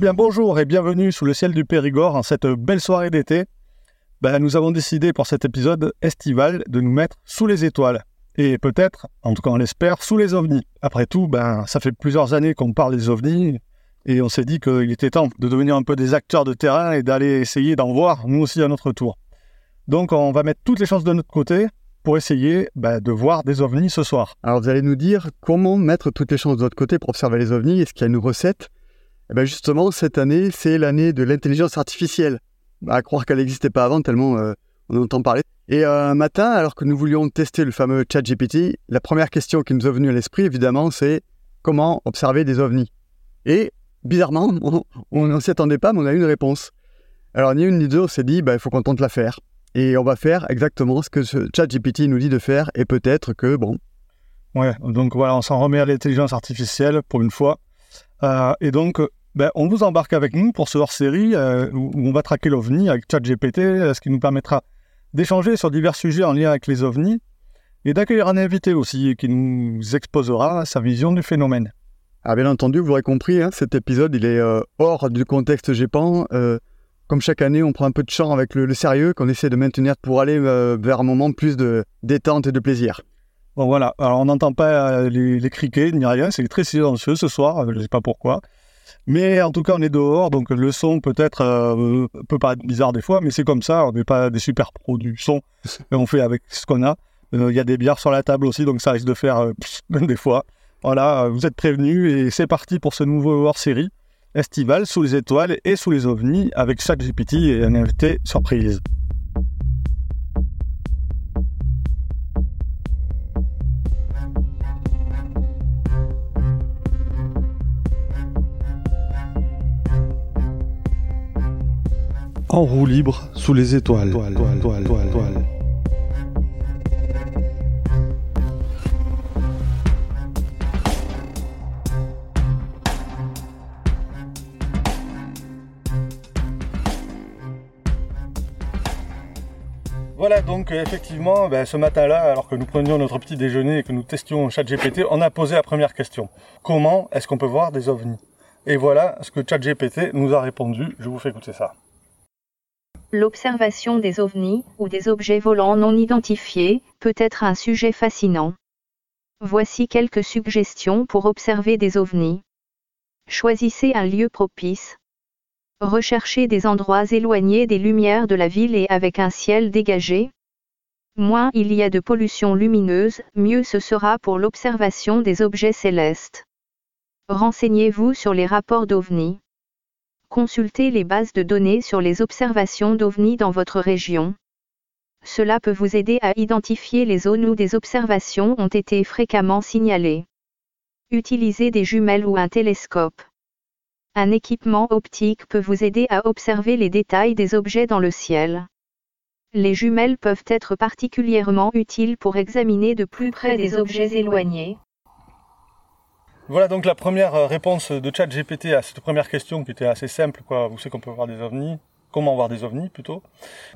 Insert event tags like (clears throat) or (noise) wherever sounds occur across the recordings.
bien bonjour et bienvenue sous le ciel du Périgord en cette belle soirée d'été. Ben, nous avons décidé pour cet épisode estival de nous mettre sous les étoiles. Et peut-être, en tout cas on l'espère, sous les ovnis. Après tout, ben, ça fait plusieurs années qu'on parle des ovnis et on s'est dit qu'il était temps de devenir un peu des acteurs de terrain et d'aller essayer d'en voir, nous aussi, à notre tour. Donc on va mettre toutes les chances de notre côté pour essayer ben, de voir des ovnis ce soir. Alors vous allez nous dire comment mettre toutes les chances de votre côté pour observer les ovnis. Est-ce qu'il y a une recette eh bien justement, cette année, c'est l'année de l'intelligence artificielle. À croire qu'elle n'existait pas avant, tellement euh, on en entend parler. Et euh, un matin, alors que nous voulions tester le fameux chat GPT, la première question qui nous est venue à l'esprit, évidemment, c'est comment observer des ovnis? Et bizarrement, (laughs) on ne s'y attendait pas, mais on a eu une réponse. Alors ni une ni deux, on s'est dit, bah, il faut qu'on tente la faire. Et on va faire exactement ce que ce chat GPT nous dit de faire, et peut-être que, bon... Ouais, donc voilà, on s'en remet à l'intelligence artificielle pour une fois. Euh, et donc, ben, on vous embarque avec nous pour ce hors-série euh, où on va traquer l'OVNI avec ChatGPT, euh, ce qui nous permettra d'échanger sur divers sujets en lien avec les OVNI et d'accueillir un invité aussi qui nous exposera sa vision du phénomène. Ah, bien entendu, vous l'aurez compris, hein, cet épisode il est euh, hors du contexte GEPAN. comme chaque année, on prend un peu de champ avec le, sérieux qu'on essaie de maintenir pour aller vers un moment plus de détente et de plaisir. Bon voilà, alors on n'entend pas les, les criquets ni rien, c'est très silencieux ce soir, je ne sais pas pourquoi. Mais en tout cas, on est dehors, donc le son peut-être euh, peut paraître bizarre des fois, mais c'est comme ça. On n'est pas des super pros du son. (laughs) on fait avec ce qu'on a. Euh, il y a des bières sur la table aussi, donc ça risque de faire euh, des fois. Voilà, vous êtes prévenus et c'est parti pour ce nouveau hors-série estival sous les étoiles et sous les ovnis avec ChatGPT et un invité surprise. En roue libre sous les étoiles. Voilà donc effectivement ben, ce matin-là, alors que nous prenions notre petit déjeuner et que nous testions ChatGPT, on a posé la première question. Comment est-ce qu'on peut voir des ovnis? Et voilà ce que ChatGPT nous a répondu. Je vous fais écouter ça. L'observation des ovnis, ou des objets volants non identifiés, peut être un sujet fascinant. Voici quelques suggestions pour observer des ovnis. Choisissez un lieu propice. Recherchez des endroits éloignés des lumières de la ville et avec un ciel dégagé. Moins il y a de pollution lumineuse, mieux ce sera pour l'observation des objets célestes. Renseignez-vous sur les rapports d'ovnis. Consultez les bases de données sur les observations d'OVNI dans votre région. Cela peut vous aider à identifier les zones où des observations ont été fréquemment signalées. Utilisez des jumelles ou un télescope. Un équipement optique peut vous aider à observer les détails des objets dans le ciel. Les jumelles peuvent être particulièrement utiles pour examiner de plus près des objets éloignés, voilà donc la première euh, réponse de ChatGPT à cette première question qui était assez simple. Quoi. Vous savez qu'on peut voir des ovnis. Comment voir des ovnis plutôt?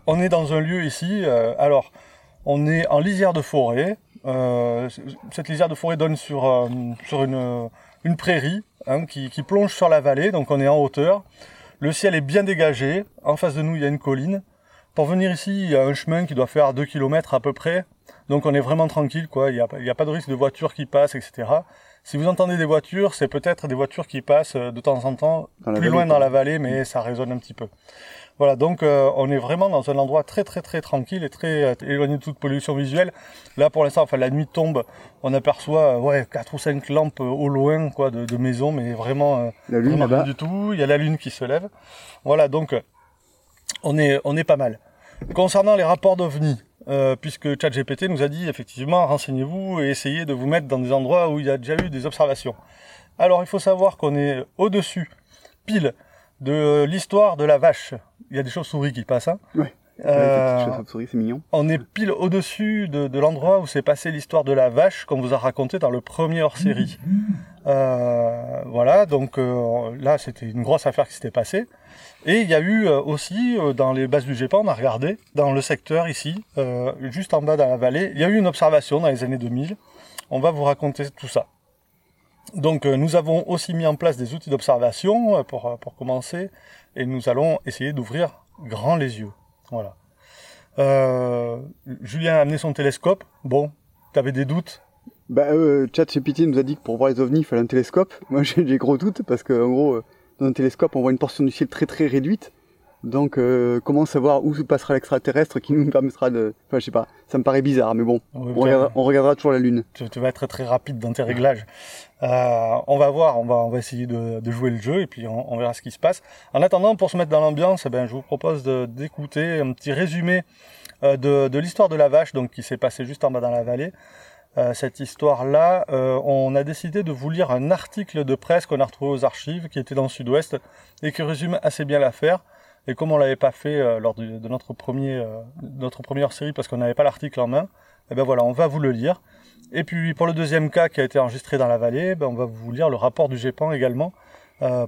On est dans un lieu ici. Euh, alors, on est en lisière de forêt. Euh, cette lisière de forêt donne sur, sur une, une prairie hein, qui, qui, plonge sur la vallée. Donc on est en hauteur. Le ciel est bien dégagé. En face de nous, il y a une colline. Pour venir ici, il y a un chemin qui doit faire 2 km à peu près. Donc on est vraiment tranquille. Quoi. Il n'y a, a pas de risque de voiture qui passe, etc. Si vous entendez des voitures, c'est peut-être des voitures qui passent euh, de temps en temps plus loin dans la vallée, mais ça résonne un petit peu. Voilà, donc euh, on est vraiment dans un endroit très très très tranquille et très euh, éloigné de toute pollution visuelle. Là pour l'instant, enfin la nuit tombe, on aperçoit ouais quatre ou cinq lampes au loin quoi de, de maisons, mais vraiment, la lune vraiment pas du tout. Il y a la lune qui se lève. Voilà, donc on est on est pas mal. Concernant les rapports d'OVNI, euh, puisque ChatGPT nous a dit effectivement renseignez-vous et essayez de vous mettre dans des endroits où il y a déjà eu des observations. Alors il faut savoir qu'on est au-dessus, pile, de l'histoire de la vache. Il y a des chauves-souris qui passent. Hein euh, c'est mignon. On est pile au-dessus de, l'endroit où s'est passée l'histoire de la vache qu'on vous a raconté dans le premier hors-série. Euh, voilà, donc euh, là c'était une grosse affaire qui s'était passée. Et il y a eu euh, aussi euh, dans les bases du GEPA, on a regardé dans le secteur ici, juste en bas dans la vallée, il y a eu une observation dans les années 2000. On va vous raconter tout ça. Donc nous avons aussi mis en place des outils d'observation pour, pour commencer et nous allons essayer d'ouvrir grand les yeux. Voilà. Julien a amené son télescope. Bon, tu avais des doutes? Bah, euh, ChatGPT nous a dit que pour voir les ovnis, il fallait un télescope. Moi, (laughs) j'ai gros doutes parce qu'en gros, euh, dans un télescope, on voit une portion du ciel très très réduite. Donc, euh, comment savoir où passera l'extraterrestre qui nous permettra de... Enfin, je sais pas, ça me paraît bizarre, mais bon, on, regardera, toujours la Lune. Tu, vas être très rapide dans tes réglages. Euh, on va voir, on va, on va essayer de, de jouer le jeu et puis on, on, verra ce qui se passe. En attendant, pour se mettre dans l'ambiance, eh ben, je vous propose d'écouter un petit résumé euh, de, de l'histoire de la vache, donc qui s'est passé juste en bas dans la vallée. Euh, cette histoire-là, euh, on a décidé de vous lire un article de presse qu'on a retrouvé aux archives, qui était dans le Sud-Ouest, et qui résume assez bien l'affaire. Et comme on l'avait pas fait euh, lors de, notre premier, notre première série, parce qu'on n'avait pas l'article en main, eh ben voilà, on va vous le lire. Et puis pour le deuxième cas qui a été enregistré dans la vallée, ben on va vous lire le rapport du GEPAN également,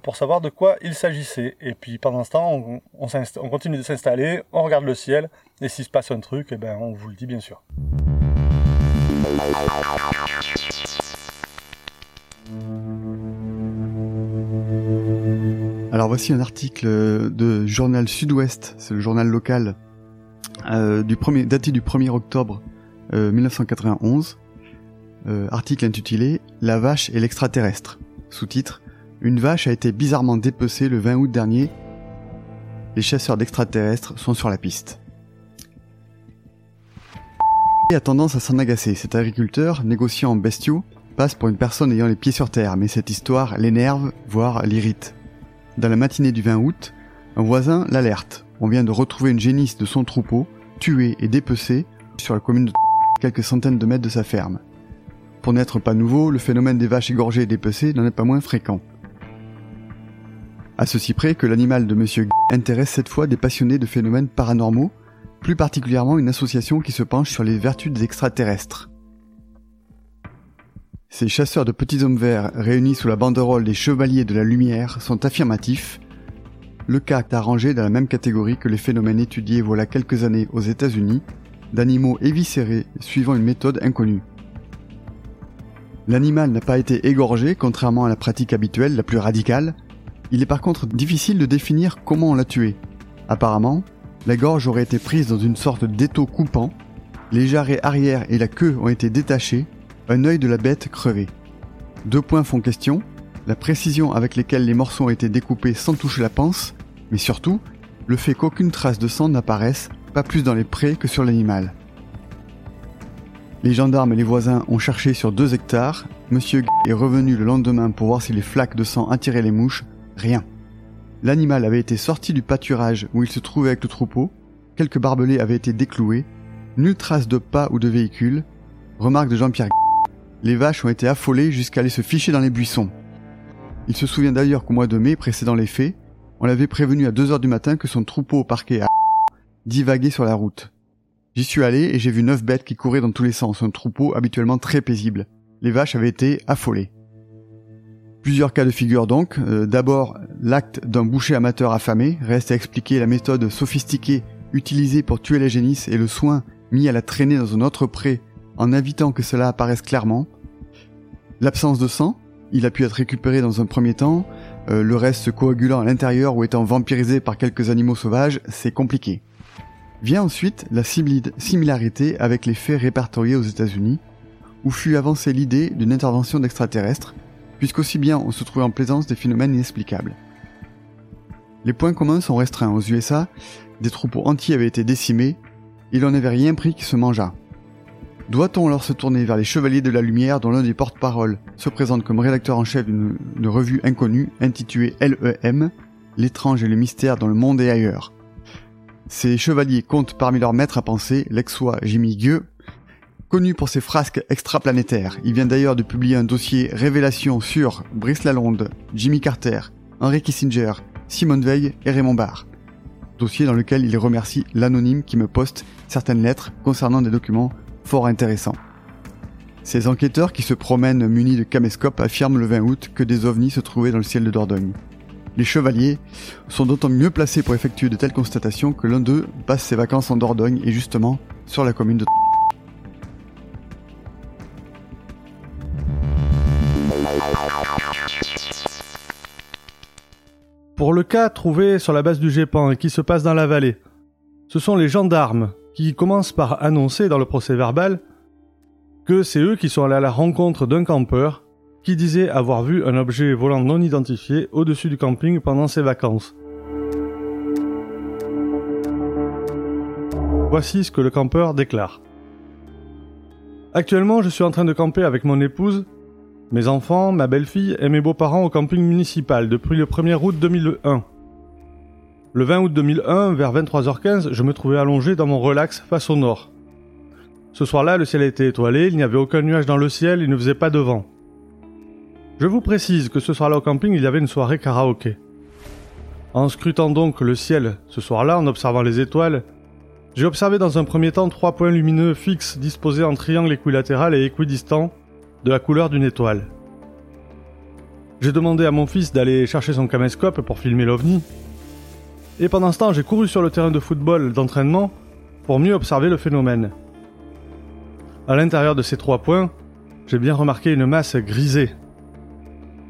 pour savoir de quoi il s'agissait. Et puis pendant ce temps, on, on, continue de s'installer, on regarde le ciel, et s'il se passe un truc, eh ben on vous le dit bien sûr. Alors voici un article de Journal Sud-Ouest, c'est le journal local, euh, daté du 1er octobre 1991. Euh, euh, article intitulé La vache et l'extraterrestre. Sous-titre Une vache a été bizarrement dépecée le 20 août dernier. Les chasseurs d'extraterrestres sont sur la piste a tendance à s'en agacer. Cet agriculteur, négociant en bestiaux, passe pour une personne ayant les pieds sur terre, mais cette histoire l'énerve, voire l'irrite. Dans la matinée du 20 août, un voisin l'alerte. On vient de retrouver une génisse de son troupeau, tuée et dépecée, sur la commune de quelques centaines de mètres de sa ferme. Pour n'être pas nouveau, le phénomène des vaches égorgées et dépecées n'en est pas moins fréquent. À ceci près que l'animal de Monsieur intéresse cette fois des passionnés de phénomènes paranormaux, plus particulièrement une association qui se penche sur les vertus des extraterrestres. Ces chasseurs de petits hommes verts réunis sous la banderole des Chevaliers de la Lumière sont affirmatifs. Le cas est arrangé dans la même catégorie que les phénomènes étudiés voilà quelques années aux États-Unis d'animaux éviscérés suivant une méthode inconnue. L'animal n'a pas été égorgé, contrairement à la pratique habituelle la plus radicale. Il est par contre difficile de définir comment on l'a tué. Apparemment, la gorge aurait été prise dans une sorte d'étau coupant, les jarrets arrière et la queue ont été détachés, un œil de la bête crevé. Deux points font question, la précision avec laquelle les morceaux ont été découpés sans toucher la panse, mais surtout, le fait qu'aucune trace de sang n'apparaisse, pas plus dans les prés que sur l'animal. Les gendarmes et les voisins ont cherché sur deux hectares, Monsieur est revenu le lendemain pour voir si les flaques de sang attiraient les mouches, rien. L'animal avait été sorti du pâturage où il se trouvait avec le troupeau, quelques barbelés avaient été décloués, nulle trace de pas ou de véhicule. Remarque de Jean-Pierre. Les vaches ont été affolées jusqu'à aller se ficher dans les buissons. Il se souvient d'ailleurs qu'au mois de mai précédant les faits, on l'avait prévenu à 2 heures du matin que son troupeau au parquet a divagué sur la route. J'y suis allé et j'ai vu neuf bêtes qui couraient dans tous les sens, un troupeau habituellement très paisible. Les vaches avaient été affolées. Plusieurs cas de figure donc. Euh, d'abord, l'acte d'un boucher amateur affamé. Reste à expliquer la méthode sophistiquée utilisée pour tuer la génisse et le soin mis à la traîner dans un autre pré en évitant que cela apparaisse clairement. L'absence de sang. Il a pu être récupéré dans un premier temps. Euh, le reste se coagulant à l'intérieur ou étant vampirisé par quelques animaux sauvages, c'est compliqué. Vient ensuite la similarité avec les faits répertoriés aux États-Unis, où fut avancée l'idée d'une intervention d'extraterrestres, puisqu'aussi bien on se trouvait en plaisance des phénomènes inexplicables. Les points communs sont restreints. Aux USA, des troupeaux entiers avaient été décimés, il n'en avait rien pris qui se mangeât. Doit-on alors se tourner vers les Chevaliers de la Lumière dont l'un des porte-parole se présente comme rédacteur en chef d'une revue inconnue intitulée LEM, L'étrange et le mystère dans le monde et ailleurs? Ces chevaliers comptent parmi leurs maîtres à penser l'ex-soi Jimmy Gueux, Connu pour ses frasques extraplanétaires, il vient d'ailleurs de publier un dossier révélation sur Brice Lalonde, Jimmy Carter, Henry Kissinger, Simone Veil et Raymond Barr. Dossier dans lequel il remercie l'anonyme qui me poste certaines lettres concernant des documents fort intéressants. Ces enquêteurs qui se promènent munis de caméscopes affirment le 20 août que des ovnis se trouvaient dans le ciel de Dordogne. Les chevaliers sont d'autant mieux placés pour effectuer de telles constatations que l'un d'eux passe ses vacances en Dordogne et justement sur la commune de Pour le cas trouvé sur la base du GEPAN et qui se passe dans la vallée, ce sont les gendarmes qui commencent par annoncer dans le procès verbal que c'est eux qui sont allés à la rencontre d'un campeur qui disait avoir vu un objet volant non identifié au-dessus du camping pendant ses vacances. Voici ce que le campeur déclare. Actuellement, je suis en train de camper avec mon épouse, mes enfants, ma belle-fille et mes beaux-parents au camping municipal depuis le 1er août 2001. Le 20 août 2001, vers 23h15, je me trouvais allongé dans mon relax face au nord. Ce soir-là, le ciel était étoilé, il n'y avait aucun nuage dans le ciel, il ne faisait pas de vent. Je vous précise que ce soir-là au camping, il y avait une soirée karaoké. En scrutant donc le ciel ce soir-là, en observant les étoiles, j'ai observé dans un premier temps trois points lumineux fixes disposés en triangle équilatéral et équidistant de la couleur d'une étoile. J'ai demandé à mon fils d'aller chercher son caméscope pour filmer l'ovni. Et pendant ce temps, j'ai couru sur le terrain de football d'entraînement pour mieux observer le phénomène. À l'intérieur de ces trois points, j'ai bien remarqué une masse grisée,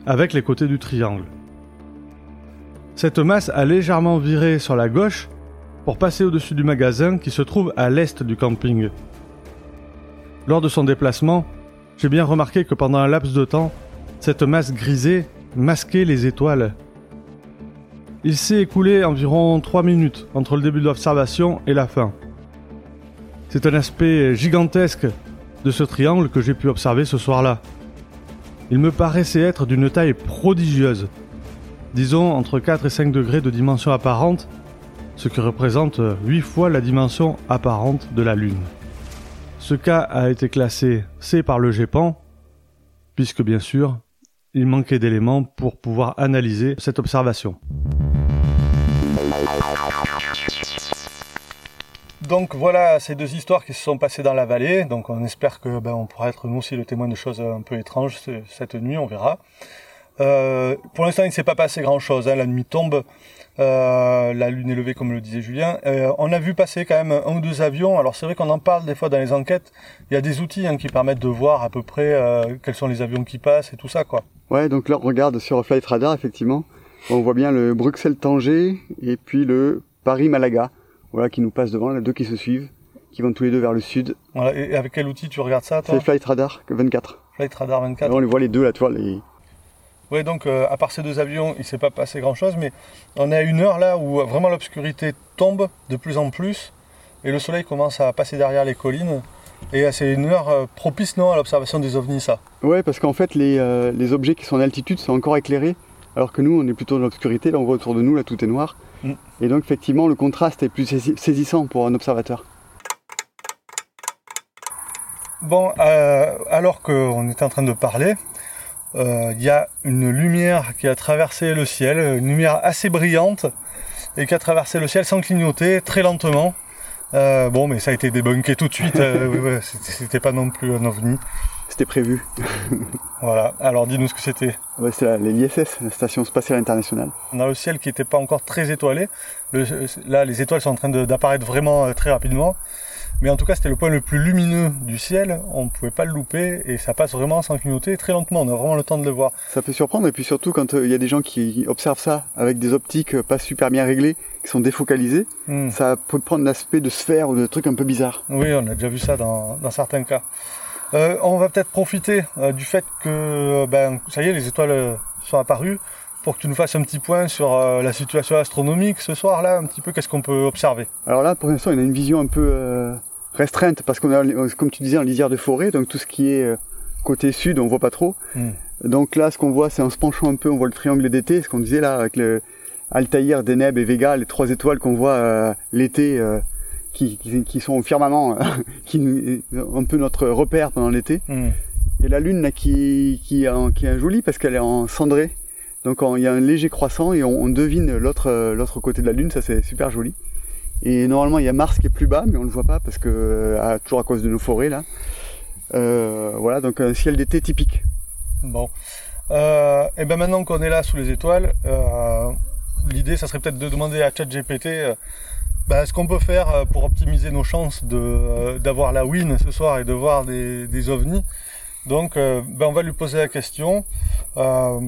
avec les côtés du triangle. Cette masse a légèrement viré sur la gauche pour passer au-dessus du magasin qui se trouve à l'est du camping. Lors de son déplacement, j'ai bien remarqué que pendant un laps de temps, cette masse grisée masquait les étoiles. Il s'est écoulé environ 3 minutes entre le début de l'observation et la fin. C'est un aspect gigantesque de ce triangle que j'ai pu observer ce soir-là. Il me paraissait être d'une taille prodigieuse, disons entre 4 et 5 degrés de dimension apparente ce qui représente 8 fois la dimension apparente de la Lune. Ce cas a été classé C par le GEPAN, puisque bien sûr, il manquait d'éléments pour pouvoir analyser cette observation. Donc voilà ces deux histoires qui se sont passées dans la vallée. Donc on espère que ben, on pourra être nous aussi le témoin de choses un peu étranges cette nuit, on verra. Euh, pour l'instant, il ne s'est pas passé grand-chose. Hein. La nuit tombe, euh, la lune est levée, comme le disait Julien. Euh, on a vu passer quand même un ou deux avions. Alors c'est vrai qu'on en parle des fois dans les enquêtes. Il y a des outils hein, qui permettent de voir à peu près euh, quels sont les avions qui passent et tout ça, quoi. Ouais, donc là on regarde sur Flight Radar, effectivement. On voit bien le Bruxelles-Tanger et puis le Paris-Malaga. Voilà, qui nous passent devant, les deux qui se suivent, qui vont tous les deux vers le sud. Voilà, et avec quel outil tu regardes ça, toi? C'est Flight Radar 24. Flight Radar 24. on les voit les deux, là, tu vois, les, oui, donc euh, à part ces deux avions, il ne s'est pas passé grand-chose, mais on est à une heure là où vraiment l'obscurité tombe de plus en plus et le soleil commence à passer derrière les collines. Et c'est une heure euh, propice non à l'observation des ovnis, ça? Oui, parce qu'en fait, euh, les, objets qui sont en altitude sont encore éclairés, alors que nous, on est plutôt dans l'obscurité. Là, on voit autour de nous, là, tout est noir. Mm. Et donc, effectivement, le contraste est plus saisissant pour un observateur. Bon, alors qu'on est en train de parler, il euh, y a une lumière qui a traversé le ciel, une lumière assez brillante, et qui a traversé le ciel sans clignoter, très lentement. Euh, bon, mais ça a été débunké tout de suite. Euh, (laughs) c'était pas non plus un ovni. C'était prévu. voilà. Alors, dis-nous ce que c'était. Ouais, c'est l'ISS, la Station Spatiale Internationale. On a le ciel qui n'était pas encore très étoilé. là, les étoiles sont en train d'apparaître vraiment très rapidement. Mais en tout cas, c'était le point le plus lumineux du ciel. On ne pouvait pas le louper et ça passe vraiment sans clignoter très lentement. On a vraiment le temps de le voir. Ça peut surprendre et puis surtout quand euh, il y a des gens qui observent ça avec des optiques euh, pas super bien réglées, qui sont défocalisées, hmm. ça peut prendre l'aspect de sphère ou de trucs un peu bizarres. Oui, on a déjà vu ça dans, certains cas. Euh, on va peut-être profiter du fait que ben, ça y est, les étoiles sont apparues pour que tu nous fasses un petit point sur euh, la situation astronomique ce soir-là, un petit peu qu'est-ce qu'on peut observer? Alors là, pour l'instant, on a une vision un peu euh, restreinte parce qu'on a, comme tu disais, en lisière de forêt, donc tout ce qui est euh, côté sud, on voit pas trop. Hmm. Donc là, ce qu'on voit, c'est en se penchant un peu, on voit le triangle d'été, ce qu'on disait là avec le Altaïr, Deneb et Vega, les trois étoiles qu'on voit l'été. Qui, qui, sont au firmament, (laughs) qui un peu notre repère pendant l'été. Hmm. Et la lune là qui, qui, qui est jolie parce qu'elle est en cendré. Donc il y a un léger croissant et on, devine l'autre euh, l'autre côté de la Lune, ça c'est super joli. Et normalement il y a Mars qui est plus bas, mais on ne le voit pas parce que euh, toujours à cause de nos forêts là. Euh, voilà, donc un ciel d'été typique. Bon. et ben maintenant qu'on est là sous les étoiles, l'idée ça serait peut-être de demander à ChatGPT bah, ce qu'on peut faire pour optimiser nos chances d'avoir la win ce soir et de voir des, des ovnis. Donc ben, on va lui poser la question. Euh,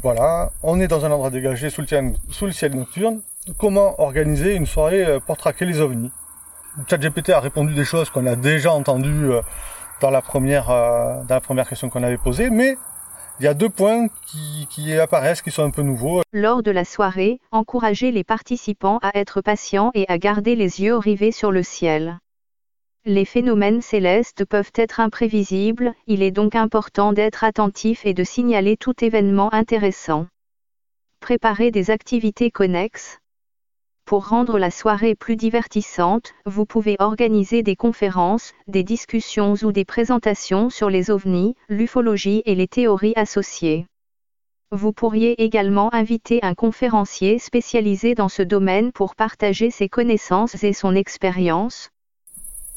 voilà, on est dans un endroit dégagé sous le ciel nocturne. Comment organiser une soirée euh, pour traquer les ovnis? ChatGPT a répondu des choses qu'on a déjà entendues euh, dans la première dans la première question qu'on avait posée, mais il y a deux points qui, qui, apparaissent, qui sont un peu nouveaux. Lors de la soirée, encouragez les participants à être patients et à garder les yeux rivés sur le ciel. Les phénomènes célestes peuvent être imprévisibles, il est donc important d'être attentif et de signaler tout événement intéressant. Préparez des activités connexes. Pour rendre la soirée plus divertissante, vous pouvez organiser des conférences, des discussions ou des présentations sur les ovnis, l'ufologie et les théories associées. Vous pourriez également inviter un conférencier spécialisé dans ce domaine pour partager ses connaissances et son expérience,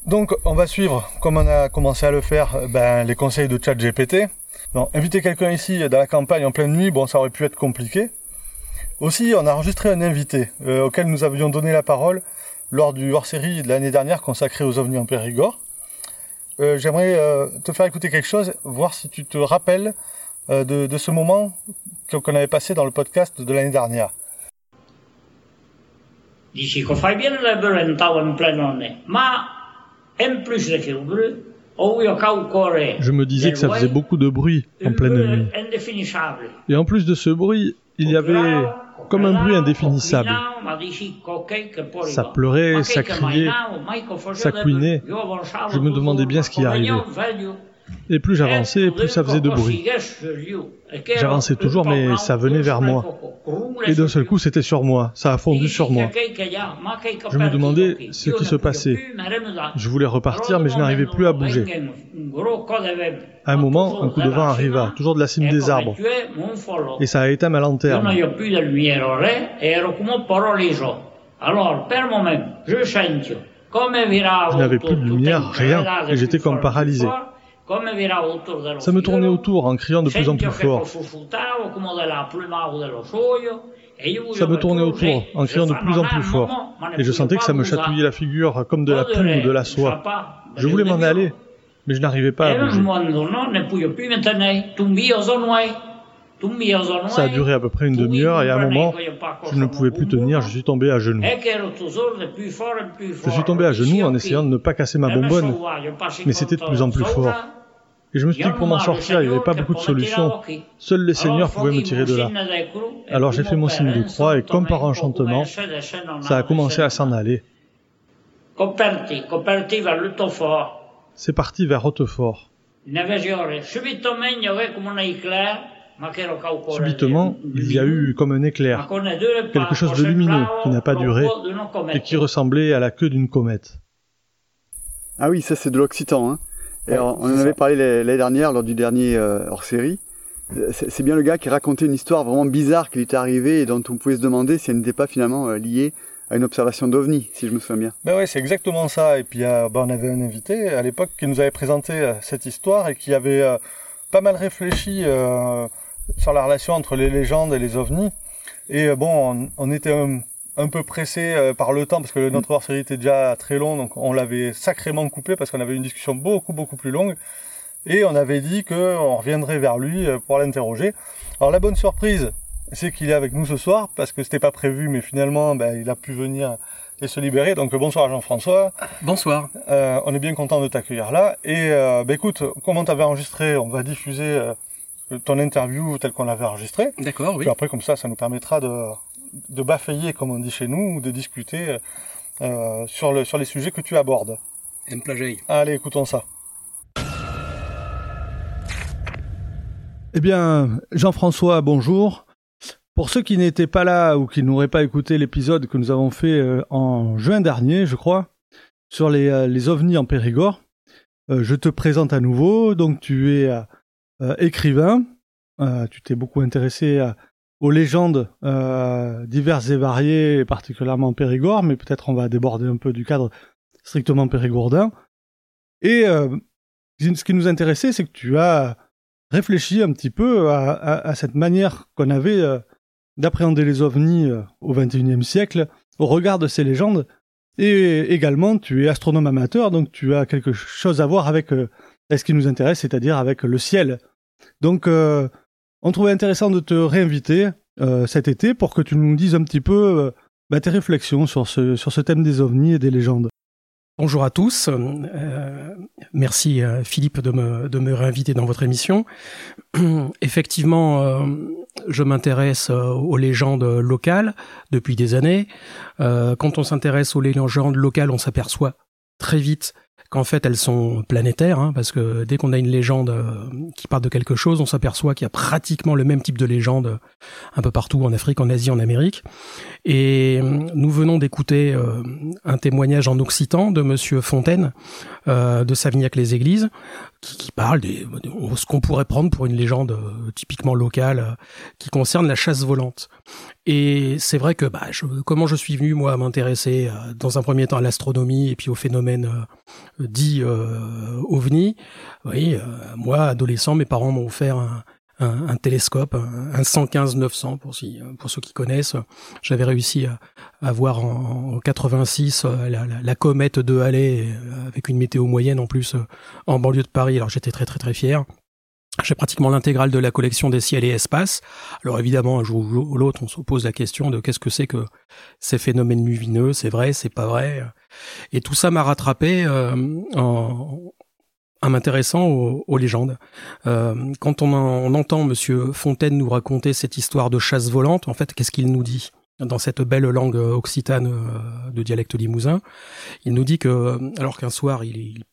donc on va suivre, comme on a commencé à le faire, ben, les conseils de ChatGPT. Inviter quelqu'un ici dans la campagne en pleine nuit, bon ça aurait pu être compliqué. Aussi on a enregistré un invité euh, auquel nous avions donné la parole lors du hors-série de l'année dernière consacré aux ovnis en Périgord. Euh, j'aimerais euh, te faire écouter quelque chose, voir si tu te rappelles de, de, ce moment qu'on avait passé dans le podcast de l'année dernière. Dici che fai ma je me disais que ça faisait beaucoup de bruit en pleine nuit. Et en plus de ce bruit, il y avait comme un bruit indéfinissable. Ça pleurait, ça criait, ça couinait. Je me demandais bien ce qui arrivait. Et plus j'avançais, plus ça faisait de bruit. J'avançais toujours, mais ça venait vers moi. Et d'un seul coup, c'était sur moi. Ça a fondu sur moi. Je me demandais ce qui se passait. Je voulais repartir, mais je n'arrivais plus à bouger. À un moment, un coup de vent arriva, toujours de la cime des arbres. Et ça a éteint ma lanterne. Je n'avais plus de lumière, rien, et j'étais comme paralysé. Ça me tournait autour en criant de plus en plus fort. Ça me tournait autour en criant de plus en plus fort. Et je sentais que ça me chatouillait la figure comme de la plume ou de la soie. Je voulais m'en aller, mais je n'arrivais pas à bouger. Ça a duré à peu près une demi-heure et à un moment, je ne pouvais plus tenir, je suis tombé à genoux. Je suis tombé à genoux en essayant de ne pas casser ma bonbonne, mais c'était de plus en plus fort. Et je me suis dit que pour m'en sortir, il n'y avait pas beaucoup de solutions. Seuls les seigneurs pouvaient me tirer de là. Alors j'ai fait mon signe de croix et comme par enchantement, ça a commencé à s'en aller. C'est parti vers Hautefort. Subitement, il y a eu comme un éclair, quelque chose de lumineux qui n'a pas duré et qui ressemblait à la queue d'une comète. Ah oui, ça c'est de l'occitan. Hein. on en avait parlé l'année dernière lors du dernier euh, hors-série. C'est bien le gars qui racontait une histoire vraiment bizarre qui lui était arrivée et dont on pouvait se demander si elle n'était pas finalement euh, liée à une observation d'OVNI, si je me souviens bien. Ben oui, c'est exactement ça. Et puis euh, ben, on avait un invité à l'époque qui nous avait présenté cette histoire et qui avait pas mal réfléchi sur la relation entre les légendes et les ovnis. Et euh, bon, on, était un, peu pressé euh, par le temps parce que notre hors-série était déjà très long, donc on l'avait sacrément coupé parce qu'on avait une discussion beaucoup beaucoup plus longue. Et on avait dit qu'on reviendrait vers lui euh, pour l'interroger. Alors la bonne surprise, c'est qu'il est avec nous ce soir parce que c'était pas prévu, mais finalement, ben, il a pu venir et se libérer. Donc bonsoir Jean-François. Bonsoir. on est bien content de t'accueillir là. Et ben, écoute, comment t'avais enregistré On va diffuser ton interview telle qu'on l'avait enregistrée. D'accord, oui. Puis après, comme ça, ça nous permettra de, de baffayer, comme on dit chez nous, ou de discuter euh, sur, le, sur les sujets que tu abordes. Un. Allez, écoutons ça. Eh bien, Jean-François, bonjour. Pour ceux qui n'étaient pas là ou qui n'auraient pas écouté l'épisode que nous avons fait euh, en juin dernier, je crois, sur les, euh, ovnis en Périgord, euh, je te présente à nouveau. Donc, tu es écrivain. Tu t'es beaucoup intéressé aux légendes diverses et variées, particulièrement Périgord, mais peut-être on va déborder un peu du cadre strictement périgourdin. Et ce qui nous intéressait, c'est que tu as réfléchi un petit peu à, cette manière qu'on avait d'appréhender les ovnis au XXIe siècle au regard de ces légendes. Et également, tu es astronome amateur, donc tu as quelque chose à voir avec ce qui nous intéresse, c'est-à-dire avec le ciel. Donc, euh, on trouvait intéressant de te réinviter cet été pour que tu nous dises un petit peu bah, tes réflexions sur ce, sur ce thème des ovnis et des légendes. Bonjour à tous. Euh, merci euh, Philippe de me, de me réinviter dans votre émission. (clears throat) Effectivement, euh, je m'intéresse aux légendes locales depuis des années. quand on s'intéresse aux légendes locales, on s'aperçoit très vite qu'en fait elles sont planétaires, hein, parce que dès qu'on a une légende euh, qui parle de quelque chose, on s'aperçoit qu'il y a pratiquement le même type de légende un peu partout en Afrique, en Asie, en Amérique. Et euh, nous venons d'écouter euh, un témoignage en occitan de Monsieur Fontaine de Savignac-les-Églises, qui, parle de, ce qu'on pourrait prendre pour une légende typiquement locale qui concerne la chasse volante. Et c'est vrai que bah, je, comment je suis venu moi à m'intéresser dans un premier temps à l'astronomie et puis aux phénomènes dit euh, ovni. Oui, euh, moi, adolescent, mes parents m'ont offert un, un, télescope, un, 115-900 pour, si, pour ceux qui connaissent. J'avais réussi à, voir en, 86 euh, la, la, comète de Halley avec une météo moyenne en plus en banlieue de Paris. Alors j'étais très très très fier. J'ai pratiquement l'intégrale de la collection des ciels et espaces. Alors évidemment, un jour ou l'autre, on se pose la question de qu'est-ce que c'est que ces phénomènes lumineux, c'est vrai, c'est pas vrai. Et tout ça m'a rattrapé euh, en, m'intéressant aux, légendes. Euh, quand on, on, entend Monsieur Fontaine nous raconter cette histoire de chasse volante, en fait, qu'est-ce qu'il nous dit? Dans cette belle langue occitane euh, de dialecte limousin Il nous dit que, alors qu'un soir, il, il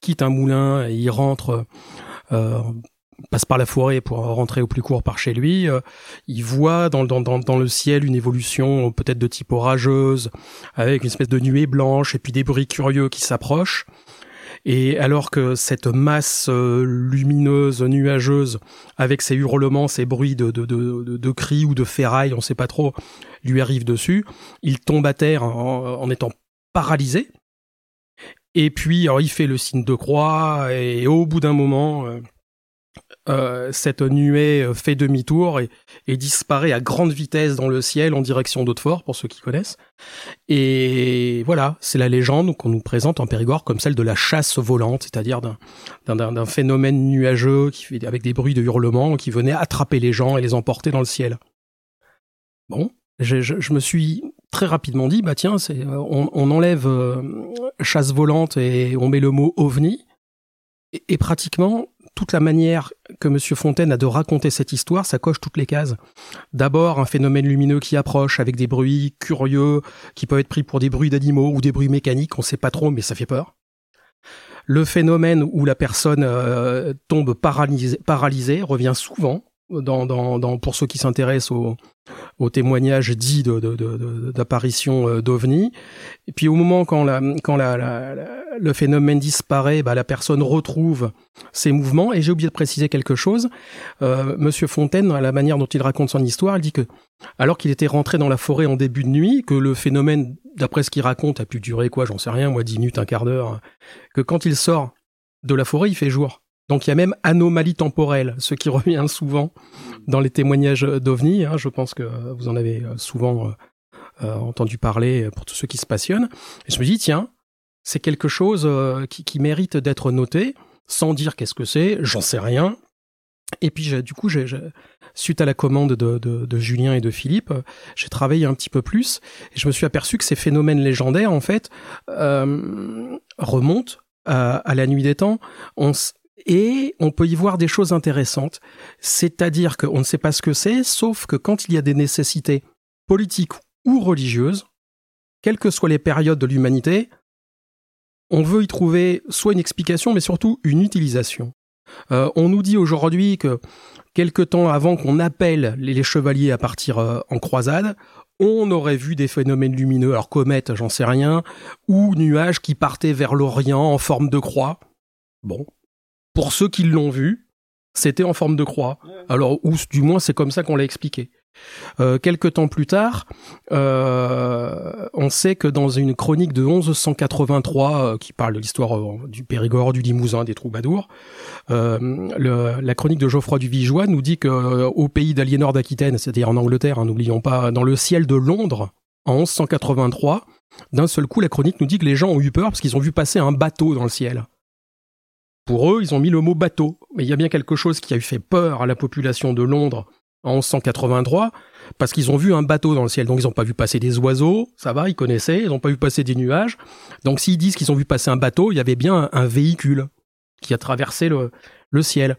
quitte un moulin et il rentre passe par la forêt pour rentrer au plus court par chez lui, euh, il voit dans, le ciel une évolution peut-être de type orageuse, avec une espèce de nuée blanche et puis des bruits curieux qui s'approchent. Et alors que cette masse euh, lumineuse, nuageuse, avec ses hurlements, ses bruits de, de, de, de, cris ou de ferraille, on sait pas trop, lui arrive dessus, il tombe à terre en, en étant paralysé. Et puis, alors, il fait le signe de croix, et au bout d'un moment, euh, euh, cette nuée euh, fait demi-tour et, disparaît à grande vitesse dans le ciel en direction d'Hautefort, pour ceux qui connaissent. Et voilà, c'est la légende qu'on nous présente en Périgord comme celle de la chasse volante, c'est-à-dire d'un phénomène nuageux avec des bruits de hurlements qui venait attraper les gens et les emporter dans le ciel. Bon, je, me suis très rapidement dit, bah tiens, c'est, euh, on, on, enlève chasse volante et on met le mot ovni, et pratiquement toute la manière que M. Fontaine a de raconter cette histoire, ça coche toutes les cases. D'abord, un phénomène lumineux qui approche avec des bruits curieux qui peuvent être pris pour des bruits d'animaux ou des bruits mécaniques, on sait pas trop, mais ça fait peur. Le phénomène où la personne euh, tombe paralysée, paralysée revient souvent pour ceux qui s'intéressent au, au témoignage dit d'apparition de, d'OVNI. Et puis au moment quand, le phénomène disparaît, bah, la personne retrouve ses mouvements. Et j'ai oublié de préciser quelque chose. Euh, Monsieur Fontaine, à la manière dont il raconte son histoire, il dit que alors qu'il était rentré dans la forêt en début de nuit, que le phénomène, d'après ce qu'il raconte, a pu durer quoi, j'en sais rien, moi, dix minutes, un quart d'heure, que quand il sort de la forêt, il fait jour. Donc il y a même anomalie temporelle, ce qui (laughs) revient souvent dans les témoignages d'OVNI. Hein, je pense que vous en avez souvent euh, entendu parler pour tous ceux qui se passionnent. Et je me dis, tiens, c'est quelque chose euh, qui, mérite d'être noté, sans dire qu'est-ce que c'est, j'en sais rien. Et puis du coup, suite à la commande de, Julien et de Philippe, j'ai travaillé un petit peu plus et je me suis aperçu que ces phénomènes légendaires, en fait, euh, remontent à, la nuit des temps. Et on peut y voir des choses intéressantes. C'est-à-dire qu'on ne sait pas ce que c'est, sauf que quand il y a des nécessités politiques ou religieuses, quelles que soient les périodes de l'humanité, on veut y trouver soit une explication, mais surtout une utilisation. Euh, on nous dit aujourd'hui que quelque temps avant qu'on appelle les, chevaliers à partir euh, en croisade, on aurait vu des phénomènes lumineux, alors comètes, j'en sais rien, ou nuages qui partaient vers l'Orient en forme de croix. Bon, pour ceux qui l'ont vu, c'était en forme de croix. Alors, ou du moins, c'est comme ça qu'on l'a expliqué. Euh, quelques temps plus tard, euh, on sait que dans une chronique de 1183 euh, qui parle de l'histoire euh, du Périgord, du Limousin, des troubadours, le, la chronique de Geoffroy du Vigeois nous dit que au pays d'Aliénor d'Aquitaine, c'est-à-dire en Angleterre, hein, n'oublions pas, dans le ciel de Londres, en 1183, d'un seul coup, la chronique nous dit que les gens ont eu peur parce qu'ils ont vu passer un bateau dans le ciel. Pour eux, ils ont mis le mot bateau. Mais il y a bien quelque chose qui a fait peur à la population de Londres en 1183, parce qu'ils ont vu un bateau dans le ciel. Donc ils n'ont pas vu passer des oiseaux, ça va, ils connaissaient, ils n'ont pas vu passer des nuages. Donc s'ils disent qu'ils ont vu passer un bateau, il y avait bien un, véhicule qui a traversé le, le ciel.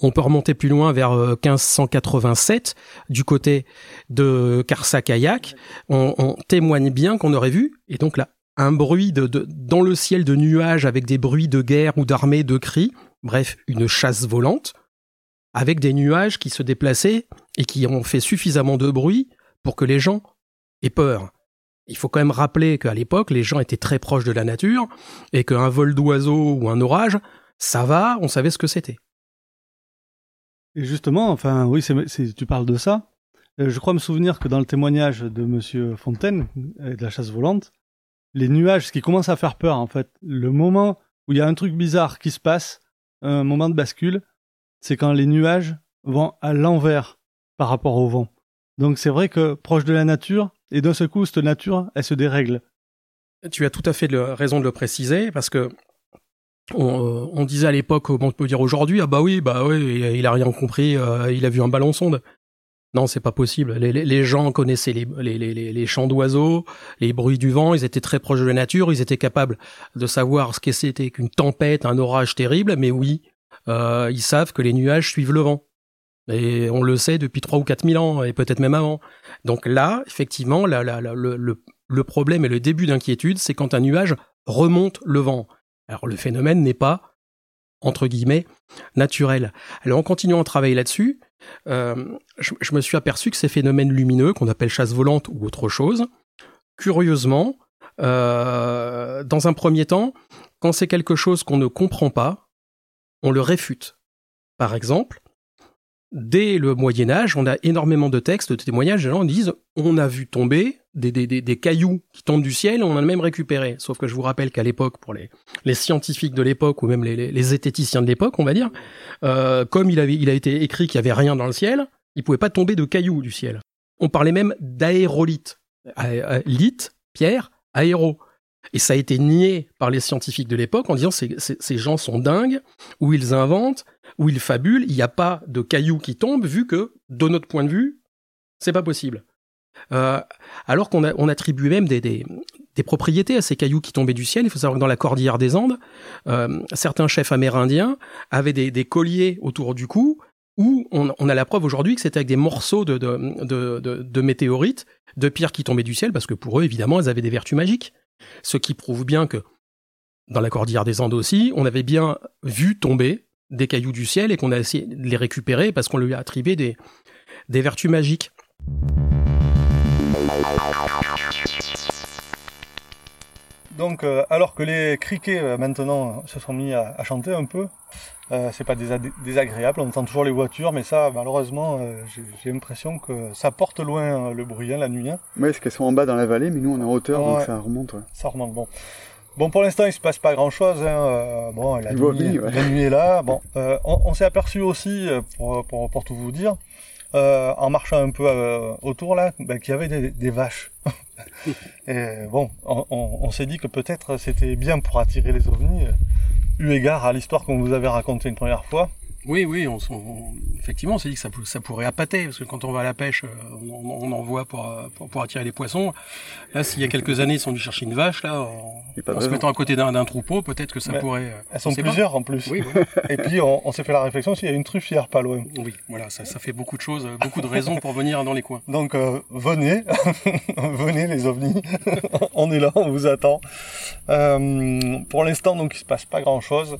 On peut remonter plus loin vers 1587 euh, du côté de Karsakayak. On, on témoigne bien qu'on aurait vu, et donc là, un bruit dans le ciel de nuages avec des bruits de guerre ou d'armée, de cris, bref, une chasse volante, avec des nuages qui se déplaçaient et qui ont fait suffisamment de bruit pour que les gens aient peur. Il faut quand même rappeler qu'à l'époque, les gens étaient très proches de la nature et qu'un vol d'oiseau ou un orage, ça va, on savait ce que c'était. Et justement, enfin, oui, tu parles de ça. Euh, je crois me souvenir que dans le témoignage de Monsieur Fontaine, de la chasse volante, les nuages, ce qui commence à faire peur en fait, le moment où il y a un truc bizarre qui se passe, un moment de bascule, c'est quand les nuages vont à l'envers par rapport au vent. Donc c'est vrai que proche de la nature, et d'un seul coup, cette nature, elle se dérègle. Tu as tout à fait raison de le préciser, parce que on, disait à l'époque, on peut dire aujourd'hui, ah bah oui, bah oui, il a rien compris, euh, il a vu un ballon sonde. Non, c'est pas possible. Les, gens connaissaient les, chants d'oiseaux, les bruits du vent, ils étaient très proches de la nature, ils étaient capables de savoir ce que c'était qu'une tempête, un orage terrible, mais oui, euh, ils savent que les nuages suivent le vent. Et on le sait depuis trois ou quatre mille ans, et peut-être même avant. Donc là, effectivement, le, le problème et le début d'inquiétude, c'est quand un nuage remonte le vent. Alors le phénomène n'est pas, entre guillemets, naturel. Alors en continuant à travailler là-dessus, euh, je, me suis aperçu que ces phénomènes lumineux, qu'on appelle chasse volante ou autre chose, curieusement, euh, dans un premier temps, quand c'est quelque chose qu'on ne comprend pas, on le réfute. Par exemple, dès le Moyen Âge, on a énormément de textes, de témoignages, les gens disent on a vu tomber des, cailloux qui tombent du ciel, on en a même récupéré. Sauf que je vous rappelle qu'à l'époque, pour les, scientifiques de l'époque, ou même les, les, zététiciens de l'époque, on va dire, euh, comme il, a été écrit qu'il y avait rien dans le ciel, il pouvait pas tomber de cailloux du ciel. On parlait même d'aérolite. Lite, pierre, aéro. Et ça a été nié par les scientifiques de l'époque en disant ces, ces gens sont dingues, ou ils inventent, ou ils fabulent, il n'y a pas de cailloux qui tombent, vu que, de notre point de vue, c'est pas possible. Euh, alors qu'on on attribue même des, des, propriétés à ces cailloux qui tombaient du ciel. Il faut savoir que dans la cordillère des Andes, euh, certains chefs amérindiens avaient des, des, colliers autour du cou où on, a la preuve aujourd'hui que c'était avec des morceaux de, de, météorites, de pierres qui tombaient du ciel, parce que pour eux, évidemment, elles avaient des vertus magiques. Ce qui prouve bien que dans la cordillère des Andes aussi, on avait bien vu tomber des cailloux du ciel et qu'on a essayé de les récupérer parce qu'on lui a attribué des, des vertus magiques. Donc, euh, alors que les criquets euh, maintenant se sont mis à, chanter un peu, euh, c'est pas désagréable. On entend toujours les voitures, mais ça, malheureusement, j'ai l'impression que ça porte loin le bruit hein, la nuit. Hein. Oui, parce qu'elles sont en bas dans la vallée, mais nous on est en hauteur, donc ça remonte. Ça remonte. Bon. Bon, pour l'instant, il se passe pas grand-chose. Hein. bon, la nuit, la nuit, est là. Bon, on, s'est aperçu aussi, pour, pour, pour, tout vous dire, euh, en marchant un peu euh, autour là, ben, qu'il y avait des, des vaches. (laughs) et bon, on, on, s'est dit que peut-être c'était bien pour attirer les ovnis, euh, eu égard à l'histoire qu'on vous avait racontée une première fois. Oui, oui, on, effectivement, on s'est dit que ça, ça, pourrait appâter, parce que quand on va à la pêche, euh, on, on en voit pour, pour, pour, attirer les poissons. Là, s'il y a quelques années, ils sont dû chercher une vache, là, en, se mettant à côté d'un troupeau, peut-être que ça pourrait... Euh, elles sont plusieurs en plus. Oui, (laughs) Et puis, on, s'est fait la réflexion s'il y a une truffière pas loin. Oui, voilà, ça, ça fait beaucoup de choses, beaucoup de raisons pour venir dans les coins. Donc, euh, venez, (laughs) venez les ovnis, (laughs) on est là, on vous attend. pour l'instant, donc, il se passe pas grand-chose.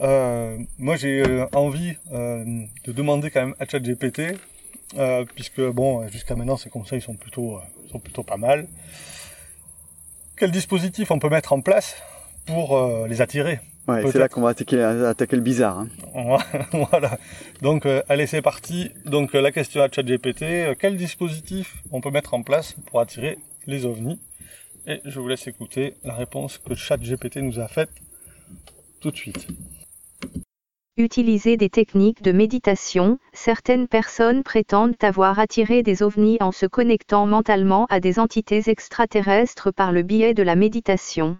Euh, moi, j'ai euh, envie euh, de demander quand même à ChatGPT, euh, puisque bon, jusqu'à maintenant, ces conseils sont plutôt, sont plutôt pas mal. Quel dispositif on peut mettre en place pour les attirer? Ouais, c'est là qu'on va attaquer, attaquer le bizarre. Hein. (laughs) voilà. Donc, allez, c'est parti. Donc, la question à ChatGPT quel dispositif on peut mettre en place pour attirer les ovnis? Et je vous laisse écouter la réponse que ChatGPT nous a faite tout de suite. Utiliser des techniques de méditation, certaines personnes prétendent avoir attiré des ovnis en se connectant mentalement à des entités extraterrestres par le biais de la méditation.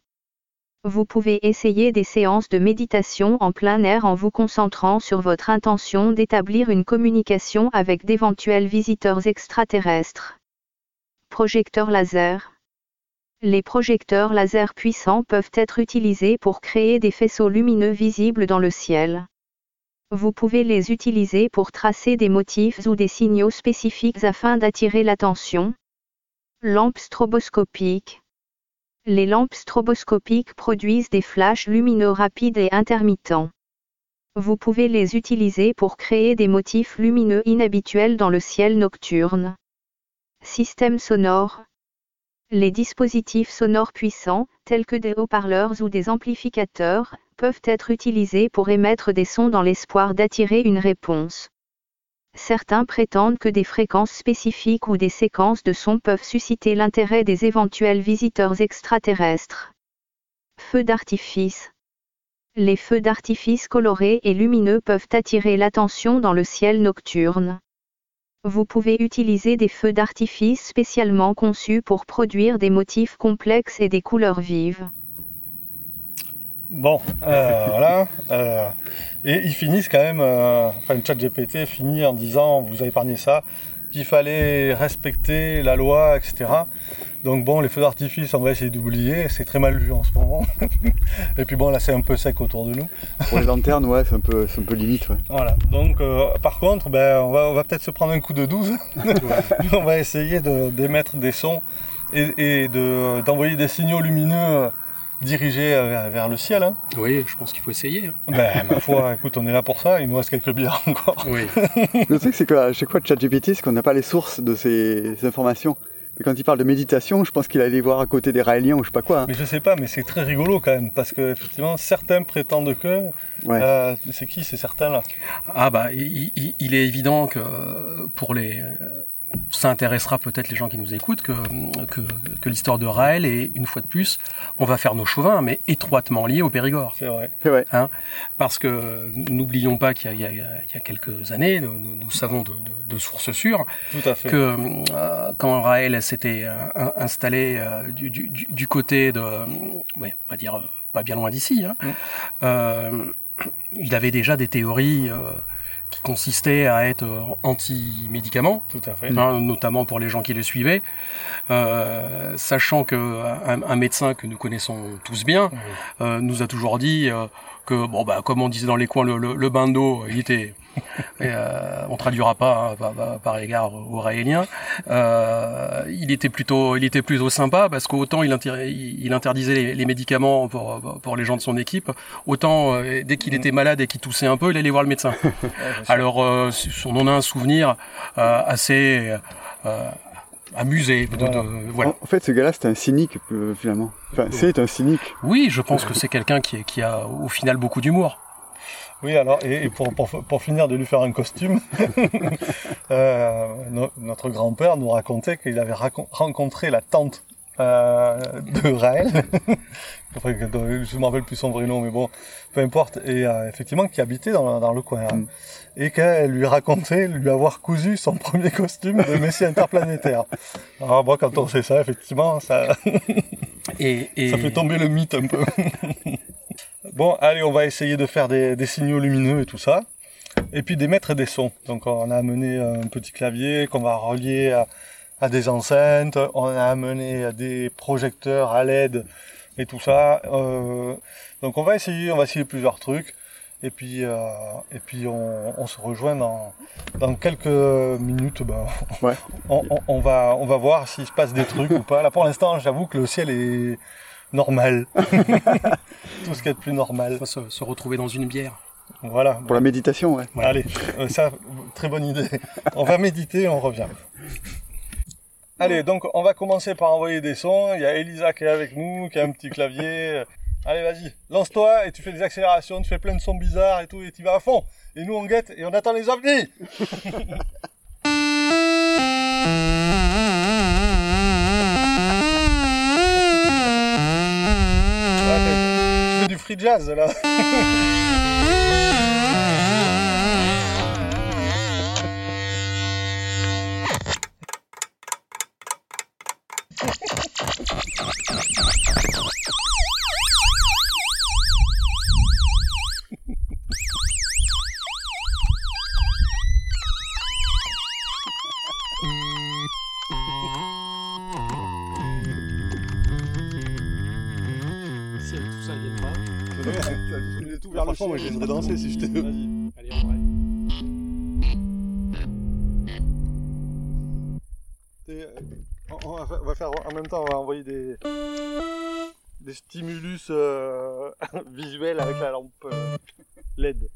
Vous pouvez essayer des séances de méditation en plein air en vous concentrant sur votre intention d'établir une communication avec d'éventuels visiteurs extraterrestres. Projecteur laser. Les projecteurs laser puissants peuvent être utilisés pour créer des faisceaux lumineux visibles dans le ciel. Vous pouvez les utiliser pour tracer des motifs ou des signaux spécifiques afin d'attirer l'attention. Lampe stroboscopique. Les lampes stroboscopiques produisent des flashs lumineux rapides et intermittents. Vous pouvez les utiliser pour créer des motifs lumineux inhabituels dans le ciel nocturne. Système sonore. Les dispositifs sonores puissants, tels que des haut-parleurs ou des amplificateurs, peuvent être utilisés pour émettre des sons dans l'espoir d'attirer une réponse. Certains prétendent que des fréquences spécifiques ou des séquences de sons peuvent susciter l'intérêt des éventuels visiteurs extraterrestres. Feux d'artifice. Les feux d'artifice colorés et lumineux peuvent attirer l'attention dans le ciel nocturne. Vous pouvez utiliser des feux d'artifice spécialement conçus pour produire des motifs complexes et des couleurs vives. Bon, euh, (laughs) voilà. Euh, et ils finissent quand même, euh, enfin le chat GPT finit en disant, vous avez épargné ça, qu'il fallait respecter la loi, etc. Donc bon, les feux d'artifice, on va essayer d'oublier, c'est très mal vu en ce moment. (laughs) et puis bon, là c'est un peu sec autour de nous. Pour les lanternes, ouais, c'est un peu, c'est un peu limite, ouais. Voilà. Donc euh, par contre, ben, on va, on va peut-être se prendre un coup de 12. (laughs) on va essayer de, d'émettre des sons et, et de, d'envoyer des signaux lumineux dirigés vers, vers le ciel. Hein. Oui, je pense qu'il faut essayer. hein. Ben, ma foi, (laughs) écoute, on est là pour ça, il nous reste quelques bières encore. Oui. (laughs) Le truc, c'est qu'à chaque fois, ChatGPT, c'est qu'on n'a pas les sources de ces, ces informations. Mais quand il parle de méditation, je pense qu'il allait voir à côté des Raéliens ou je sais pas quoi. hein. Mais je sais pas, mais c'est très rigolo quand même, parce que effectivement, certains prétendent que... Ouais. Euh, c'est qui ces certains-là Ah bah, il, il- il est évident que euh, pour les... Ça intéressera peut-être les gens qui nous écoutent que, que, que l'histoire de Raël est, une fois de plus, on va faire nos chauvins, mais étroitement liée au Périgord. C'est vrai. Ouais. Parce que n'oublions pas qu'il y, a- il y a- il y a quelques années, nous, nous- savons de, de- de sources sûres, Tout à fait. que euh, quand Raël s'était euh, in- installé euh, du, du, du- côté de, ouais, on va dire euh, pas bien loin d'ici, hein, Mm. euh, il avait déjà des théories euh, qui consistaient à être euh, anti-médicaments, Tout à fait. hein, notamment pour les gens qui le suivaient, euh, sachant que un, un médecin que nous connaissons tous bien euh, nous a toujours dit euh, que bon bah comme on disait dans les coins le, le, le bain d'eau il était (laughs) euh, on traduira pas hein, par, par- par égard aux Raéliens. Euh, il était plutôt il était plutôt sympa parce qu'autant il, inter- il interdisait les, les médicaments pour pour les gens de son équipe autant euh, dès qu'il était malade et qu'il toussait un peu il allait voir le médecin. (laughs) Alors, euh, on en a un souvenir euh, assez euh, amusé. De, Voilà. de- voilà. En, en fait, ce gars-là, c'est un cynique, euh, finalement. Enfin, c'est un cynique. Oui, je pense que c'est quelqu'un qui, qui a au final beaucoup d'humour. Oui, alors, et, et pour, pour, pour finir de lui faire un costume, (laughs) euh, no- notre grand-père nous racontait qu'il avait racon- rencontré la tante euh, (laughs) de Raël, (laughs) je me rappelle plus son vrai nom, mais bon, peu importe, et euh, effectivement qui habitait dans, dans le coin, hein. Mm. et qu'elle lui racontait lui avoir cousu son (laughs) premier costume de Messie interplanétaire. Alors moi, quand on sait ça, effectivement, ça, Et, et ça fait tomber le mythe un peu. bon, allez, on va essayer de faire des, des signaux lumineux et tout ça. Et puis d'émettre des sons. Donc on a amené un petit clavier qu'on va relier à, à des enceintes. On a amené des projecteurs à LED et tout ça. Euh, donc on va essayer, on va essayer plusieurs trucs. Et puis, euh, et puis on, on se rejoint dans, dans quelques minutes. Ben, (laughs) Ouais. on, on- on va, on va voir s'il se passe des trucs ou pas. Là pour l'instant, j'avoue que le ciel est normal. (laughs) Tout ce qu'il y a de plus normal. on va se, se retrouver dans une bière. Voilà. Pour la méditation, ouais. Allez, euh, ça, très bonne idée. On va méditer, on revient. Allez, donc on va commencer par envoyer des sons. Il y a Elisa qui est avec nous, qui a un petit clavier. (laughs) Allez, vas-y, lance-toi et tu fais des accélérations, tu fais plein de sons bizarres et tout, et tu vas à fond. Et nous on guette et on attend les ovnis. (laughs) Du free jazz là. (laughs) Franchement, moi, je laisserais danser si je te. Vas-y, allez, on va. On va faire en même temps, on va envoyer des, des stimulus euh, (laughs) visuels avec la lampe euh, LED.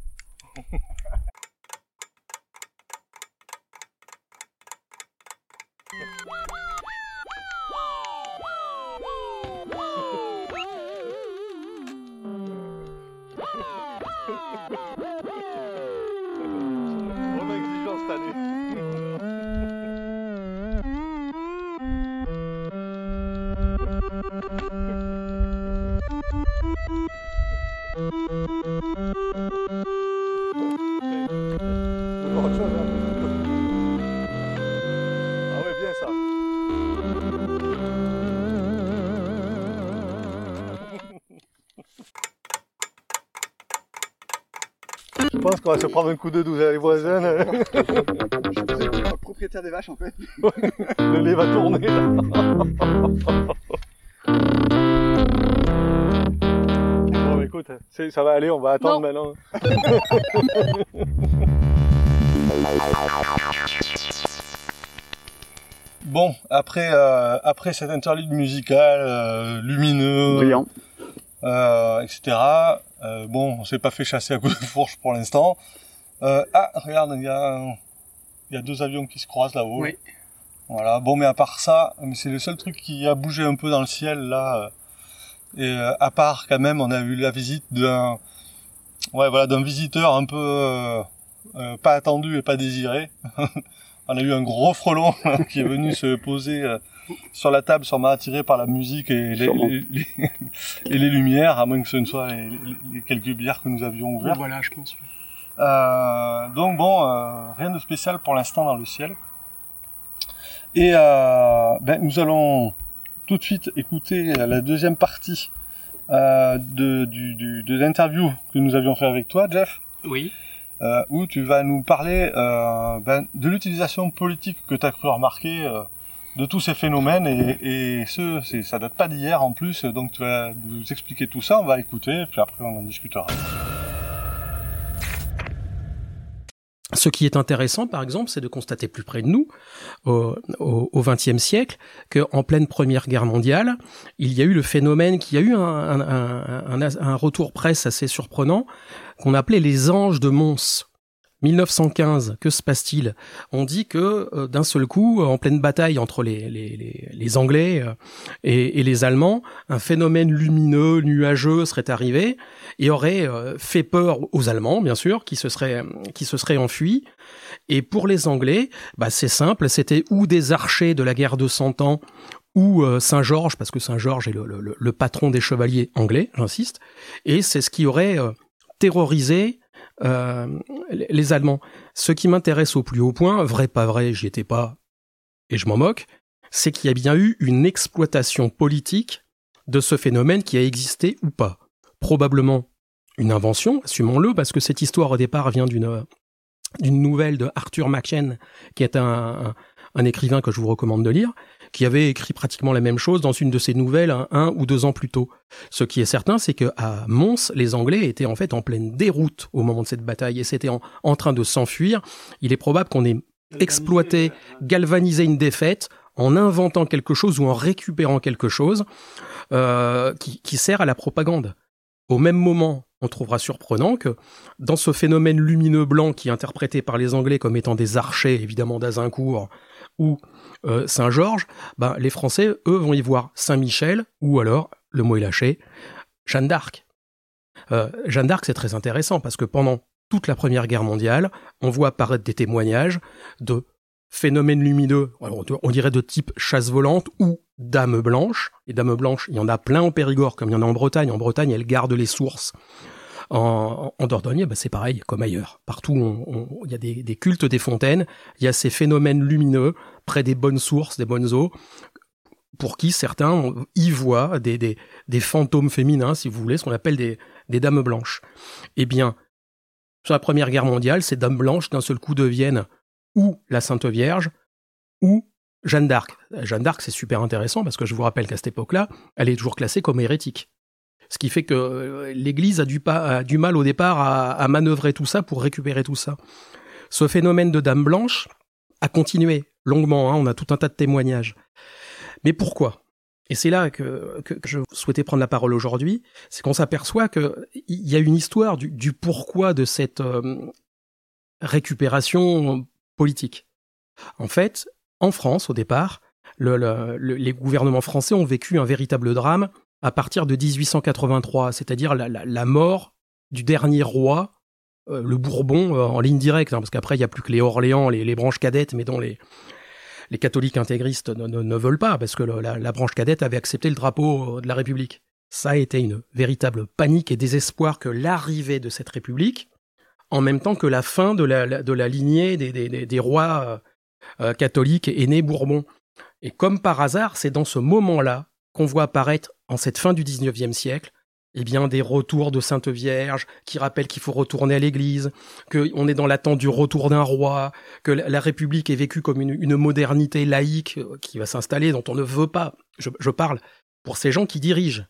Se prendre un coup de douze à les voisins. hein. propriétaire des vaches en fait. Le lait va tourner là. Bon, écoute, ça va aller, on va attendre maintenant. Bon, après, euh, après cette interlude musicale, euh, lumineux, Brillant. euh, etc. Euh, bon, on s'est pas fait chasser à coups de fourche pour l'instant. Euh, ah, regarde, il y a, il y a deux avions qui se croisent là-haut. Oui. Voilà. Bon, mais à part ça, mais c'est le seul truc qui a bougé un peu dans le ciel là. euh, Et euh, à part quand même, on a eu la visite d'un, ouais, voilà, d'un visiteur un peu pas attendu et pas désiré. (laughs) on a eu un gros frelon qui est venu se poser euh, sur la table, sûrement attiré par la musique et les, Sûrement. les- les- (laughs) et les lumières, à moins que ce ne soit les, les- les quelques bières que nous avions ouvertes. Voilà, je pense. Euh, donc bon, euh, rien de spécial pour l'instant dans le ciel. Et euh, ben, nous allons tout de suite écouter la deuxième partie euh, de, du, du- de l'interview que nous avions fait avec toi, Jeff, Oui. euh, où tu vas nous parler euh, ben, de l'utilisation politique que tu as cru remarquer euh, de tous ces phénomènes et, et ce, ça date pas d'hier en plus, donc tu vas nous expliquer tout ça, on va écouter, puis après on en discutera. Ce qui est intéressant, par exemple, c'est de constater plus près de nous, au XXe siècle, qu'en pleine Première Guerre mondiale, il y a eu le phénomène qui a eu un- un retour presse assez surprenant, qu'on appelait les anges de Mons. 1915, que se passe-t-il? On dit que euh, d'un seul coup, en pleine bataille entre les, les, les, les Anglais euh, et, et les Allemands, un phénomène lumineux, nuageux serait arrivé et aurait euh, fait peur aux Allemands, bien sûr, qui se seraient, qui se seraient enfuis. Et pour les Anglais, bah, c'est simple, c'était ou des archers de la guerre de Cent Ans, ou euh, Saint-Georges, parce que Saint-Georges est le, le- le patron des chevaliers anglais, j'insiste, et c'est ce qui aurait terrorisé euh, les Allemands. Ce qui m'intéresse au plus haut point, vrai pas vrai, j'y étais pas, et je m'en moque, c'est qu'il y a bien eu une exploitation politique de ce phénomène qui a existé ou pas. Probablement une invention, assumons-le, parce que cette histoire au départ vient d'une d'une nouvelle de Arthur Machen, qui est un, un écrivain que je vous recommande de lire, qui avait écrit pratiquement la même chose dans une de ses nouvelles un, un ou deux ans plus tôt. Ce qui est certain, c'est que à Mons, les Anglais étaient en fait en pleine déroute au moment de cette bataille et c'était en, en train de s'enfuir. Il est probable qu'on ait exploité, galvanisé une défaite en inventant quelque chose ou en récupérant quelque chose euh, qui, qui sert à la propagande. Au même moment, on trouvera surprenant que dans ce phénomène lumineux blanc qui est interprété par les Anglais comme étant des archers, évidemment d'Azincourt ou euh, Saint-Georges, ben, les Français, eux, vont y voir Saint-Michel ou alors, le mot est lâché, Jeanne d'Arc. Euh, Jeanne d'Arc, c'est très intéressant parce que pendant toute la Première Guerre mondiale, on voit apparaître des témoignages de phénomènes lumineux, on dirait de type chasse volante ou dame blanche. Les dames blanches, il y en a plein en Périgord, comme il y en a en Bretagne. En Bretagne, elles gardent les sources. En, Dordogne, bah, c'est pareil, comme ailleurs. Partout, il y a des, cultes des fontaines, il y a ces phénomènes lumineux près des bonnes sources, des bonnes eaux, pour qui certains y voient des fantômes féminins, si vous voulez, ce qu'on appelle des, des dames blanches. Eh bien, sur la Première Guerre mondiale, ces dames blanches, d'un seul coup, deviennent ou la Sainte Vierge, ou Jeanne d'Arc. Jeanne d'Arc, c'est super intéressant parce que je vous rappelle qu'à cette époque-là, elle est toujours classée comme hérétique. Ce qui fait que l'Église a du, mal au départ à, manœuvrer tout ça pour récupérer tout ça. Ce phénomène de Dame Blanche a continué longuement, hein, on a tout un tas de témoignages. Mais pourquoi? Et c'est là que, je souhaitais prendre la parole aujourd'hui, c'est qu'on s'aperçoit qu'il y a une histoire du, pourquoi de cette euh, récupération politique. En fait, en France, au départ, le, le, les gouvernements français ont vécu un véritable drame à partir de 1883, c'est-à-dire la, mort du dernier roi, euh, le Bourbon, euh, en ligne directe, hein, parce qu'après il n'y a plus que les Orléans, les, branches cadettes, mais dont les, les catholiques intégristes ne, veulent pas, parce que la, branche cadette avait accepté le drapeau de la République. Ça a été une véritable panique et désespoir que l'arrivée de cette République, en même temps que la fin de la, lignée des, des, rois euh, catholiques et nés Bourbon. Et comme par hasard, c'est dans ce moment-là qu'on voit apparaître, en cette fin du XIXe siècle, eh bien, des retours de Sainte Vierge qui rappellent qu'il faut retourner à l'église, qu'on est dans l'attente du retour d'un roi, que la République est vécue comme une, modernité laïque euh, qui va s'installer, dont on ne veut pas. Je, je, parle pour ces gens qui dirigent.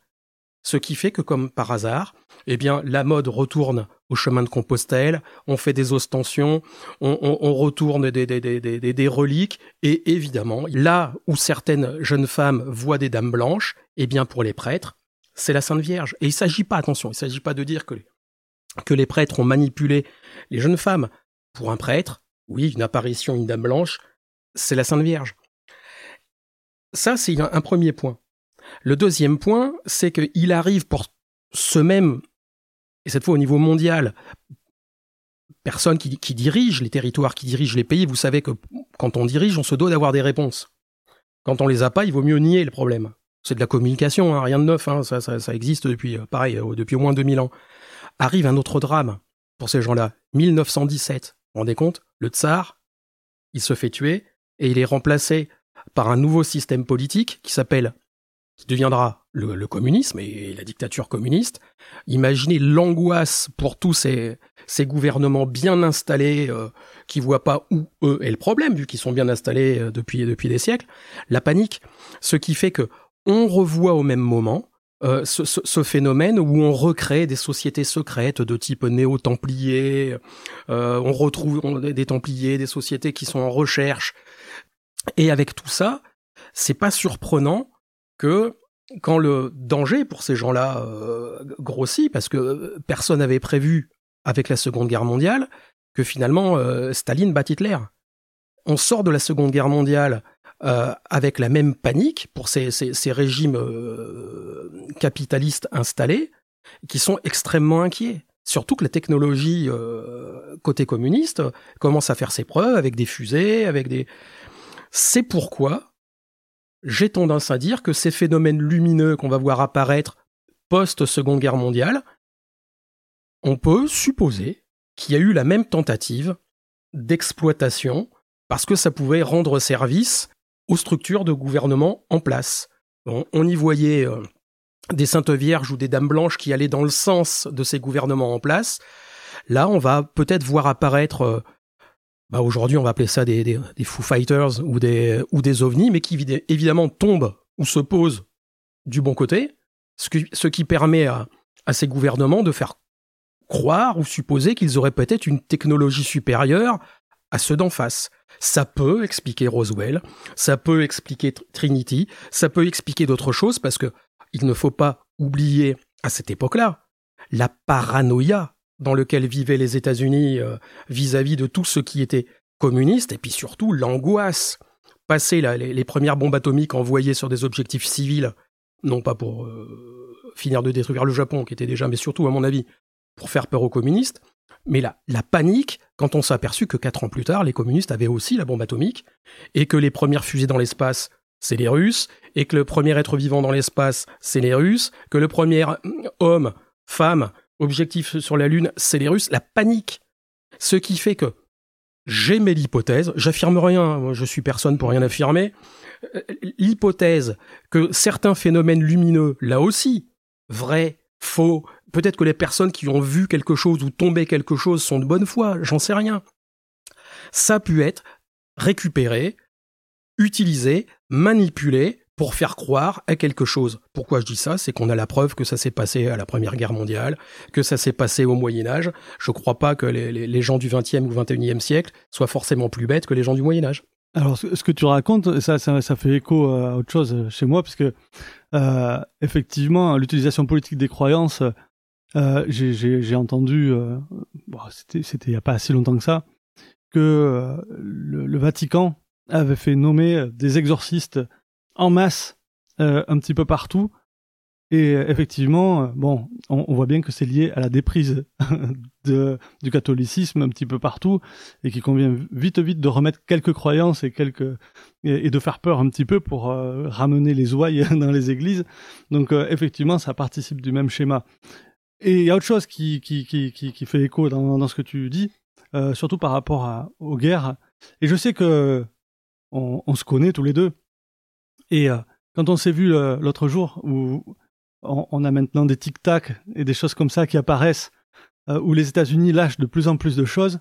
Ce qui fait que, comme par hasard, eh bien, la mode retourne au chemin de Compostelle, on fait des ostensions, on, retourne des, reliques, et évidemment, là où certaines jeunes femmes voient des dames blanches, eh bien, pour les prêtres, c'est la Sainte Vierge. Et il s'agit pas, attention, il s'agit pas de dire que que les prêtres ont manipulé les jeunes femmes. Pour un prêtre, oui, une apparition, une dame blanche, c'est la Sainte Vierge. Ça, c'est un premier point. Le deuxième point, c'est qu'il arrive pour ce même, et cette fois au niveau mondial, personne qui, dirige les territoires, qui dirige les pays, vous savez que quand on dirige, on se doit d'avoir des réponses. Quand on les a pas, il vaut mieux nier le problème. C'est de la communication, hein, rien de neuf, hein, ça, existe depuis, euh, pareil, euh, depuis au moins 2000 ans. Arrive un autre drame pour ces gens-là. 1917, vous vous rendez compte? Le tsar, il se fait tuer et il est remplacé par un nouveau système politique qui s'appelle deviendra le, communisme et la dictature communiste. Imaginez l'angoisse pour tous ces, gouvernements bien installés euh, qui voient pas où eux est le problème vu qu'ils sont bien installés euh, depuis des siècles. La panique, ce qui fait que on revoit au même moment euh, ce, phénomène où on recrée des sociétés secrètes de type néo-templier, euh, on retrouve des templiers, des sociétés qui sont en recherche. Et avec tout ça, c'est pas surprenant que quand le danger pour ces gens-là euh, grossit, parce que personne n'avait prévu avec la Seconde Guerre mondiale que finalement euh, Staline bat Hitler. On sort de la Seconde Guerre mondiale euh, avec la même panique pour ces, régimes euh, capitalistes installés qui sont extrêmement inquiets. Surtout que la technologie euh, côté communiste commence à faire ses preuves avec des fusées, avec des... C'est pourquoi j'ai tendance à dire que ces phénomènes lumineux qu'on va voir apparaître post-Seconde Guerre mondiale, on peut supposer qu'il y a eu la même tentative d'exploitation parce que ça pouvait rendre service aux structures de gouvernement en place. On, y voyait euh, des saintes vierges ou des dames blanches qui allaient dans le sens de ces gouvernements en place. Là, on va peut-être voir apparaître euh, bah aujourd'hui on va appeler ça des, des, Foo Fighters ou des, ou ovnis, mais qui évidemment tombent ou se posent du bon côté, ce qui, permet à, à ces gouvernements de faire croire ou supposer qu'ils auraient peut-être une technologie supérieure à ceux d'en face. Ça peut expliquer Roswell, ça peut expliquer Trinity, ça peut expliquer d'autres choses parce que il ne faut pas oublier à cette époque-là la paranoïa dans lequel vivaient les États-Unis euh, vis-à-vis de tout ce qui était communiste, et puis surtout l'angoisse. Passer les, premières bombes atomiques envoyées sur des objectifs civils, non pas pour euh, finir de détruire le Japon, qui était déjà, mais surtout, à mon avis, pour faire peur aux communistes, mais la, la panique quand on s'est aperçu que quatre ans plus tard, les communistes avaient aussi la bombe atomique, et que les premières fusées dans l'espace, c'est les Russes, et que le premier être vivant dans l'espace, c'est les Russes, que le premier homme, femme, objectif sur la Lune, c'est les Russes, la panique. Ce qui fait que j'aimais l'hypothèse, j'affirme rien, je suis personne pour rien affirmer, l'hypothèse que certains phénomènes lumineux, là aussi, vrais, faux, peut-être que les personnes qui ont vu quelque chose ou tombé quelque chose sont de bonne foi, j'en sais rien. Ça a pu être récupéré, utilisé, manipulé pour faire croire à quelque chose. Pourquoi je dis ça? C'est qu'on a la preuve que ça s'est passé à la Première Guerre mondiale, que ça s'est passé au Moyen Âge. Je ne crois pas que les, gens du XXe ou XXIe siècle soient forcément plus bêtes que les gens du Moyen Âge. Alors, ce que tu racontes, ça, fait écho à autre chose chez moi, puisque euh, effectivement, l'utilisation politique des croyances, euh, j'ai entendu, euh, c'était il n'y a pas assez longtemps que ça, que euh, le, Vatican avait fait nommer des exorcistes en masse euh, un petit peu partout. Et effectivement, bon, on, voit bien que c'est lié à la déprise (laughs) du catholicisme un petit peu partout et qu'il convient vite vite de remettre quelques croyances et quelques et, de faire peur un petit peu pour euh, ramener les ouailles (laughs) dans les églises. Donc effectivement, ça participe du même schéma. Et il y a autre chose qui, qui, qui, qui, fait écho dans, ce que tu dis, euh, surtout par rapport à, aux guerres. Et je sais que on, on se connaît tous les deux. Et euh, quand on s'est vu euh, l'autre jour, où on, a maintenant des tic-tac et des choses comme ça qui apparaissent, où les États-Unis lâchent de plus en plus de choses,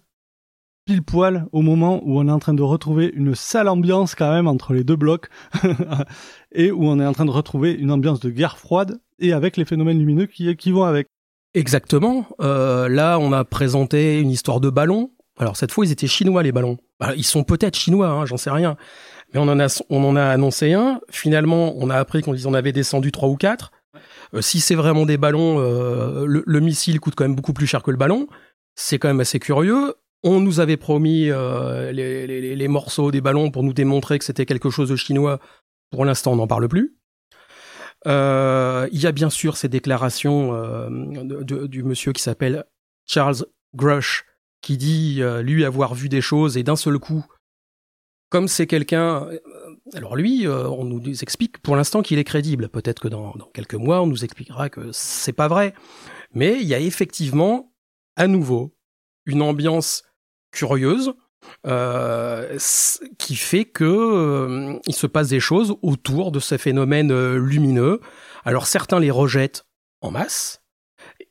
pile poil au moment où on est en train de retrouver une sale ambiance quand même entre les deux blocs, (laughs) et où on est en train de retrouver une ambiance de guerre froide, et avec les phénomènes lumineux qui, vont avec. Exactement. Euh, là, on a présenté une histoire de ballons. Alors cette fois, ils étaient chinois les ballons. Bah, ils sont peut-être chinois, hein, j'en sais rien. Mais on en a, on en a annoncé un. Finalement, on a appris qu'on en avait descendu trois ou quatre. Euh, si c'est vraiment des ballons, euh, le, missile coûte quand même beaucoup plus cher que le ballon. C'est quand même assez curieux. On nous avait promis les, les, morceaux des ballons pour nous démontrer que c'était quelque chose de chinois. Pour l'instant, on n'en parle plus. Euh, il y a bien sûr ces déclarations euh, du monsieur qui s'appelle Charles Grush, qui dit euh, lui avoir vu des choses et d'un seul coup, comme c'est quelqu'un, alors lui, on nous explique pour l'instant qu'il est crédible. Peut-être que dans, quelques mois, on nous expliquera que c'est pas vrai. Mais il y a effectivement, à nouveau, une ambiance curieuse euh, qui fait que euh, il se passe des choses autour de ces phénomènes euh, lumineux. Alors certains les rejettent en masse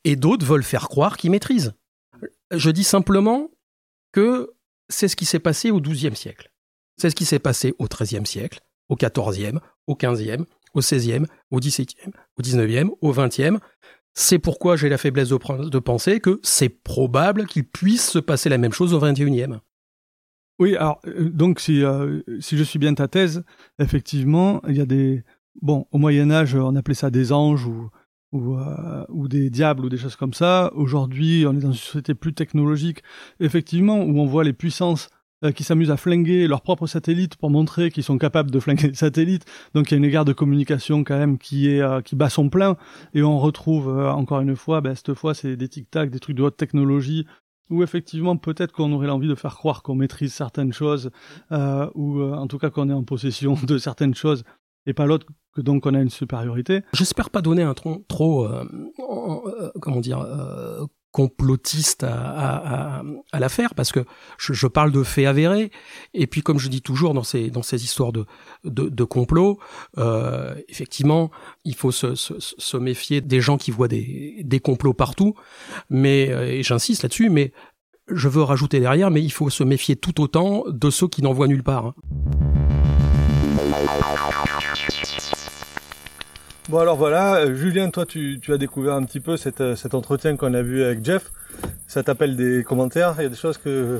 et d'autres veulent faire croire qu'ils maîtrisent. Je dis simplement que c'est ce qui s'est passé au XIIe siècle. C'est ce qui s'est passé au XIIIe siècle, au XIVe, au XVe, au XVIe, au XVIIe, au XIXe, au XXe. C'est pourquoi j'ai la faiblesse de, penser que c'est probable qu'il puisse se passer la même chose au XXIe. Oui, alors euh, donc si euh, si je suis bien ta thèse, effectivement, il y a des bon au Moyen Âge on appelait ça des anges ou ou, euh, ou des diables ou des choses comme ça. Aujourd'hui, on est dans une société plus technologique, effectivement, où on voit les puissances qui s'amusent à flinguer leurs propres satellites pour montrer qu'ils sont capables de flinguer les satellites. Donc il y a une guerre de communication quand même qui est qui bat son plein et on retrouve encore une fois, ben, cette fois c'est des tic-tac, des trucs de haute technologie où effectivement peut-être qu'on aurait l'envie de faire croire qu'on maîtrise certaines choses, euh, ou euh, en tout cas qu'on est en possession de certaines choses, et pas l'autre que donc on a une supériorité. J'espère pas donner un tronc trop, euh, comment dire, complotiste à, l'affaire parce que je, parle de faits avérés et puis comme je dis toujours dans ces dans ces histoires de de, complot effectivement il faut se, se, méfier des gens qui voient des des complots partout mais et j'insiste là-dessus mais je veux rajouter derrière mais il faut se méfier tout autant de ceux qui n'en voient nulle part hein. Bon alors voilà, euh, Julien, toi tu, as découvert un petit peu euh, cet entretien qu'on a vu avec Jeff. Ça t'appelle des commentaires, il y a des choses que,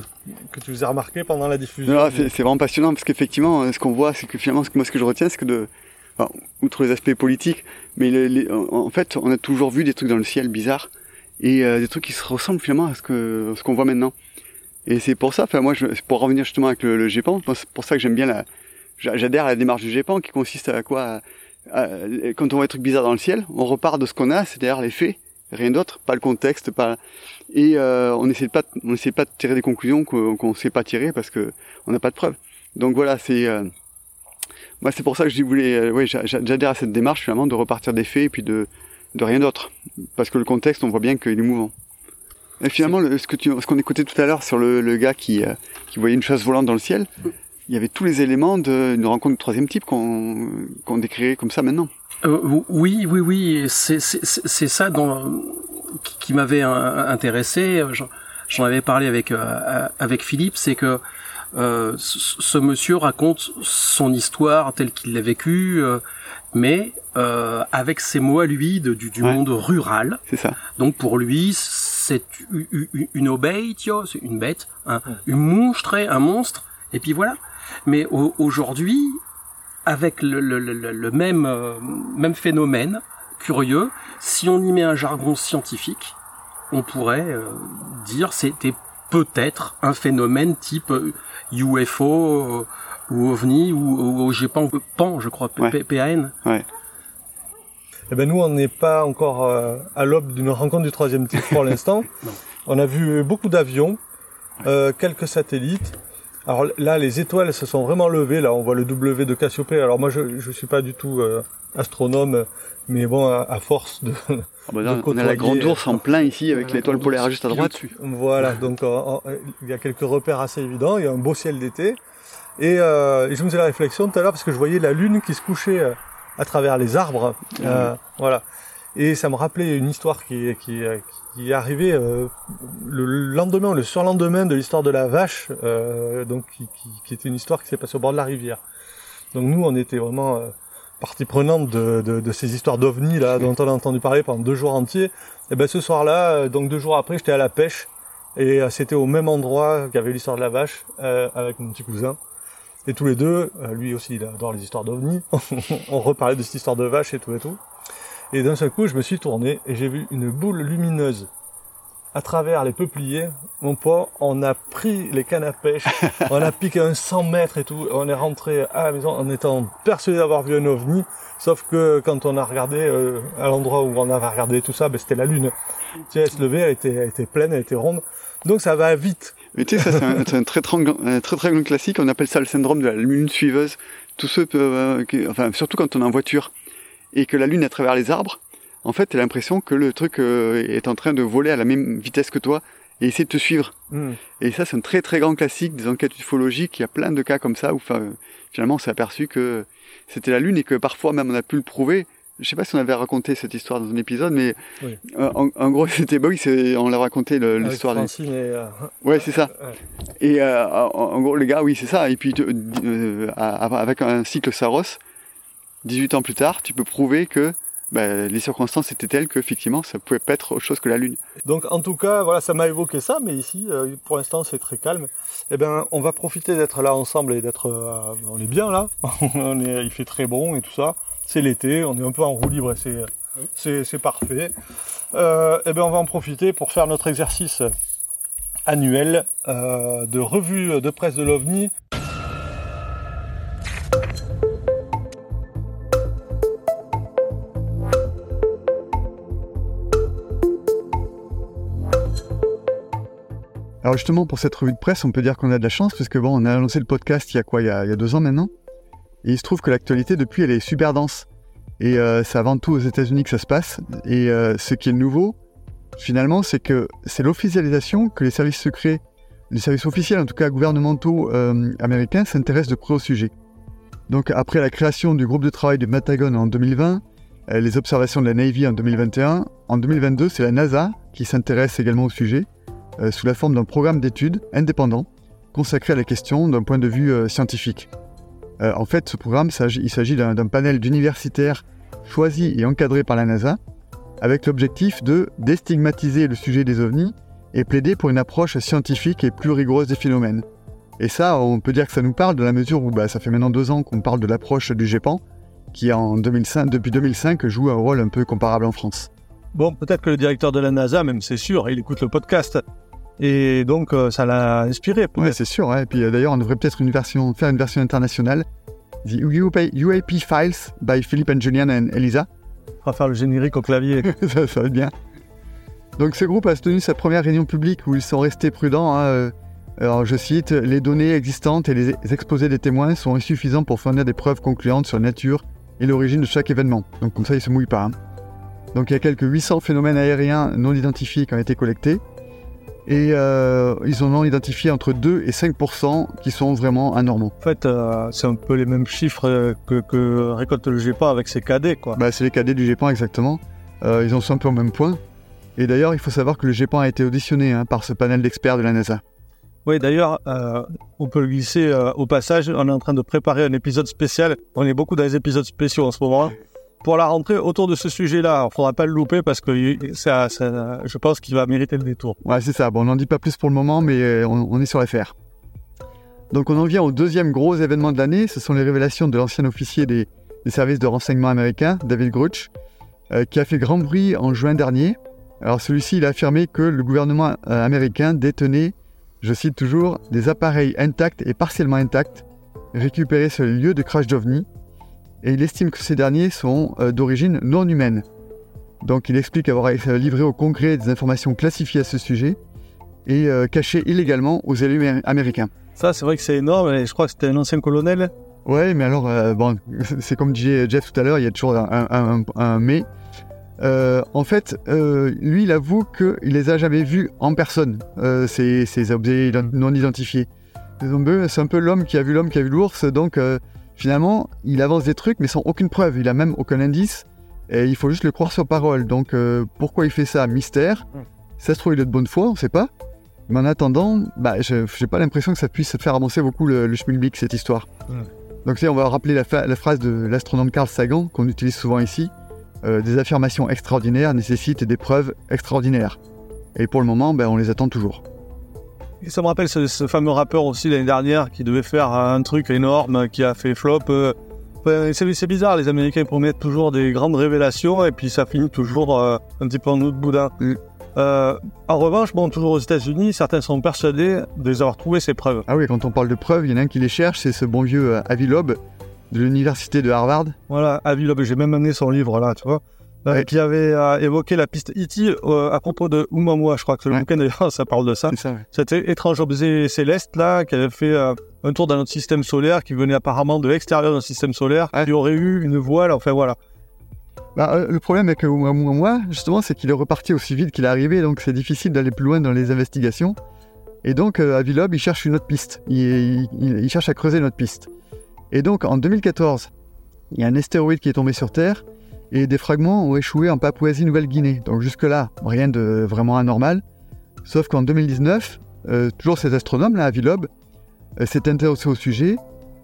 que tu vous as remarqué pendant la diffusion C'est vraiment passionnant parce qu'effectivement, ce qu'on voit, c'est que finalement, moi ce que je retiens, c'est que de, outre les aspects politiques, mais en fait, on a toujours vu des trucs dans le ciel bizarres et euh, des trucs qui se ressemblent finalement à ce que ce qu'on voit maintenant. Et c'est pour ça, enfin moi, je, pour revenir justement avec le, le GEPAN, c'est pour ça que j'aime bien la, j'adhère à la démarche du GEPAN qui consiste à quoi euh, quand on voit des trucs bizarres dans le ciel, on repart de ce qu'on a, c'est-à-dire les faits, rien d'autre, pas le contexte, pas et euh, on essaie pas, on essaie pas de tirer des conclusions qu'on sait pas tirer parce que on n'a pas de preuves. Donc voilà, c'est euh, moi c'est pour ça que je voulais, oui, j'adhère à cette démarche finalement de repartir des faits et puis de de rien d'autre, parce que le contexte, on voit bien qu'il est mouvant. Et finalement, ce que tu, ce qu'on écoutait tout à l'heure sur le, le gars qui qui voyait une chasse volante dans le ciel, il y avait tous les éléments d'une rencontre de troisième type qu'on qu'on décrirait comme ça maintenant. Euh, oui, oui, oui, c'est ça dont, qui m'avait intéressé. J'en avais parlé avec euh, avec Philippe, c'est que euh, ce, monsieur raconte son histoire telle qu'il l'a vécue, euh, mais euh, avec ses mots à lui de, du, du monde rural. C'est ça. Donc pour lui, c'est une obéie, c'est une bête, un, une monstre, un monstre, et puis voilà. Mais aujourd'hui, avec le, le, le, le même, euh, même phénomène curieux, si on y met un jargon scientifique, on pourrait euh, dire c'était peut-être un phénomène type UFO ou OVNI ou, ou, pas PAN, je crois, ouais. PAN. Ouais. Eh ben nous, on n'est pas encore euh, à l'aube d'une rencontre du troisième type pour (laughs) l'instant. on a vu beaucoup d'avions, euh, quelques satellites. Alors là, les étoiles se sont vraiment levées. Là, on voit le W de Cassiopée. Alors moi, je ne suis pas du tout euh, astronome, mais bon, à, à force de, ah bah là, (laughs) de on a la grande ours en plein ici avec l'étoile polaire juste à droite. Voilà, (laughs) donc il y a quelques repères assez évidents. Il y a un beau ciel d'été. Et, euh, et, je me faisais la réflexion tout à l'heure parce que je voyais la lune qui se couchait euh, à travers les arbres. Euh, voilà. Et ça me rappelait une histoire qui, qui, qui est arrivée euh, le lendemain, le surlendemain de l'histoire de la vache, euh, donc qui, qui, était une histoire qui s'est passée au bord de la rivière. Donc nous, on était vraiment euh, partie prenante de, de, de, ces histoires d'ovnis là dont on a entendu parler pendant deux jours entiers. Et ben ce soir-là, donc deux jours après, j'étais à la pêche et c'était au même endroit qu'il y avait l'histoire de la vache avec mon petit cousin. Et tous les deux, lui aussi il adore les histoires d'ovnis, (laughs) on reparlait de cette histoire de vache et tout et tout. Et d'un seul coup, je me suis tourné et j'ai vu une boule lumineuse à travers les peupliers. Mon pote, on a pris les cannes à pêche, (laughs) on a piqué un 100 mètres et tout. On est rentré à la maison en étant persuadé d'avoir vu un ovni. Sauf que quand on a regardé euh, à l'endroit où on avait regardé tout ça, ben, c'était la lune. Tu sais, elle se levait, elle était, elle était pleine, elle était ronde. Donc ça va vite. Mais tu sais, ça c'est un, un, très, un très très grand classique. On appelle ça le syndrome de la lune suiveuse. Tous ceux peuvent, euh, qui, enfin surtout quand on est en voiture et que la lune à travers les arbres, en fait, tu as l'impression que le truc euh, est en train de voler à la même vitesse que toi et essayer de te suivre. Mm. Et ça, c'est un très très grand classique des enquêtes ufologiques. Il y a plein de cas comme ça où finalement on s'est aperçu que c'était la lune et que parfois même on a pu le prouver. Je sais pas si on avait raconté cette histoire dans un épisode, mais oui. euh, en, en, gros, (laughs) c'était bah oui, on l'a raconté l'histoire. Des... Euh... Ouais, c'est ça. (laughs) Ouais. Et euh, en, en, gros, les gars, oui, c'est ça. Et puis avec un cycle Saros, 18 ans plus tard, tu peux prouver que bah, les circonstances étaient telles qu'effectivement, ça pouvait pas être autre chose que la Lune. Donc, en tout cas, voilà, ça m'a évoqué ça, mais ici, euh, pour l'instant, c'est très calme. Eh ben, on va profiter d'être là ensemble et d'être, euh, on est bien là. (laughs) il fait très bon et tout ça. C'est l'été, on est un peu en roue libre, c'est, c'est, parfait. Euh, eh ben, on va en profiter pour faire notre exercice annuel de revue de presse de l'OVNI. Alors justement, pour cette revue de presse, on peut dire qu'on a de la chance, parce que bon, on a lancé le podcast il y a quoi, il y a, deux ans maintenant, et il se trouve que l'actualité depuis, elle est super dense. Et euh, c'est avant tout aux États-Unis que ça se passe. Et euh, ce qui est nouveau, finalement, c'est que c'est l'officialisation que les services secrets, les services officiels, en tout cas gouvernementaux euh, américains, s'intéressent de près au sujet. Donc après la création du groupe de travail de Pentagon en 2020, euh, les observations de la Navy en 2021, en 2022, c'est la NASA qui s'intéresse également au sujet euh, sous la forme d'un programme d'études indépendant consacré à la question d'un point de vue euh, scientifique. Euh, en fait, ce programme, il s'agit d'un panel d'universitaires choisis et encadrés par la NASA, avec l'objectif de déstigmatiser le sujet des ovnis et plaider pour une approche scientifique et plus rigoureuse des phénomènes. Et ça, on peut dire que ça nous parle de la mesure où bah, ça fait maintenant deux ans qu'on parle de l'approche du GEPAN, qui en 2005, depuis 2005 joue un rôle un peu comparable en France. Bon, peut-être que le directeur de la NASA, même c'est sûr, il écoute le podcast. Et donc, euh, ça l'a inspiré. Ouais, c'est sûr. Ouais. Et puis euh, d'ailleurs, on devrait peut-être une version, faire une version internationale. The UAP Files by Philippe and Julian and Elisa. On va faire le générique au clavier. (laughs) ça, ça va être bien. Donc, ce groupe a tenu sa première réunion publique où ils sont restés prudents. Hein. Alors, je cite Les données existantes et les exposés des témoins sont insuffisants pour fournir des preuves concluantes sur la nature et l'origine de chaque événement. Donc, comme ça, ils se mouillent pas. Hein. Donc il y a quelques 800 phénomènes aériens non identifiés qui ont été collectés. Et euh, ils en ont identifié entre 2 et 5% qui sont vraiment anormaux. En fait, euh, c'est un peu les mêmes chiffres que, que récolte le GEPAN avec ses cadets. Quoi. Bah, c'est les cadets du GEPAN exactement. Euh, ils en sont un peu au même point. Et d'ailleurs, il faut savoir que le GEPAN a été auditionné hein, par ce panel d'experts de la NASA. Oui, d'ailleurs, euh, on peut le glisser euh, au passage. On est en train de préparer un épisode spécial. On est beaucoup dans les épisodes spéciaux en ce moment. Pour la rentrée autour de ce sujet-là, il faudra pas le louper parce que je pense qu'il va mériter le détour. Ouais, c'est ça. Bon, on n'en dit pas plus pour le moment, mais euh, on, on est sur fers. Donc on en vient au deuxième gros événement de l'année. Ce sont les révélations de l'ancien officier des, services de renseignement américains, David Grush, euh, qui a fait grand bruit en juin dernier. Alors celui-ci, il a affirmé que le gouvernement euh, américain détenait, je cite toujours, des appareils intacts et partiellement intacts récupérés sur les lieux de crash d'OVNI, et il estime que ces derniers sont euh, d'origine non humaine. Donc il explique avoir livré au Congrès des informations classifiées à ce sujet et euh, cachées illégalement aux élus américains. Ça, c'est vrai que c'est énorme. Et je crois que c'était un ancien colonel. Ouais, mais alors, euh, bon, (laughs) c'est comme disait Jeff tout à l'heure, il y a toujours un, un- un- un mais. Euh, en fait, euh, lui, il avoue qu'il les a jamais vus en personne, ces, ces objets non identifiés. C'est un peu, c'est un peu l'homme qui a vu l'homme qui a vu l'ours, donc finalement, il avance des trucs, mais sans aucune preuve. Il a même aucun indice, et il faut juste le croire sur parole. Donc, euh, pourquoi il fait ça? Mystère. Ça se trouve, il est de bonne foi, on sait pas. Mais en attendant, bah, je j'ai pas l'impression que ça puisse faire avancer beaucoup le, le schmilblick, cette histoire. Donc, tu sais, on va rappeler la phrase de l'astronome Carl Sagan, qu'on utilise souvent ici. Euh, des affirmations extraordinaires nécessitent des preuves extraordinaires. Et pour le moment, ben, on les attend toujours. Et ça me rappelle ce, ce fameux rappeur aussi l'année dernière qui devait faire un truc énorme qui a fait flop. euh, c'est bizarre, les Américains promettent toujours des grandes révélations et puis ça finit toujours euh, un petit peu en autre boudin. Mm. Euh, en revanche, bon, toujours aux États-Unis, certains sont persuadés de les avoir trouvé ces preuves. Ah oui, quand on parle de preuves, il y en a un qui les cherche, c'est ce bon vieux euh, Avi Loeb de l'université de Harvard. Voilà, Avi Loeb, j'ai même amené son livre là, tu vois, Ouais. qui avait euh, évoqué la piste E.T. euh, à propos de Oumuamua. Je crois que le Ouais. bouquin d'ailleurs, (laughs) ça parle de ça. Ça, ouais. Cet étrange objet céleste là, qui avait fait euh, un tour dans notre système solaire, qui venait apparemment de l'extérieur notre système solaire, qui aurait eu une voile, enfin voilà. Bah, euh, le problème avec Oumuamua, justement, c'est qu'il est reparti aussi vite qu'il est arrivé, donc c'est difficile d'aller plus loin dans les investigations. Et donc, euh, Avi Loeb, il cherche une autre piste. Il, il- il- il cherche à creuser une autre piste. Et donc, en 2014, il y a un astéroïde qui est tombé sur Terre et des fragments ont échoué en Papouasie-Nouvelle-Guinée. Donc, jusque-là, rien de vraiment anormal. Sauf qu'en 2019, euh, toujours cet astronome-là, Avi Loeb, euh, s'est intéressé au sujet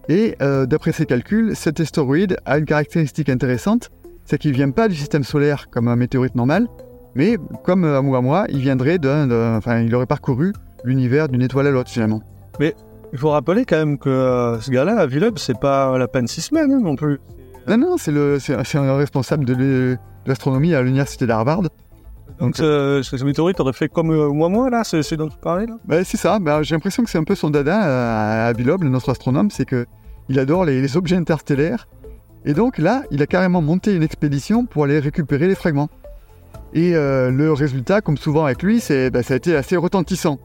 et, euh, d'après ses calculs, cet astéroïde a une caractéristique intéressante c'est qu'il vient pas du système solaire comme un météorite normal, mais comme Oumuamua, il viendrait d'un, enfin, il aurait parcouru l'univers d'une étoile à l'autre finalement. Il faut rappeler quand même que ce gars-là, Loeb, c'est pas à la peine six semaines non plus. Non, non, c'est le, c'est, c'est un responsable de, l'astronomie à l'université d'Harvard. Donc Donc, ce, ce météorite aurait fait comme euh, moi, moi là, c'est c'est dont tu parlais là? Bah, c'est ça. Bah, j'ai l'impression que c'est un peu son dada euh, à Loeb, notre astronome, c'est que il adore les, les objets interstellaires. Et donc là, il a carrément monté une expédition pour aller récupérer les fragments. Et euh, le résultat, comme souvent avec lui, c'est, bah, ça a été assez retentissant.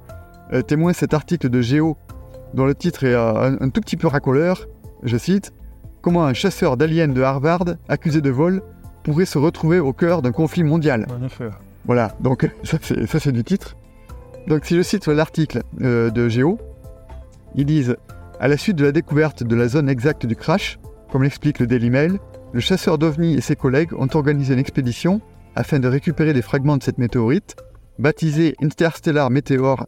Euh, témoin cet article de Géo, dont le titre est euh, un, un tout petit peu racoleur. Je cite Comment un chasseur d'aliens de Harvard, accusé de vol, pourrait se retrouver au cœur d'un conflit mondial. Voilà, donc (laughs) ça c'est, ça, c'est du titre. Donc si je cite l'article euh, de Géo, ils disent À la suite de la découverte de la zone exacte du crash, comme l'explique le Daily Mail, le chasseur d'OVNI et ses collègues ont organisé une expédition afin de récupérer des fragments de cette météorite, baptisée Interstellar Meteor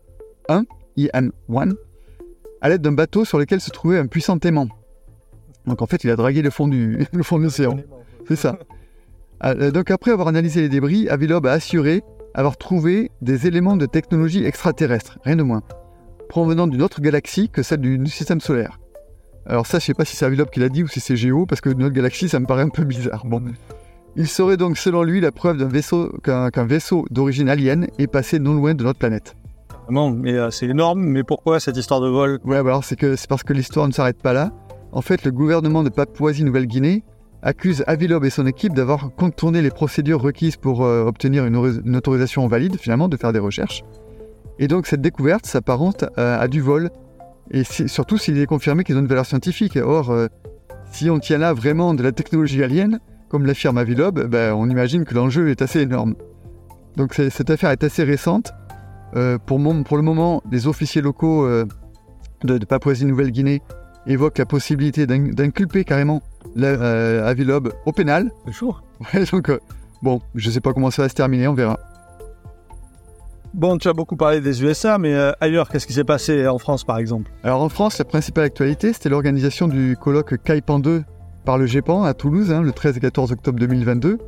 1, IM1, à l'aide d'un bateau sur lequel se trouvait un puissant aimant. Donc en fait, il a dragué le fond, du, (laughs) le fond de l'océan. C'est ça. Euh, Donc après avoir analysé les débris, Avilob a assuré avoir trouvé des éléments de technologie extraterrestre, rien de moins, provenant d'une autre galaxie que celle du, du système solaire. Alors ça, je sais pas si c'est Avilob qui l'a dit ou si c'est Géo, parce que notre galaxie, ça me paraît un peu bizarre. Bon. Il serait donc, selon lui, la preuve d'un vaisseau, qu'un vaisseau d'origine alien est passé non loin de notre planète. Vraiment, mais euh, c'est énorme. Mais pourquoi cette histoire de vol? Ouais, bah alors c'est que c'est parce que l'histoire ne s'arrête pas là. En fait, le gouvernement de Papouasie-Nouvelle-Guinée accuse Avilob et son équipe d'avoir contourné les procédures requises pour euh, obtenir une, autorisation valide, finalement, de faire des recherches. Et donc, cette découverte s'apparente à, à du vol, et surtout s'il est confirmé qu'ils ont une valeur scientifique. Or, euh, si on tient là vraiment de la technologie alien, comme l'affirme Avilob, ben, on imagine que l'enjeu est assez énorme. Donc, cette affaire est assez récente. Euh, pour, le moment, les officiers locaux euh, de Papouasie-Nouvelle-Guinée évoquent la possibilité d'in- d'inculper carrément la, euh, Avilob au pénal. C'est chaud. Ouais, (laughs) donc, euh, bon, je sais pas comment ça va se terminer, on verra. Bon, tu as beaucoup parlé des USA, mais euh, ailleurs, qu'est-ce qui s'est passé en France, par exemple? Alors en France, la principale actualité, c'était l'organisation du colloque Caipan 2 par le GEPAN à Toulouse, hein, le 13 et 14 octobre 2022,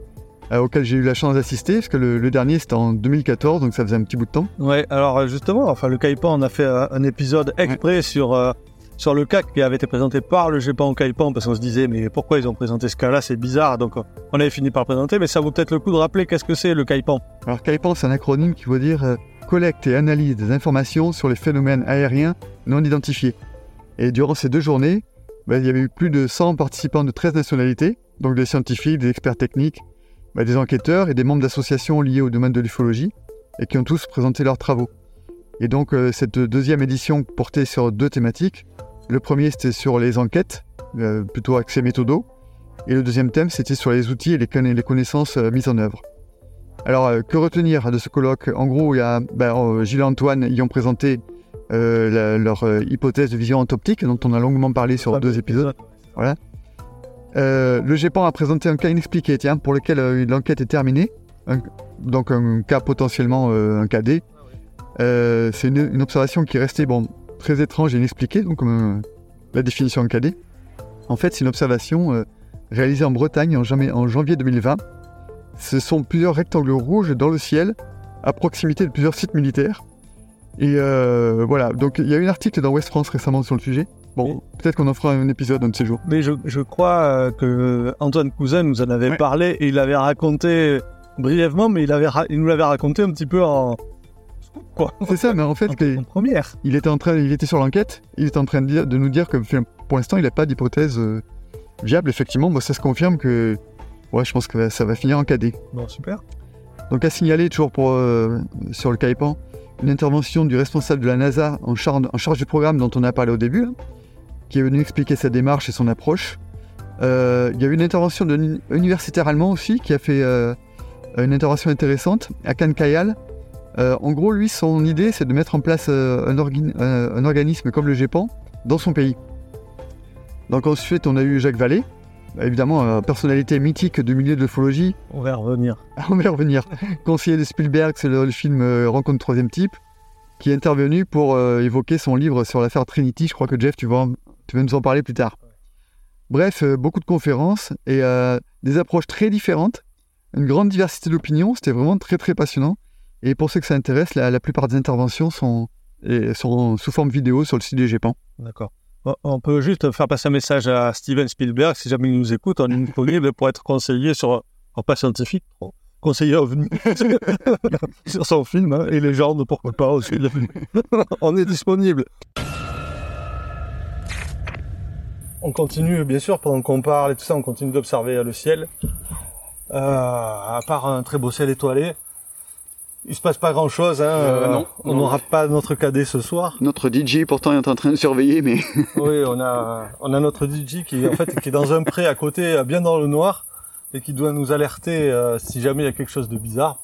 euh, auquel j'ai eu la chance d'assister, parce que le, le dernier c'était en 2014, donc ça faisait un petit bout de temps. Ouais, alors justement, enfin le Caipan, on a fait un épisode exprès sur euh, sur le cas qui avait été présenté par le GEPAN au Caipan, parce qu'on se disait mais pourquoi ils ont présenté ce cas-là, c'est bizarre, donc on avait fini par le présenter, mais ça vaut peut-être le coup de rappeler qu'est-ce que c'est le Caipan. Alors Caipan, c'est un acronyme qui veut dire euh, collecte et analyse des informations sur les phénomènes aériens non identifiés. Et durant ces deux journées, bah, il y avait eu plus de 100 participants de 13 nationalités, donc des scientifiques, des experts techniques, bah, des enquêteurs et des membres d'associations liées au domaine de l'ufologie, et qui ont tous présenté leurs travaux. Et donc euh, cette deuxième édition portait sur deux thématiques. Le premier c'était sur les enquêtes, euh, plutôt axé méthodo, et le deuxième thème c'était sur les outils et les, conna- les connaissances euh, mises en œuvre. Alors euh, que retenir de ce colloque? En gros, il y a ben, Gilles et Antoine y ont présenté la- leur hypothèse de vision optique dont on a longuement parlé sur deux épisodes. Euh, le GEPAN a présenté un cas inexpliqué, tiens, pour lequel l'enquête est terminée. Un- donc un cas potentiellement un KD. Euh, c'est une, une observation qui est restée bon, très étrange et inexpliquée, donc comme euh, la définition en KD. En fait, c'est une observation euh, réalisée en Bretagne en, janvier- en janvier 2020. Ce sont plusieurs rectangles rouges dans le ciel, à proximité de plusieurs sites militaires. Et euh, voilà, donc il y a eu un article dans West France récemment sur le sujet. Bon, peut-être qu'on en fera un épisode un de ces jours. Mais je, je crois que Antoine Cousin nous en avait Ouais. parlé et il avait raconté brièvement, mais il, avait il nous l'avait raconté un petit peu en. Quoi C'est ça, mais en fait, en, que- en première. il était en train, il était sur l'enquête, il était en train de, dire- de nous dire que pour l'instant, il n'a pas d'hypothèse euh, viable. Effectivement, moi, ça se confirme que, ouais, je pense que ça va finir en KD. Bon, super. Donc à signaler toujours pour, euh, sur le Caipan, une intervention du responsable de la NASA en, char- en charge du programme dont on a parlé au début, hein, qui est venu expliquer sa démarche et son approche. Euh, Il y a eu une intervention d'un universitaire allemand aussi qui a fait euh, une intervention intéressante à Cancayal. Euh, en gros, lui, son idée, c'est de mettre en place euh, un, euh, un organisme comme le GEPAN dans son pays. Donc ensuite, on a eu Jacques Vallée, évidemment, euh, personnalité mythique du milieu de l'ufologie, On va y revenir. (laughs) on va y revenir. Conseiller de Spielberg, c'est le, le film Rencontre troisième type, qui est intervenu pour évoquer son livre sur l'affaire Trinity. Je crois que Jeff, tu vas, en- tu vas nous en parler plus tard. Bref, beaucoup de conférences et des approches très différentes, une grande diversité d'opinions. C'était vraiment très très passionnant. Et pour ceux que ça intéresse, la, la plupart des interventions sont, et sont sous forme vidéo sur le site du GEPAN. D'accord. On- peut juste faire passer un message à Steven Spielberg, si jamais il nous écoute, on est disponible pour être conseiller sur, alors pas scientifique, conseiller ovni (laughs) sur son film, hein, et légende, pourquoi pas aussi. (laughs) on est disponible. On continue, bien sûr, pendant qu'on parle et tout ça, on continue d'observer le ciel. Euh, à part un très beau ciel étoilé, il se passe pas grand chose. Hein, Euh, non. on Non. n'aura pas notre cadet ce soir. Notre DJ pourtant est en train de surveiller, mais (laughs) Oui, on a, on a notre DJ qui, en fait, qui est dans un pré à côté, euh, bien dans le noir, et qui doit nous alerter euh, si jamais il y a quelque chose de bizarre.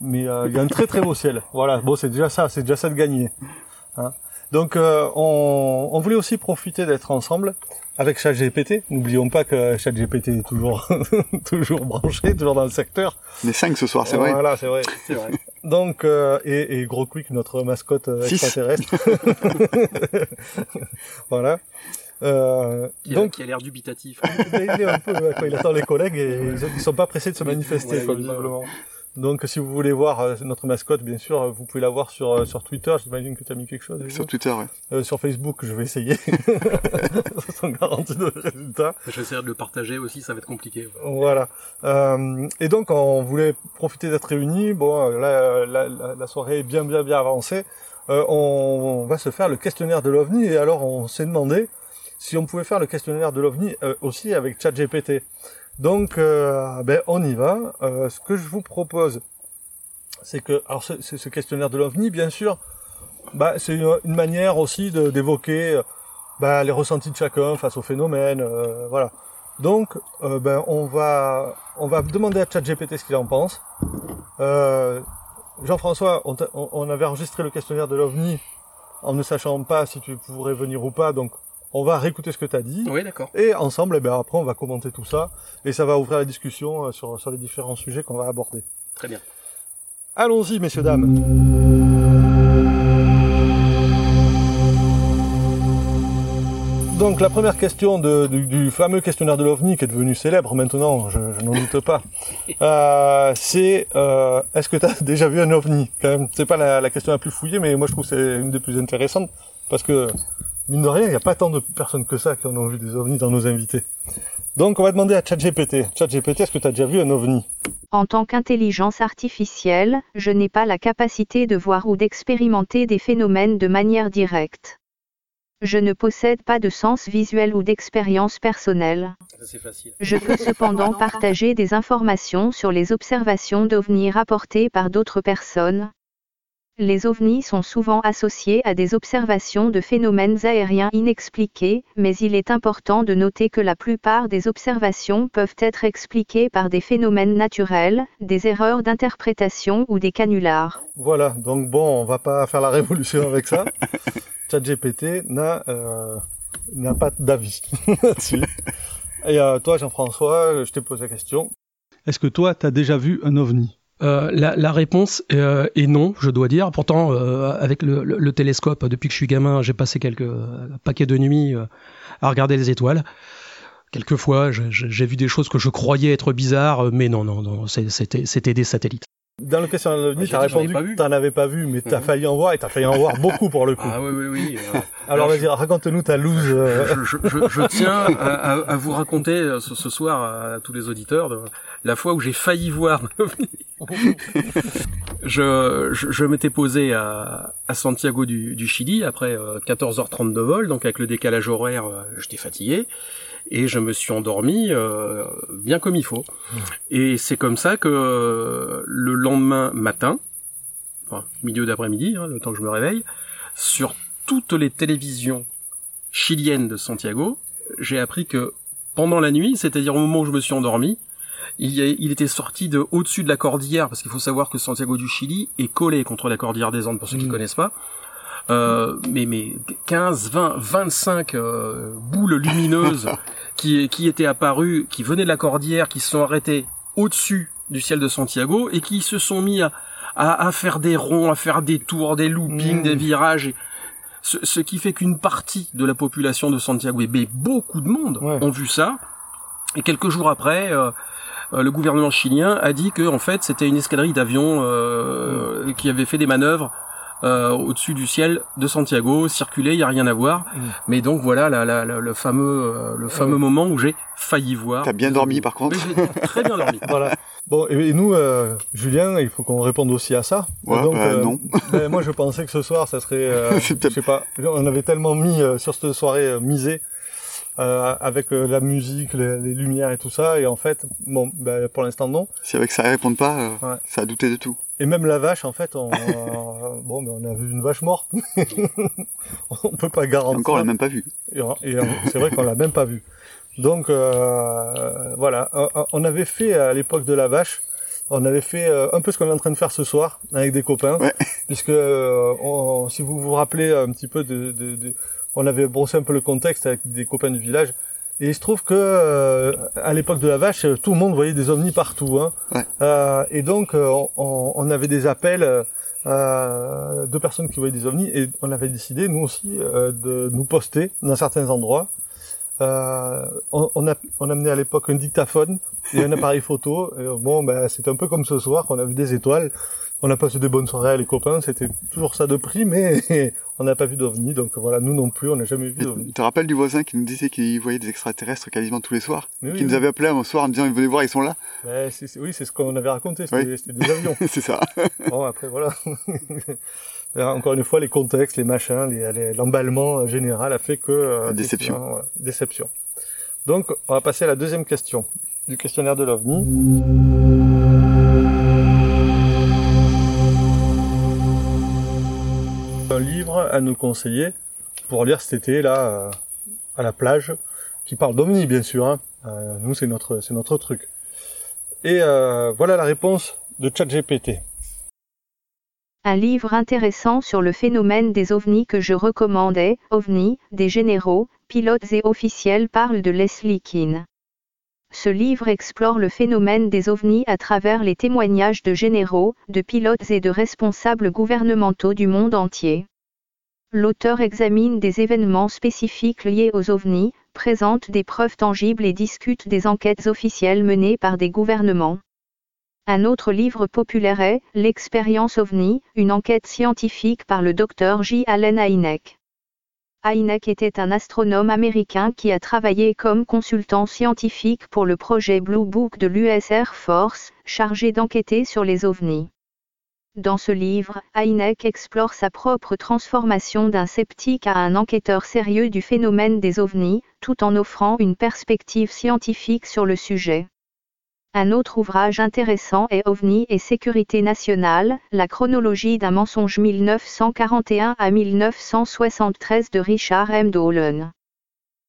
Mais euh, il y a un très très beau ciel. Voilà, bon, c'est déjà ça, c'est déjà ça de gagner. Hein. Donc, euh, on, on voulait aussi profiter d'être ensemble avec ChatGPT. N'oublions pas que ChatGPT est toujours, (laughs) toujours branché, toujours dans le secteur. est cinq ce soir, c'est vrai. Voilà, c'est vrai. C'est vrai. (laughs) Donc, euh, et, et Gros Quick, notre mascotte euh, Six. extraterrestre. (laughs) voilà. Euh, donc, qui a l'air dubitatif. il est un peu, quoi, il attend les collègues et ils, ils sont pas pressés de se manifester, Ouais, visiblement. Donc, si vous voulez voir euh, notre mascotte, bien sûr, euh, vous pouvez la voir sur, euh, sur Twitter. J'imagine que tu as mis quelque chose. Sur Twitter. Euh, sur Facebook, je vais essayer. (laughs) Sans garantie de résultat. J'essaierai de le partager aussi, ça va être compliqué. Voilà. Euh, et donc, on voulait profiter d'être réunis. Bon, là, la, la, la soirée est bien, bien, bien avancée. Euh, on, on va se faire le questionnaire de l'OVNI. Et alors, on s'est demandé si on pouvait faire le questionnaire de l'OVNI euh, aussi avec ChatGPT. Donc, euh, ben, on y va. Euh, ce que je vous propose, c'est que, alors, ce, questionnaire de l'OVNI, bien sûr, bah, c'est une, manière aussi d'évoquer euh, bah, les ressentis de chacun face au phénomène. euh, voilà. Donc, ben, on va, on va demander à ChatGPT ce qu'il en pense. Jean-François, on- on avait enregistré le questionnaire de l'OVNI en ne sachant pas si tu pourrais venir ou pas, donc on va réécouter ce que tu as dit. Oui, d'accord. Et ensemble, eh ben, après, on va commenter tout ça et ça va ouvrir la discussion euh, sur, sur les différents sujets qu'on va aborder. Très bien. Allons-y, messieurs, dames. Donc la première question de, du, du fameux questionnaire de l'OVNI qui est devenu célèbre maintenant, je, je n'en doute pas, (laughs) euh, c'est euh, est-ce que tu as (laughs) déjà vu un OVNI? Quand même, c'est pas la, la question la plus fouillée, mais moi je trouve que c'est une des plus intéressantes parce que mine de rien, il n'y a pas tant de personnes que ça qui en ont vu des OVNIs dans nos invités. Donc on va demander à ChatGPT. ChatGPT, est-ce que tu as déjà vu un OVNI? En tant qu'intelligence artificielle, je n'ai pas la capacité de voir ou d'expérimenter des phénomènes de manière directe. Je ne possède pas de sens visuel ou d'expérience personnelle. Facile. Je peux cependant (laughs) partager des informations sur les observations d'ovnis rapportées par d'autres personnes. Les ovnis sont souvent associés à des observations de phénomènes aériens inexpliqués, mais il est important de noter que la plupart des observations peuvent être expliquées par des phénomènes naturels, des erreurs d'interprétation ou des canulars. Voilà, donc bon, on va pas faire la révolution avec ça. (laughs) ChatGPT n'a euh, n'a pas d'avis (laughs) là-dessus. Et euh, toi, Jean-François, je t'ai posé la question. Est-ce que toi, tu as déjà vu un ovni? Euh, la, la réponse euh, est non, je dois dire. Pourtant, euh, avec le, le- le télescope, depuis que je suis gamin, j'ai passé quelques euh, paquets de nuits euh, à regarder les étoiles. Quelquefois, j'ai vu des choses que je croyais être bizarres, mais non, non, non, c'est- c'était c'était des satellites. Dans le questionnaire de l'OVNI, Ouais, t'as répondu pas que vu. t'en avais pas vu, mais t'as Mhm. failli en voir et t'as failli en voir beaucoup pour le coup. Ah oui, oui, oui. euh, (laughs) Alors vas-y, raconte-nous ta loose. euh, je, je- je- je tiens à, à- à vous raconter ce, ce soir à tous les auditeurs de la fois où j'ai failli voir (laughs) je je, je m'étais posé à, à Santiago du, du Chili après euh, 14h30 de vol, donc avec le décalage horaire, euh, j'étais fatigué. Et je me suis endormi euh, bien comme il faut. Et c'est comme ça que euh, le lendemain matin, enfin milieu d'après-midi, hein, le temps que je me réveille, sur toutes les télévisions chiliennes de Santiago, j'ai appris que pendant la nuit, c'est-à-dire au moment où je me suis endormi, il, y a- il était sorti de au-dessus de la cordillère, parce qu'il faut savoir que Santiago du Chili est collé contre la cordillère des Andes, pour ceux qui Mm. connaissent pas. Euh, mais, mais 15, 20, 25 euh, boules lumineuses (laughs) qui, qui étaient apparues, qui venaient de la cordillère, qui se sont arrêtées au-dessus du ciel de Santiago et qui se sont mis à, à, à faire des ronds, à faire des tours, des loopings, Mm. des virages. Et ce, ce qui fait qu'une partie de la population de Santiago, et ben, beaucoup de monde, Ouais. ont vu ça. Et quelques jours après, euh, le gouvernement chilien a dit que en fait c'était une escadrille d'avions euh, qui avait fait des manœuvres euh, au-dessus du ciel de Santiago, circuler, il y a rien à voir. Mm. Mais donc voilà la, la- la- le fameux euh, le fameux moment où j'ai failli voir. T'as bien dormi, par contre. Très bien dormi. (laughs) voilà. Bon, et, et nous, euh, Julien, il faut qu'on réponde aussi à ça. Ouais, Donc, bah, euh, non. (laughs) ben, moi, je pensais que ce soir, ça serait, euh, (laughs) je sais pas, on avait tellement mis euh, sur cette soirée euh, misée euh, avec euh, la musique, les, les lumières et tout ça, et en fait, bon, ben, pour l'instant non. Si avec ça ils répondent pas, euh, Ouais. ça a douté de tout. Et même la vache, en fait, on, (laughs) euh, bon, ben, on a vu une vache morte. (laughs) on peut pas Et garantir. encore, on l'a même pas vu. Et, et c'est vrai qu'on l'a même pas vu. Donc euh, voilà, Euh, on avait fait à l'époque de la vache, on avait fait un peu ce qu'on est en train de faire ce soir avec des copains, Ouais. puisque on- si vous vous rappelez un petit peu de, de- de- on avait brossé un peu le contexte avec des copains du village. Et il se trouve que euh, à l'époque de la vache, tout le monde voyait des ovnis partout. Hein. Ouais. Euh, et donc euh, on, on avait des appels euh, de personnes qui voyaient des ovnis et on avait décidé nous aussi euh, de nous poster dans certains endroits. Euh, on, on a on a amené à l'époque un dictaphone et un appareil photo. Et, bon, ben c'était un peu comme ce soir qu'on a vu des étoiles. On a passé des bonnes soirées avec les copains. C'était toujours ça de prix, mais (laughs) on n'a pas vu d'ovnis. Donc voilà, nous non plus, on n'a jamais vu Et d'ovnis. tu te rappelles du voisin qui nous disait qu'il voyait des extraterrestres quasiment tous les soirs oui, Qui nous avait appelé un soir en disant venez voir, ils sont là. C'est- oui, c'est ce qu'on avait raconté. C'était des avions. (laughs) c'est ça. (laughs) Bon, après, voilà. Encore une fois, les contextes, les machins, les- les- l'emballement général a fait que... euh, déception. voilà, déception. Donc, on va passer à la deuxième question du questionnaire de l'OVNI. Un livre à nous conseiller pour lire cet été, là, euh, à la plage, qui parle d'OVNI, bien sûr. Hein. Euh, nous, c'est notre, c'est notre truc. Et euh, voilà la réponse de ChatGPT. Un livre intéressant sur le phénomène des ovnis que je recommandais, OVNI, des généraux, pilotes et officiels parle de Leslie Keane. Ce livre explore le phénomène des ovnis à travers les témoignages de généraux, de pilotes et de responsables gouvernementaux du monde entier. L'auteur examine des événements spécifiques liés aux ovnis, présente des preuves tangibles et discute des enquêtes officielles menées par des gouvernements. Un autre livre populaire est L'expérience ovni, une enquête scientifique par le docteur J. Allen Hynek. Hynek était un astronome américain qui a travaillé comme consultant scientifique pour le projet Blue Book de l'US Air Force, chargé d'enquêter sur les ovnis. Dans ce livre, Hynek explore sa propre transformation d'un sceptique à un enquêteur sérieux du phénomène des ovnis, tout en offrant une perspective scientifique sur le sujet. Un autre ouvrage intéressant est OVNI et sécurité nationale, la chronologie d'un mensonge 1941 à 1973 de Richard M. Dolan.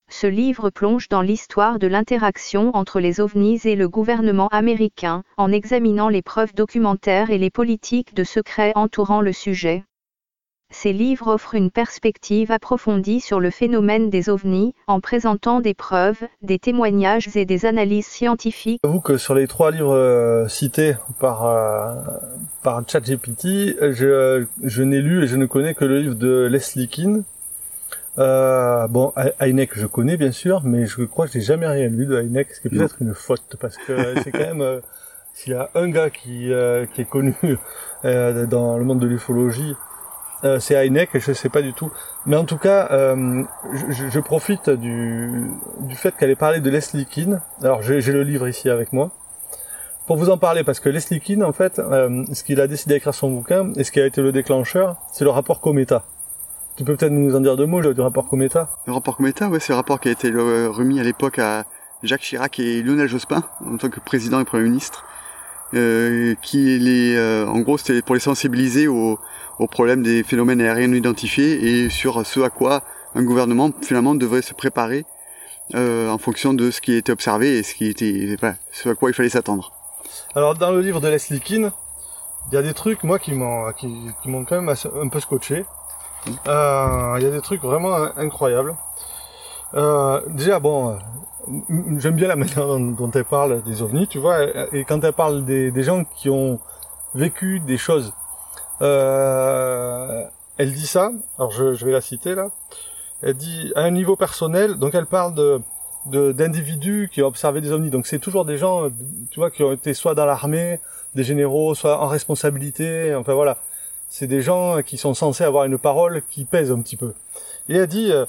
Ce livre plonge dans l'histoire de l'interaction entre les ovnis et le gouvernement américain, en examinant les preuves documentaires et les politiques de secret entourant le sujet. Ces livres offrent une perspective approfondie sur le phénomène des ovnis, en présentant des preuves, des témoignages et des analyses scientifiques. J'avoue que sur les trois livres euh, cités par euh, par ChatGPT, je, je n'ai lu et je ne connais que le livre de Leslie Keane, euh, bon, Heineck, je connais bien sûr, mais je crois que j'ai jamais rien lu de Heineck, ce qui est peut-être une faute, parce que c'est quand même, euh, s'il y a un gars qui, euh, qui est connu euh, dans le monde de l'ufologie, c'est Heineck, je sais pas du tout. Mais en tout cas, je, je, profite du, du fait qu'elle ait parlé de Leslie Keane. Alors, j'ai le livre ici avec moi. Pour vous en parler, parce que Leslie Keane, en fait, ce qu'il a décidé d'écrire son bouquin, et ce qui a été le déclencheur, c'est le rapport Cometa. Tu peux peut-être nous en dire deux mots du rapport Cometa? Le rapport Cometa, ouais, c'est le rapport qui a été euh, remis à l'époque à Jacques Chirac et Lionel Jospin en tant que président et premier ministre, euh, qui les, euh, en gros, c'était pour les sensibiliser au, au problème des phénomènes aériens identifiés et sur ce à quoi un gouvernement finalement devrait se préparer euh, en fonction de ce qui était observé et ce qui était, enfin, ce à quoi il fallait s'attendre. Alors dans le livre de Leslie Keane, il y a des trucs moi qui m'ont qui, qui m'ont quand même un peu scotché. Euh, il y a des trucs vraiment incroyables. Euh, déjà, bon, j'aime bien la manière dont, elle parle des ovnis, tu vois, et quand elle parle des, des gens qui ont vécu des choses, euh, elle dit ça, alors je, je, vais la citer là, elle dit à un niveau personnel, donc elle parle de d'individus qui ont observé des ovnis, donc c'est toujours des gens, tu vois, qui ont été soit dans l'armée, des généraux, soit en responsabilité, enfin voilà c'est des gens qui sont censés avoir une parole qui pèse un petit peu. Et elle dit, euh,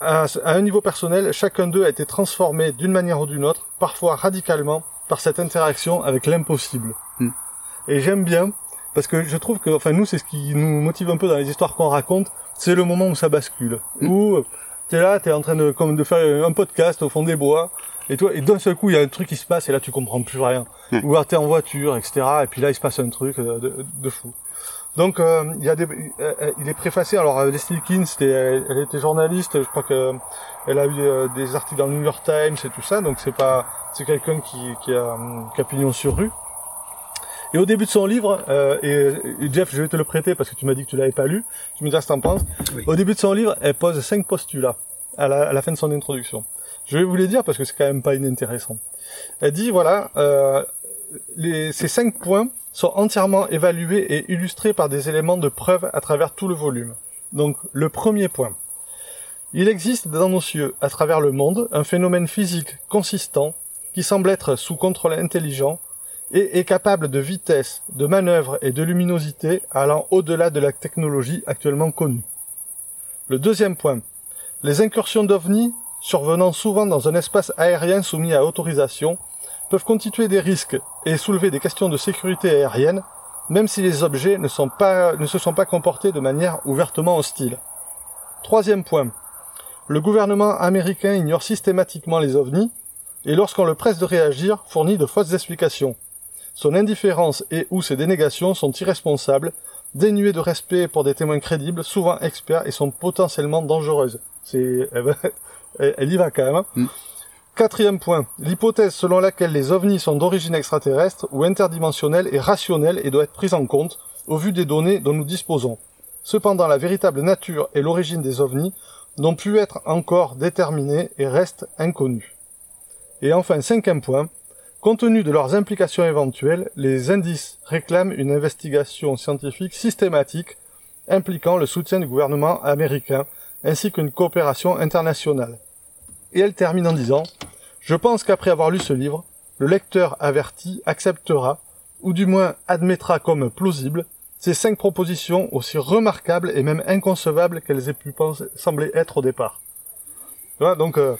à, un niveau personnel, chacun d'eux a été transformé d'une manière ou d'une autre, parfois radicalement, par cette interaction avec l'impossible. Hmm. Et j'aime bien, parce que je trouve que, enfin nous, c'est ce qui nous motive un peu dans les histoires qu'on raconte, c'est le moment où ça bascule. Hmm. Où euh, t'es là, t'es en train de, comme de faire un podcast au fond des bois, et toi, et d'un seul coup, il y a un truc qui se passe, et là, tu comprends plus rien. Hmm. Ou alors t'es en voiture, etc., et puis là, il se passe un truc euh, de, de fou. Donc euh, il y a des, euh, il est préfacé. Alors Leslie Keane, c'était, elle, était journaliste. Je crois que elle a eu des articles dans le New York Times et tout ça. Donc c'est pas, c'est quelqu'un qui, qui a, qui a pignon sur rue. Et au début de son livre, et, Jeff, je vais te le prêter parce que tu m'as dit que tu l'avais pas lu. Tu me diras ce que t'en penses. Au début de son livre, elle pose cinq postulats à la, à la fin de son introduction. Je vais vous les dire parce que c'est quand même pas inintéressant. Elle dit voilà, les, ces cinq points sont entièrement évalués et illustrés par des éléments de preuve à travers tout le volume. Donc, le premier point. Il existe dans nos cieux, à travers le monde, un phénomène physique consistant qui semble être sous contrôle intelligent et est capable de vitesse, de manœuvre et de luminosité allant au-delà de la technologie actuellement connue. Le deuxième point. Les incursions d'OVNI, survenant souvent dans un espace aérien soumis à autorisation, peuvent constituer des risques et soulever des questions de sécurité aérienne, même si les objets ne, sont pas, ne se sont pas comportés de manière ouvertement hostile. Troisième point. Le gouvernement américain ignore systématiquement les ovnis, et lorsqu'on le presse de réagir, fournit de fausses explications. Son indifférence et ou ses dénégations sont irresponsables, dénuées de respect pour des témoins crédibles, souvent experts et sont potentiellement dangereuses. C'est, (laughs) elle, y va quand même. Hein. Mm. Quatrième point, l'hypothèse selon laquelle les ovnis sont d'origine extraterrestre ou interdimensionnelle est rationnelle et doit être prise en compte au vu des données dont nous disposons. Cependant, la véritable nature et l'origine des ovnis n'ont pu être encore déterminées et restent inconnues. Et enfin, cinquième point, compte tenu de leurs implications éventuelles, les indices réclament une investigation scientifique systématique impliquant le soutien du gouvernement américain ainsi qu'une coopération internationale. Et elle termine en disant Je pense qu'après avoir lu ce livre, le lecteur averti acceptera, ou du moins admettra comme plausible, ces cinq propositions aussi remarquables et même inconcevables qu'elles aient pu sembler être au départ. Voilà, donc, euh,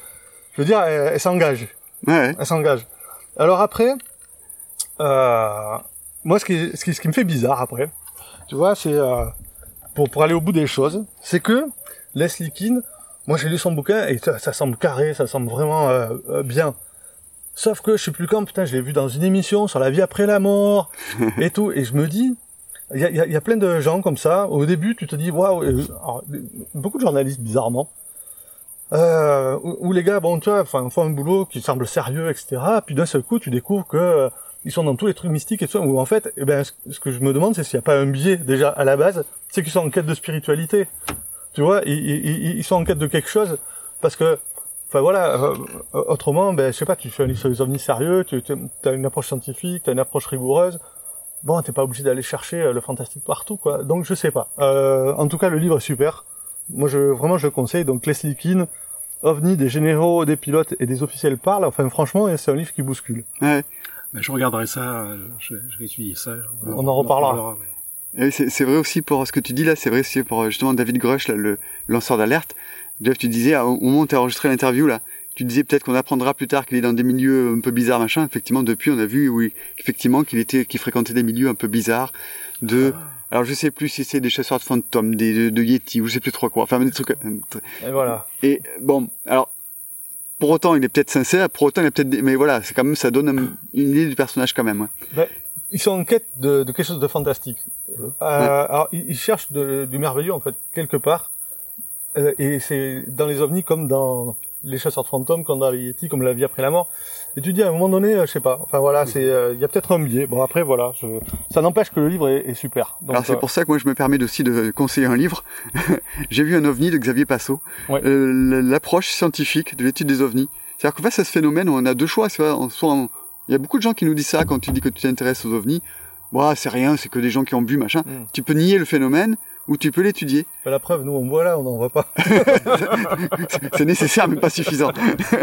je veux dire, elle, s'engage. Ouais. Elle s'engage. Alors après, euh, moi, ce qui, ce, qui, ce qui me fait bizarre après, tu vois, c'est euh, pour, pour aller au bout des choses, c'est que Leslie Keane, moi j'ai lu son bouquin et ça, ça semble carré, ça semble vraiment euh, euh, bien. Sauf que je sais plus quand, putain, je l'ai vu dans une émission sur la vie après la mort (laughs) et tout, et je me dis, il y a, y a, plein de gens comme ça. Au début, tu te dis, waouh, beaucoup de journalistes bizarrement, euh, où, les gars, bon, tu vois, font un boulot qui semble sérieux, etc. Puis d'un seul coup, tu découvres que euh, ils sont dans tous les trucs mystiques et tout, où en fait, eh ben, ce que je me demande, c'est s'il n'y a pas un biais déjà à la base, c'est qu'ils sont en quête de spiritualité. Tu vois, ils, ils, sont en quête de quelque chose parce que, enfin voilà, euh, autrement, ben, je sais pas, tu fais un livre sur les ovnis sérieux, tu as une approche scientifique, tu as une approche rigoureuse. Bon, t'es pas obligé d'aller chercher euh, le fantastique partout, quoi. Donc je sais pas. Euh, en tout cas, le livre est super. Moi, je vraiment, je le conseille. Donc Leslie Keane, OVNI, des généraux, des pilotes et des officiels parlent. Enfin, franchement, c'est un livre qui bouscule. Ouais. Ben, je regarderai ça. Je, vais étudier ça. On, en reparlera. C'est vrai aussi pour ce que tu dis là, c'est vrai aussi pour justement David Grush, là, le lanceur d'alerte. Jeff, tu disais, au moment où tu as enregistré l'interview, là, tu disais peut-être qu'on apprendra plus tard qu'il est dans des milieux un peu bizarres, machin. Effectivement, depuis, on a vu, oui, effectivement, qu'il était, qu'il fréquentait des milieux un peu bizarres, de, ah. Alors je sais plus si c'est des chasseurs de fantômes, des, de, Yeti, ou je sais plus trop quoi. Enfin, des trucs. Euh, Et voilà. Et bon, alors, pour autant, il est peut-être sincère, pour autant, il est peut-être, mais voilà, c'est quand même, ça donne une idée du personnage quand même. Ouais. Ben, ils sont en quête de, de quelque chose de fantastique. Euh, alors, ils cherchent de, du merveilleux en fait quelque part, euh, et c'est dans les ovnis comme dans les chasseurs de fantômes, comme dans les Yeti, comme la vie après la mort. Et tu dis à un moment donné, euh, je sais pas. Enfin voilà, c'est euh, il y a peut-être un biais. Bon après voilà, je... ça n'empêche que le livre est, est super. Donc, Alors c'est pour ça que moi je me permets aussi de conseiller un livre. (laughs) J'ai vu un ovni de Xavier Passot. L'approche scientifique de l'étude des ovnis. C'est-à-dire qu'en face à ce phénomène, on a deux choix. Soit, soit il y a beaucoup de gens qui nous disent ça quand tu dis que tu t'intéresses aux ovnis. Bon, c'est rien, c'est que des gens qui ont bu, machin. Hmm. Tu peux nier le phénomène ou tu peux l'étudier. La preuve, nous on voit là, on n'en voit pas. (laughs) c'est nécessaire, mais pas suffisant.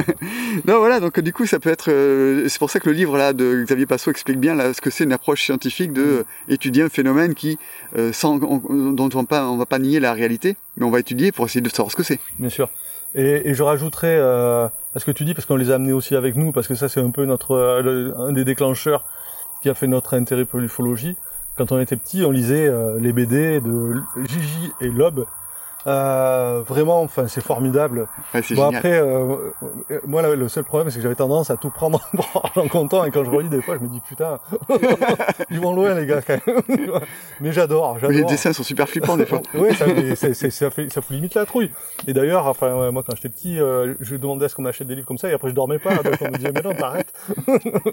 (laughs) non, voilà, donc du coup, ça peut être. Euh, c'est pour ça que le livre là de Xavier Passot explique bien là, ce que c'est une approche scientifique de hmm. étudier un phénomène qui, euh, sans, dont on, pas, on va pas nier la réalité, mais on va étudier pour essayer de savoir ce que c'est. Bien sûr. Et, et je rajouterais euh, à ce que tu dis, parce qu'on les a amenés aussi avec nous, parce que ça c'est un peu notre euh, un des déclencheurs qui a fait notre intérêt pour l'ufologie. Quand on était petit, on lisait euh, les BD de Gigi et Lob, euh, vraiment, enfin, c'est formidable. bon après, euh, euh, moi, le seul problème, c'est que j'avais tendance à tout prendre (laughs) en comptant, et quand je relis des fois, je me dis putain, (laughs) ils vont loin les gars. Quand même. (laughs) Mais j'adore, j'adore. Les dessins sont super flippants des fois. oui, ça, ça, fait, ça fout limite la trouille. Et d'ailleurs, enfin, moi, quand j'étais petit, je demandais à ce qu'on m'achète des livres comme ça, et après, je dormais pas. Donc on me disait mais non, t'arrêtes.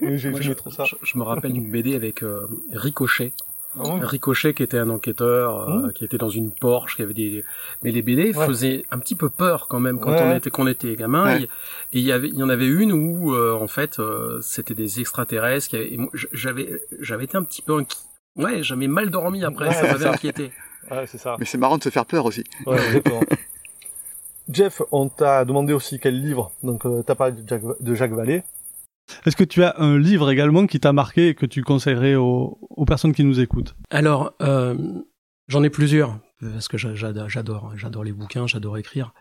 je, trop ça. Je, me rappelle une BD avec Ricochet. Ah Ricochet qui était un enquêteur, euh, mmh. qui était dans une Porsche, qui avait des. Mais les BD faisaient un petit peu peur quand même quand on était qu'on était gamin. Et il y avait, il y en avait une où euh, en fait euh, c'était des extraterrestres. Qui J'avais, j'avais été un petit peu inquiet. Ouais, j'avais mal dormi après, ça m'avait inquiété. Ouais, c'est ça. Mais c'est marrant de se faire peur aussi. Ouais, (laughs) Jeff, on t'a demandé aussi quel livre. Donc, euh, t'as parlé de Jacques, de Jacques Vallée. Est-ce que tu as un livre également qui t'a marqué et que tu conseillerais aux, personnes qui nous écoutent? Alors, euh, j'en ai plusieurs parce que j'adore, j'adore les bouquins, j'adore écrire.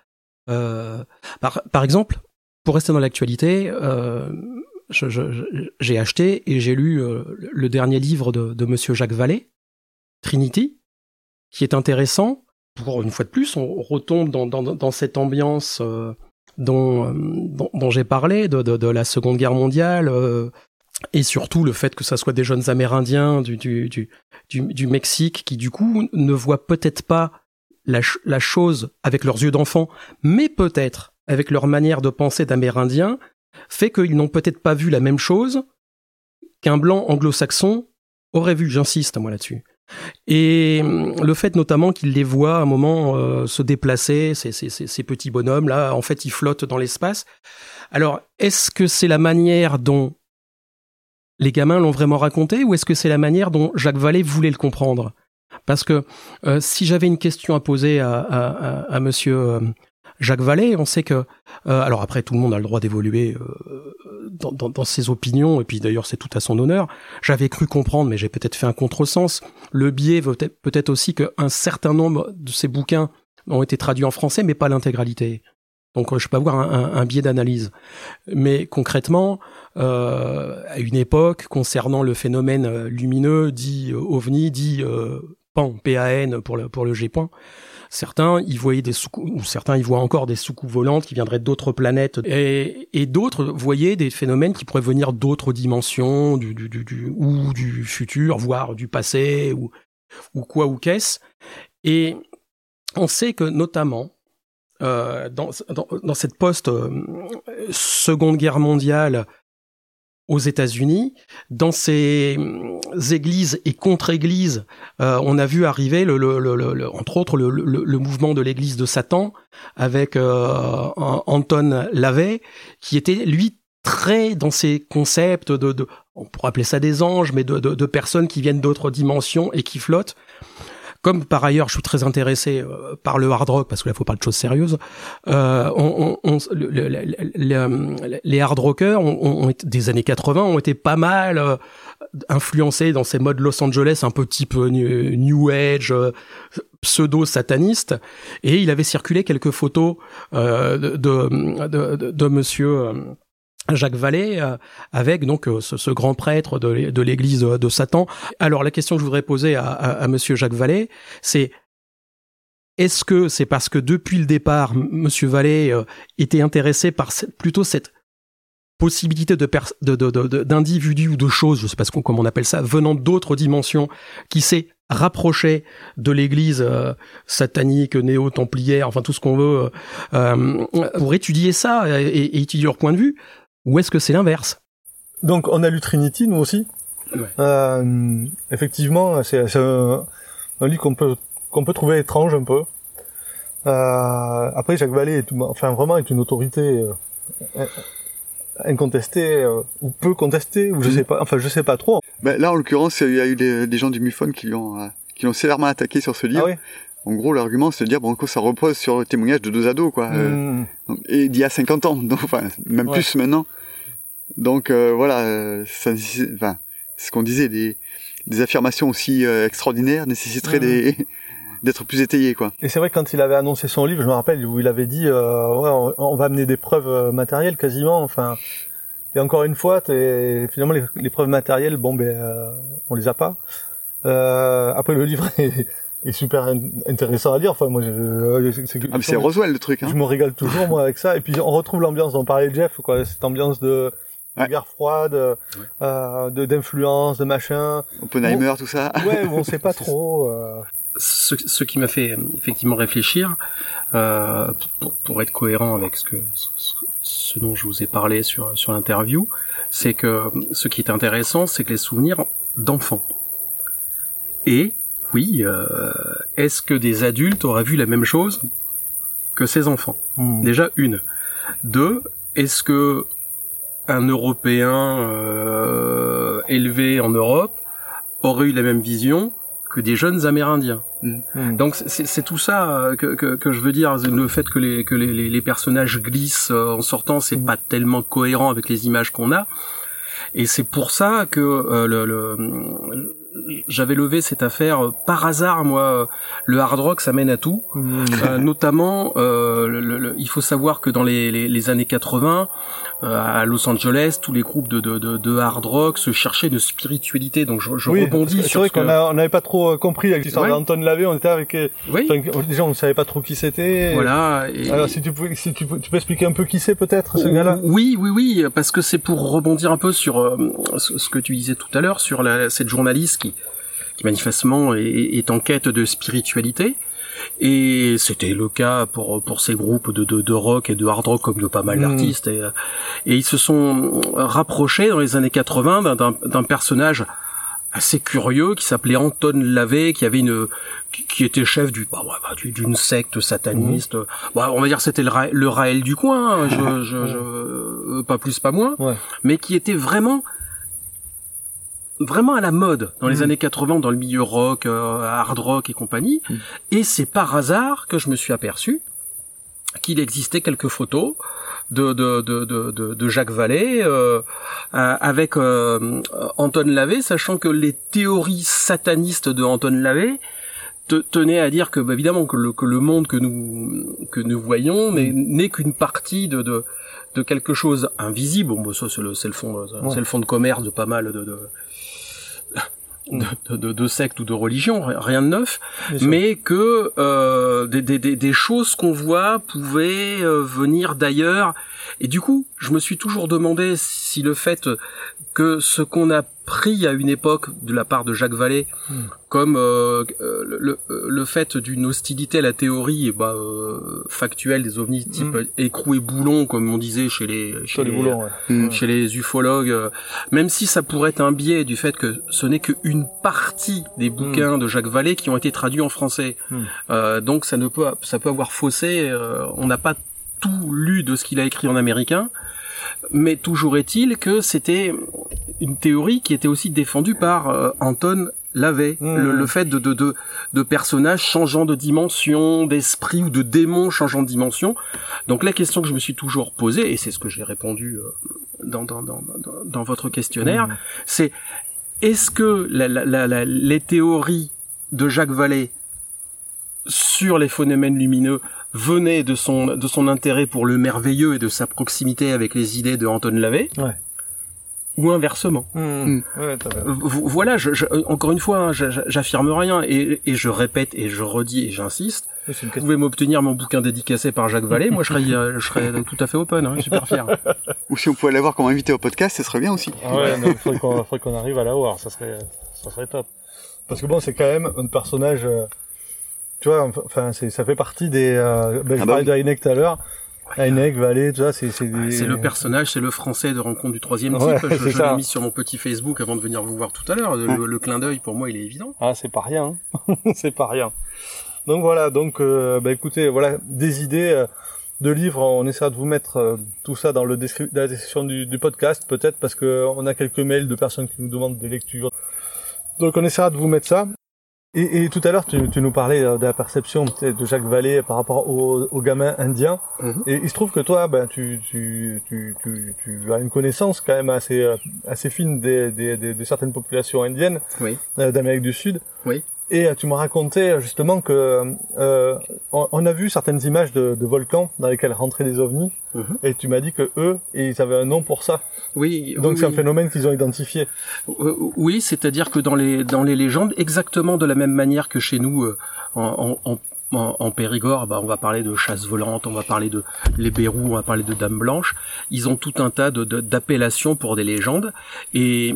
Euh, par, exemple, pour rester dans l'actualité, euh, j'ai acheté et j'ai lu le dernier livre de, de Monsieur Jacques Vallée, Trinity, qui est intéressant. Pour une fois de plus, on retombe dans, dans cette ambiance dont, j'ai parlé, de, la Seconde Guerre mondiale, euh, et surtout le fait que ça soit des jeunes Amérindiens du, du, du, du, Mexique qui du coup ne voient peut-être pas la, la chose avec leurs yeux d'enfant, mais peut-être avec leur manière de penser d'Amérindiens, fait qu'ils n'ont peut-être pas vu la même chose qu'un blanc anglo-saxon aurait vu, j'insiste moi là-dessus. Et le fait notamment qu'il les voit à un moment se déplacer, ces, petits bonhommes là, en fait, ils flottent dans l'espace. Alors, est-ce que c'est la manière dont les gamins l'ont vraiment raconté ou est-ce que c'est la manière dont Jacques Vallée voulait le comprendre? Parce que euh, si j'avais une question à poser à, Monsieur euh, Jacques Vallée, on sait que, euh, alors après tout le monde a le droit d'évoluer dans, ses opinions et puis d'ailleurs c'est tout à son honneur. J'avais cru comprendre, mais j'ai peut-être fait un contresens. Le biais peut-être aussi qu'un certain nombre de ces bouquins ont été traduits en français, mais pas l'intégralité. Donc je peux avoir un, un biais d'analyse. Mais concrètement, euh, à une époque concernant le phénomène euh, lumineux dit euh, ovni, dit PAN, PAN pour le, pour le G-point. Certains y voyaient des ou certains y voient encore des soucoupes volantes qui viendraient d'autres planètes, et, et d'autres voyaient des phénomènes qui pourraient venir d'autres dimensions, du, du, du, ou du futur, voire du passé, ou, ou quoi ou qu'est-ce. Et on sait que notamment euh, dans, dans, dans, cette post-seconde guerre mondiale aux États-Unis, dans ces hum, églises et contre-églises, euh, on a vu arriver, le, le, le, entre autres, le, mouvement de l'Église de Satan avec euh, Anton Lavey, qui était lui très dans ces concepts de, de, on pourrait appeler ça des anges, mais de, de, de personnes qui viennent d'autres dimensions et qui flottent. Comme par ailleurs, je suis très intéressé euh, par le hard rock parce que là, faut parler de choses sérieuses. Euh, on, on, les hard rockers des années 80 ont été pas mal euh, influencés dans ces modes Los Angeles un peu type New Age, pseudo sataniste. Et il avait circulé quelques photos de, de, de, de, Monsieur Jacques Vallée, euh, avec donc euh, ce, grand prêtre de, l'Église de, Satan. Alors la question que je voudrais poser à, à, Monsieur Jacques Vallée, c'est est-ce que c'est parce que depuis le départ, Monsieur Vallée euh, était intéressé par plutôt cette possibilité de d'individus ou de choses, je sais pas comment on appelle ça, venant d'autres dimensions, qui s'est rapproché de l'Église satanique, néo-templière, enfin tout ce qu'on veut, pour étudier ça et, étudier leur point de vue, ou est-ce que c'est l'inverse? Donc on a lu Trinity, nous aussi. Euh, effectivement, c'est un, un, livre qu'on peut qu'on peut trouver étrange un peu. Euh, après, Jacques Vallée, est, enfin vraiment, est une autorité euh, incontestée ou peu contestée, ou je mm. sais pas. Enfin, je sais pas trop. Ben, là, en l'occurrence, il y a eu des, gens du MUFON qui l'ont qui l'ont sévèrement attaqué sur ce livre. Ah en gros, l'argument, c'est de dire, bon, ça repose sur le témoignage de deux ados, quoi. Euh, hmm. et d'il y a 50 ans, donc, enfin, même plus maintenant. Donc, euh, voilà, euh, ça, enfin, c'est ce qu'on disait, des, des affirmations aussi extraordinaires nécessiteraient des, (laughs) d'être plus étayées, quoi. Et c'est vrai que quand il avait annoncé son livre, je me rappelle, où il avait dit, ouais, on, va amener des preuves matérielles quasiment, enfin, et encore une fois, finalement, les, preuves matérielles, bon, ben, on les a pas. après, le livre (laughs) est est super intéressant à lire. Enfin, moi, je, euh, c'est ah, c'est Roswell le truc. Hein. Je me régale toujours moi avec ça. Et puis on retrouve l'ambiance dont parlait Jeff, quoi. Cette ambiance de, guerre froide, euh, de d'influence, de machin. Oppenheimer, tout ça. (laughs) Ouais, on sait pas trop. Euh... Ce, ce, qui m'a fait effectivement réfléchir, euh, pour, pour, être cohérent avec ce que ce, ce, dont je vous ai parlé sur sur l'interview, c'est que ce qui est intéressant, c'est que les souvenirs d'enfants et oui, euh, est-ce que des adultes auraient vu la même chose que ces enfants? Hmm. Déjà une. Deux, est-ce que un Européen euh, élevé en Europe aurait eu la même vision que des jeunes Amérindiens? Hmm. Hmm. Donc c'est tout ça euh, que, que, je veux dire. Le fait que les, que les, les personnages glissent en sortant, c'est pas tellement cohérent avec les images qu'on a. Et c'est pour ça que le, le, j'avais levé cette affaire euh, par hasard. Moi, euh, le hard rock, ça mène à tout. Mmh. Euh, notamment, il faut savoir que dans les, les années 80, euh, à Los Angeles, tous les groupes de, de, de, de, hard rock se cherchaient de spiritualité. Donc je, je oui, rebondis sur. C'est vrai qu'on on n'avait pas trop euh, compris avec l'histoire d'Anton Lavey. On était avec. Euh, oui. déjà, on ne savait pas trop qui c'était. Voilà. Alors si tu peux, si tu peux, tu peux expliquer un peu qui c'est peut-être ce gars-là? Oui, oui, oui, parce que c'est pour rebondir un peu sur ce que tu disais tout à l'heure sur la, cette journaliste qui, qui manifestement est, est en quête de spiritualité. Et c'était le cas pour pour ces groupes de, de, de rock et de hard rock comme de pas mal mm. d'artistes. Et, et, ils se sont rapprochés dans les années 80 d'un personnage assez curieux qui s'appelait Anton Lavey, qui avait une qui était chef du bah, bah, d'une secte sataniste. Mhm. Bah, on va dire c'était le, le Raël du coin, hein, je, (laughs) je, je, euh, pas plus pas moins, mais qui était vraiment vraiment à la mode dans les mhm. années 80 dans le milieu rock, euh, hard rock et compagnie. Mhm. Et c'est par hasard que je me suis aperçu qu'il existait quelques photos de, de, de, de, de Jacques Vallée euh, avec euh, Anton Lavey, sachant que les théories satanistes de Anton Lavey tenaient à dire que bah, évidemment que le, que le monde que nous que nous voyons n'est qu'une partie de, de de quelque chose invisible. Bon, ça c'est le fond c'est le fond de commerce de pas mal de, de de, de, de, secte ou de religion, rien de neuf, mais que euh, des, des, des, choses qu'on voit pouvaient euh, venir d'ailleurs. Et du coup, je me suis toujours demandé si le fait que ce qu'on a pris à une époque de la part de Jacques Vallée hmm. comme euh, euh, le, le, fait d'une hostilité à la théorie bah, euh, factuelle des ovnis type hmm. écrou et boulon comme on disait chez les chez, les, hmm. chez les ufologues même si ça pourrait être un biais du fait que ce n'est qu'une partie des bouquins de Jacques Vallée qui ont été traduits en français donc ça ne peut ça peut avoir faussé on n'a pas tout lu de ce qu'il a écrit en américain mais toujours est-il que c'était une théorie qui était aussi défendue par euh, Anton Lavey, mmh. le, fait de, de, de, de, personnages changeant de dimension, d'esprit ou de démons changeant de dimension. Donc la question que je me suis toujours posée, et c'est ce que j'ai répondu euh, dans, dans, dans, dans, votre questionnaire, mmh. c'est est-ce que la, la, la, les théories de Jacques Vallée sur les phénomènes lumineux venait de son de son intérêt pour le merveilleux et de sa proximité avec les idées de Anton Lavey. Ouais. Ou inversement. Mmh. Mmh. Ouais, voilà, je, je, encore une fois, hein, j'affirme rien et, et, je répète et je redis et j'insiste. Vous pouvez m'obtenir mon bouquin dédicacé par Jacques Vallée. Moi, je serais, euh, je serais tout à fait open, hein, super fier. (laughs) Ou si on pouvait l'avoir comme invité au podcast, ce serait bien aussi. Ah ouais, il faudrait qu'on arrive à l'avoir, ça serait, ça serait top. Parce que bon, c'est quand même un personnage. Euh, tu vois, enfin, c'est, ça fait partie des. Euh, ben, je ah bah parlais de Heineck tout à l'heure. Heineck, Vallée, tu vois, c'est c'est des... C'est le personnage, c'est le français de rencontre du troisième type. je, je l'ai mis sur mon petit Facebook avant de venir vous voir tout à l'heure. Le, clin d'œil pour moi, il est évident. Ah, c'est pas rien. Hein. (laughs) c'est pas rien. Donc voilà, donc euh, bah, écoutez, voilà des idées euh, de livres. On essaiera de vous mettre euh, tout ça dans le la description du, du podcast, peut-être parce que on a quelques mails de personnes qui nous demandent des lectures. Donc on essaiera de vous mettre ça. Et, et, tout à l'heure, tu, tu, nous parlais euh, de la perception de Jacques Vallée par rapport aux, aux gamins indiens. Mhm. Et il se trouve que toi, ben, tu, tu, tu, tu, as une connaissance quand même assez, euh, assez fine des, des, des, de certaines populations indiennes oui. Euh, d'Amérique du Sud. Oui. Et tu m'as raconté justement que euh, on, a vu certaines images de, de, volcans dans lesquels rentraient des ovnis, mhm. et tu m'as dit que eux, ils avaient un nom pour ça. Oui. Donc c'est un phénomène qu'ils ont identifié. Euh, oui, c'est-à-dire que dans les dans les légendes, exactement de la même manière que chez nous euh, en, en, en, Périgord, bah, on va parler de chasse volante, on va parler de les Bérous, on va parler de Dame Blanche. Ils ont tout un tas de, d'appellations pour des légendes et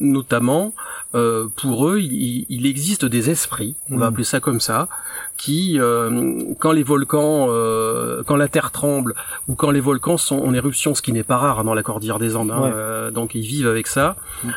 notamment euh, pour eux, il, existe des esprits, on va mmh. appeler ça comme ça, qui, euh, quand les volcans, euh, quand la terre tremble ou quand les volcans sont en éruption, ce qui n'est pas rare dans la cordillère des Andes, hein, donc ils vivent avec ça, mmh.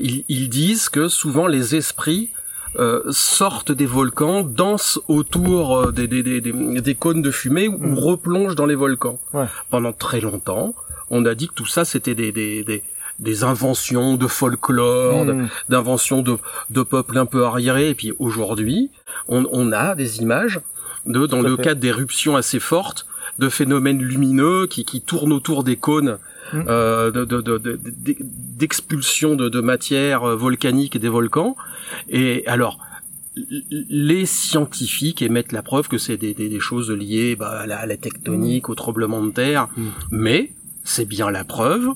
ils, ils disent que souvent les esprits euh, sortent des volcans, dansent autour euh, des, des, des, des, cônes de fumée ou mm. replongent dans les volcans. Pendant très longtemps, on a dit que tout ça c'était des, des, des, des inventions de folklore, mm. d'inventions de, de peuples un peu arriérés. Et puis aujourd'hui, on, on a des images de, dans le cas d'éruptions assez fortes, de phénomènes lumineux qui, qui tournent autour des cônes mm. euh, d'expulsion de, de, de, matière volcanique et des volcans. Et alors, les scientifiques émettent la preuve que c'est des, des, choses liées bah, à, la, tectonique, au tremblement de terre, mm. mais c'est bien la preuve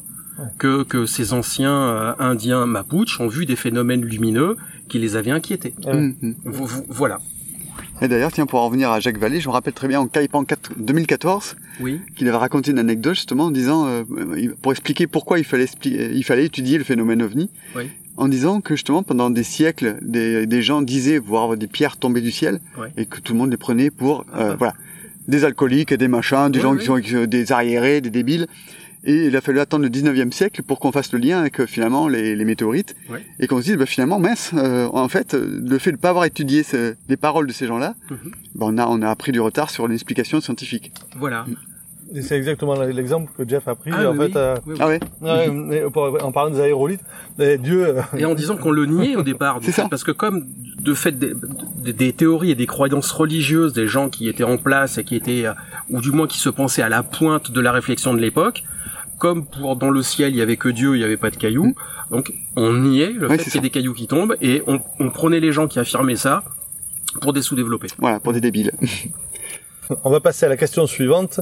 que, que ces anciens euh, Indiens Mapuche ont vu des phénomènes lumineux qui les avaient inquiétés. Mm, mm. Voilà. Et d'ailleurs, tiens, pour en revenir à Jacques Vallée, je me rappelle très bien en Caipan 2014 oui. qu'il avait raconté une anecdote justement en disant, euh, pour expliquer pourquoi il fallait, il fallait étudier le phénomène ovni, oui en disant que justement pendant des siècles, des, des gens disaient voir des pierres tomber du ciel et que tout le monde les prenait pour euh, ah. voilà des alcooliques, des machins, des gens qui sont des arriérés, des débiles. Et il a fallu attendre le 19e siècle pour qu'on fasse le lien avec euh, finalement les, les météorites Ouais. et qu'on se dise bah, finalement mince, euh, en fait, euh, le fait de ne pas avoir étudié ce- les paroles de ces gens-là, Mhm. bah, on a on a pris du retard sur l'explication scientifique. Voilà. Et c'est exactement l'exemple que Jeff a pris. Ah, en oui, fait, oui. euh. Ah ouais. ouais, mais pour- en parlant des aérolithes, eh, Dieu. euh, Et en disant qu'on le niait au départ, (laughs) du fait, ça. parce que comme de fait des, des- des théories et des croyances religieuses des gens qui étaient en place et qui étaient, euh, ou du moins qui se pensaient à la pointe de la réflexion de l'époque, comme pour dans le ciel il y avait que Dieu, il y avait pas de cailloux, donc on niait le Mm. Ouais, fait c'est qu'il y ait des cailloux qui tombent et on, on prenait les gens qui affirmaient ça pour des sous-développés. Voilà, pour des débiles. (laughs) On va passer à la question suivante.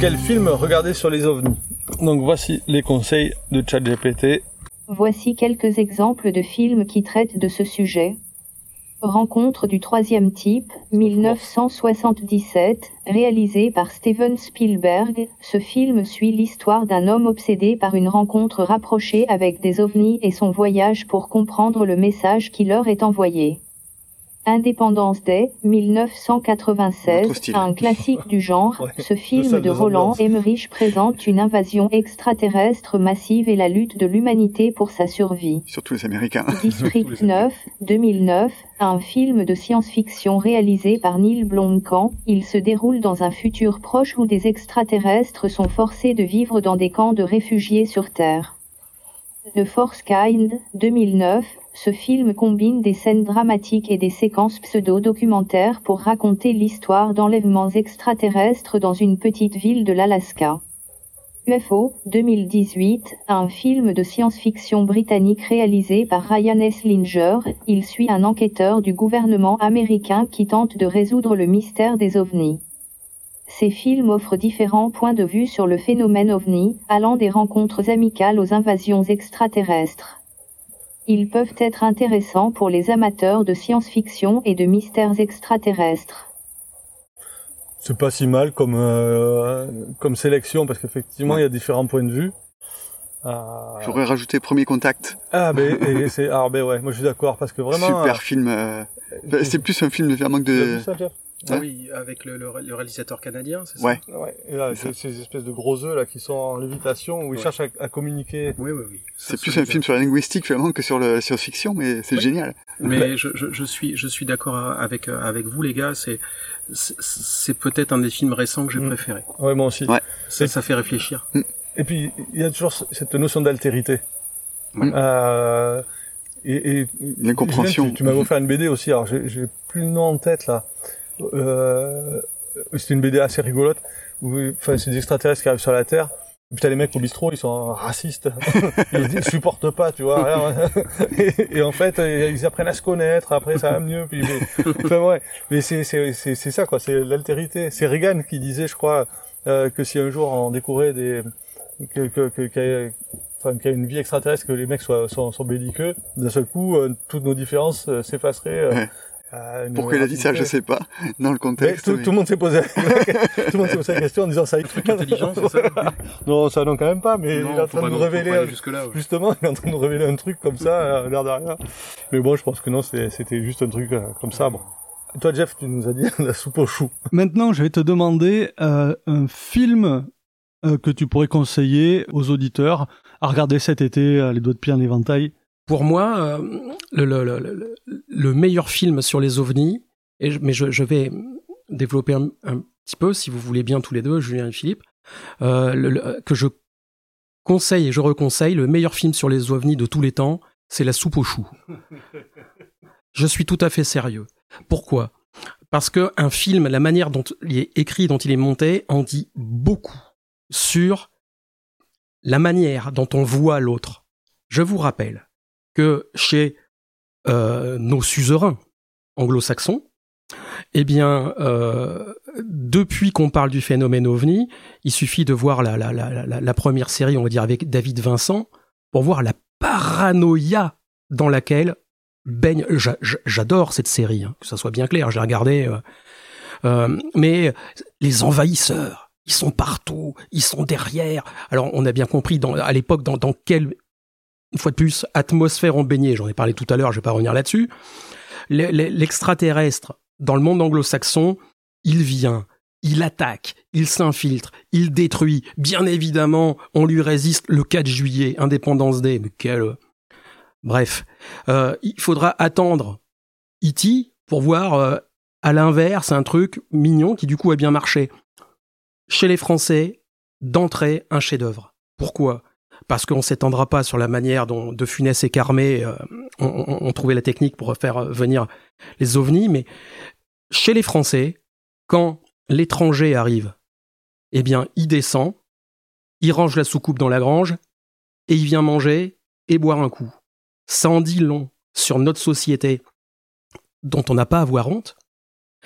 Quel film regarder sur les ovnis? Donc voici les conseils de ChatGPT. Voici quelques exemples de films qui traitent de ce sujet. Rencontre du troisième type, 1977, réalisé par Steven Spielberg. Ce film suit l'histoire d'un homme obsédé par une rencontre rapprochée avec des ovnis et son voyage pour comprendre le message qui leur est envoyé. Indépendance Day, 1996, Notre style. un classique du genre, (laughs) Ouais, ce film de Roland. Emmerich présente une invasion extraterrestre massive et la lutte de l'humanité pour sa survie. Surtout les Américains. (laughs) District 9, 2009, un film de science-fiction réalisé par Neil Blomkamp. Il se déroule dans un futur proche où des extraterrestres sont forcés de vivre dans des camps de réfugiés sur Terre. The Force Kind, 2009, ce film combine des scènes dramatiques et des séquences pseudo-documentaires pour raconter l'histoire d'enlèvements extraterrestres dans une petite ville de l'Alaska. UFO, 2018, un film de science-fiction britannique réalisé par Ryan Eslinger. Il suit un enquêteur du gouvernement américain qui tente de résoudre le mystère des ovnis. Ces films offrent différents points de vue sur le phénomène ovni, allant des rencontres amicales aux invasions extraterrestres. Ils peuvent être intéressants pour les amateurs de science-fiction et de mystères extraterrestres. C'est pas si mal comme euh, comme sélection parce qu'effectivement il y a différents points de vue. Euh, J'aurais rajouté Premier Contact. Ah ben et c'est ah ben ouais moi je suis d'accord parce que vraiment. Super euh, film. euh, bah, c'est plus un film de vraiment que tu as de. Ah oui, avec le, le le réalisateur canadien, c'est ça Ouais. Ouais. Et là, c'est ces espèces de gros œufs là qui sont en lévitation où ils Ouais. cherchent à, à communiquer. Oui, oui, oui. C'est plus un film sur la linguistique finalement que sur le- la science-fiction, mais c'est Ouais. génial. Mais je, je, je suis je suis d'accord avec euh, avec vous les gars. C'est c'est- c'est peut-être un des films récents que j'ai Mm. préféré. Ouais moi aussi. Ouais. Ça, ça fait réfléchir. Et puis il y a toujours ce- cette notion d'altérité. Ouais. Euh, et, et L'incompréhension. Tu, tu m'avais offert une BD aussi. Alors j'ai j'ai plus le nom en tête là. Euh, C'était une BD assez rigolote. Enfin, c'est des extraterrestres qui arrivent sur la Terre. T'as les mecs au bistrot, ils sont racistes. (laughs) ils, supportent pas, tu vois. rien. (laughs) et, en fait, euh, ils apprennent à se connaître. Après, ça va mieux. Puis, mais, enfin, ouais. Mais c'est c'est c'est c'est ça quoi. C'est l'altérité. C'est Reagan qui disait, je crois, euh, que si un jour on découvrait des que que que enfin, qu'il y a une vie extraterrestre, que les mecs soient sont, sont belliqueux, d'un seul coup, euh, toutes nos différences s'effaceraient. Pourquoi il a dit ça, je sais pas, dans le Mais contexte. tout, mais- tout le monde s'est posé, (laughs) tout le monde s'est posé la question en disant ça. Truc intelligent, c'est ça (laughs) Non, ça non quand même pas, mais Non, il est en train de nous révéler, un- jusque là. justement, il est en train de nous révéler un truc comme ça, euh, l'air de rien. Mais bon, je pense que non, c'était juste un truc euh, comme ça. Bon. Et toi, Jeff, tu nous as dit (laughs) la soupe aux choux. Maintenant, je vais te demander euh, un film euh, que tu pourrais conseiller aux auditeurs à regarder cet été, euh, les doigts de pied en éventail. Pour moi, euh, le, le, le, le- le meilleur film sur les ovnis, et je- mais je, je vais développer un, un petit peu, si vous voulez bien tous les deux, Julien et Philippe, euh, que je conseille et je reconseille, le meilleur film sur les ovnis de tous les temps, c'est La soupe aux choux. (laughs) je suis tout à fait sérieux. Pourquoi? Parce que un film, la manière dont il est écrit, dont il est monté, en dit beaucoup sur la manière dont on voit l'autre. Je vous rappelle que chez euh, nos suzerains anglo-saxons, eh bien, euh, depuis qu'on parle du phénomène ovni, il suffit de voir la, première série, on va dire, avec David Vincent, pour voir la paranoïa dans laquelle baigne. j'a- j'a- J'adore cette série, hein, que ça soit bien clair, je l'ai regardée. euh, mais les envahisseurs, ils sont partout, ils sont derrière. Alors, on a bien compris à l'époque dans, quelle, une fois de plus, atmosphère on baignait. J'en ai parlé tout à l'heure, je vais pas revenir là-dessus. Le- le- L'extraterrestre dans le monde anglo-saxon, il vient, il attaque, il s'infiltre, il détruit. Bien évidemment, on lui résiste le 4 juillet, Indépendance Day. Mais quel... Bref, euh, il faudra attendre E.T. pour voir euh, à l'inverse un truc mignon qui du coup a bien marché. Chez les Français, d'entrée, un chef-d'œuvre. Pourquoi? Parce qu'on s'étendra pas sur la manière dont De Funès et Carmé euh, ont, trouvé la technique pour faire venir les ovnis, mais chez les Français, quand l'étranger arrive, eh bien, il descend, il range la soucoupe dans la grange, et il vient manger et boire un coup. Ça en dit long sur notre société, dont on n'a pas à avoir honte.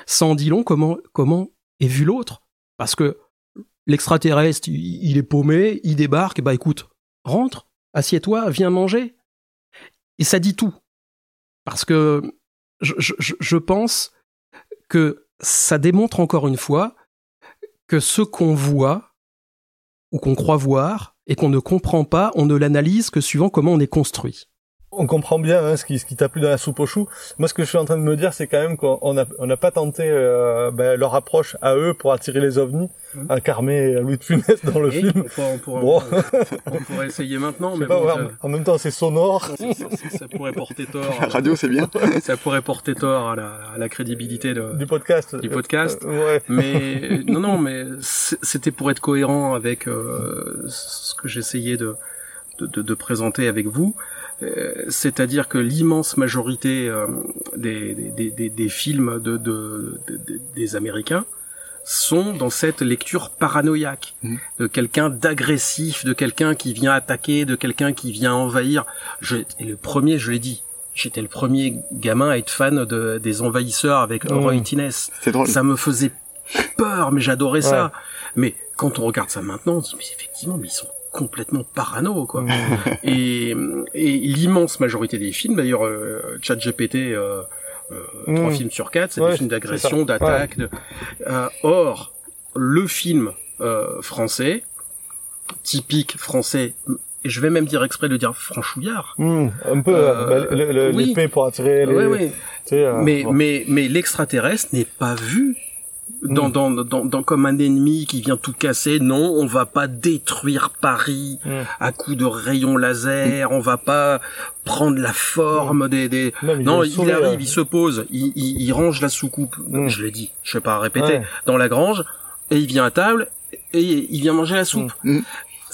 Ça en dit long comment, comment est vu l'autre. Parce que l'extraterrestre, il, est paumé, il débarque, bah écoute, rentre, assieds-toi, viens manger. Et ça dit tout. Parce que je, pense que ça démontre encore une fois que ce qu'on voit ou qu'on croit voir et qu'on ne comprend pas, on ne l'analyse que suivant comment on est construit on comprend bien hein, ce qui, ce qui t'a plu dans la soupe aux choux. Moi, ce que je suis en train de me dire, c'est quand même qu'on n'a on pas tenté euh, ben, leur approche à eux pour attirer les ovnis, mmh. à Carmé et Louis de Funès dans le film. On, pourrait, essayer maintenant, mais en même temps, c'est sonore. Ça, pourrait porter tort. La radio, c'est bien. (laughs) Ça pourrait porter tort à la, crédibilité du podcast. Du podcast. Euh, mais non, non, mais c'était pour être cohérent avec euh, ce que j'essayais de, de, de, présenter avec vous. Euh, c'est-à-dire que l'immense majorité euh, des, des, des, films de, de, des Américains sont dans cette lecture paranoïaque mmh. de quelqu'un d'agressif, de quelqu'un qui vient attaquer, de quelqu'un qui vient envahir. Je, et le premier, je l'ai dit, j'étais le premier gamin à être fan de, des envahisseurs avec mmh. Roy Tines. Ça me faisait peur, mais j'adorais ça. Mais quand on regarde ça maintenant, on se dit, mais effectivement, mais ils sont complètement parano quoi. (laughs) et, et l'immense majorité des films, d'ailleurs, euh, ChatGPT, euh, euh, trois mm. films sur quatre, c'est des films d'agression, d'attaque. Euh, or, le film euh, français, typique français, et je vais même dire exprès de dire franchouillard. Mm. un peu bah, l'épée pour attirer les. Oui, mais mais mais l'extraterrestre n'est pas vu dans, mm. dans, dans, dans, comme un ennemi qui vient tout casser. Non, on va pas détruire Paris mm. à coups de rayons laser. On va pas prendre la forme mm. des. des... Non, il, arrive, hein. il se pose, il, il, range la soucoupe. Je l'ai dit, je vais pas répéter. Dans la grange et il vient à table et il vient manger la soupe.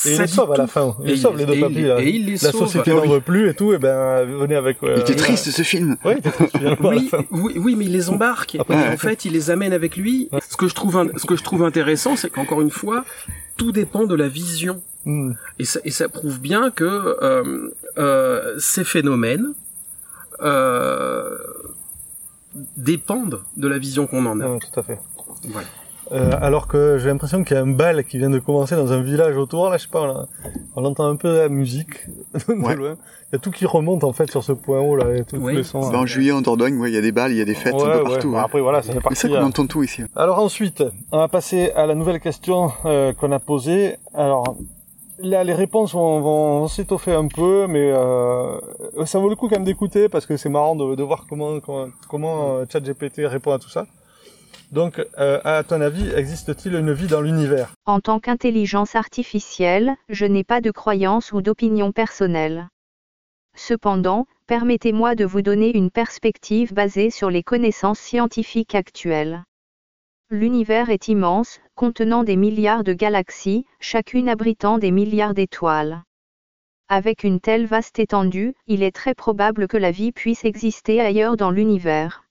Et il les sauve à la fin. Il, sauve les deux papis. Là. Et il les la société n'en veut plus et tout. Et ben venez avec. Euh, il était triste ce film. Oui, oui, mais il les embarque. en fait, il les amène avec lui. Ce que je trouve, ce que je trouve intéressant, c'est qu'encore une fois, tout dépend de la vision. Hmm. Et, ça, et ça prouve bien que euh, euh, ces phénomènes euh, dépendent de la vision qu'on en a. Tout à fait. Voilà. Euh, alors que j'ai l'impression qu'il y a un bal qui vient de commencer dans un village autour. Là, je sais pas, on, entend un peu la musique (laughs) de loin. Il y a tout qui remonte en fait sur ce point haut là, et tout, tous les sons. Ben, en juillet en Dordogne, il y a des balles, il y a des fêtes un peu partout. Après voilà, ça fait partie. C'est ça qu'on entend tout ici. Alors ensuite, on va passer à la nouvelle question euh, qu'on a posée. Alors là, les réponses vont, vont s'étoffer un peu, mais euh, ça vaut le coup quand même d'écouter parce que c'est marrant de, de, voir comment comment, comment euh, ChatGPT répond à tout ça. Donc, euh, à ton avis, existe-t-il une vie dans l'univers? En tant qu'intelligence artificielle, je n'ai pas de croyance ou d'opinion personnelle. Cependant, permettez-moi de vous donner une perspective basée sur les connaissances scientifiques actuelles. L'univers est immense, contenant des milliards de galaxies, chacune abritant des milliards d'étoiles. Avec une telle vaste étendue, il est très probable que la vie puisse exister ailleurs dans l'univers.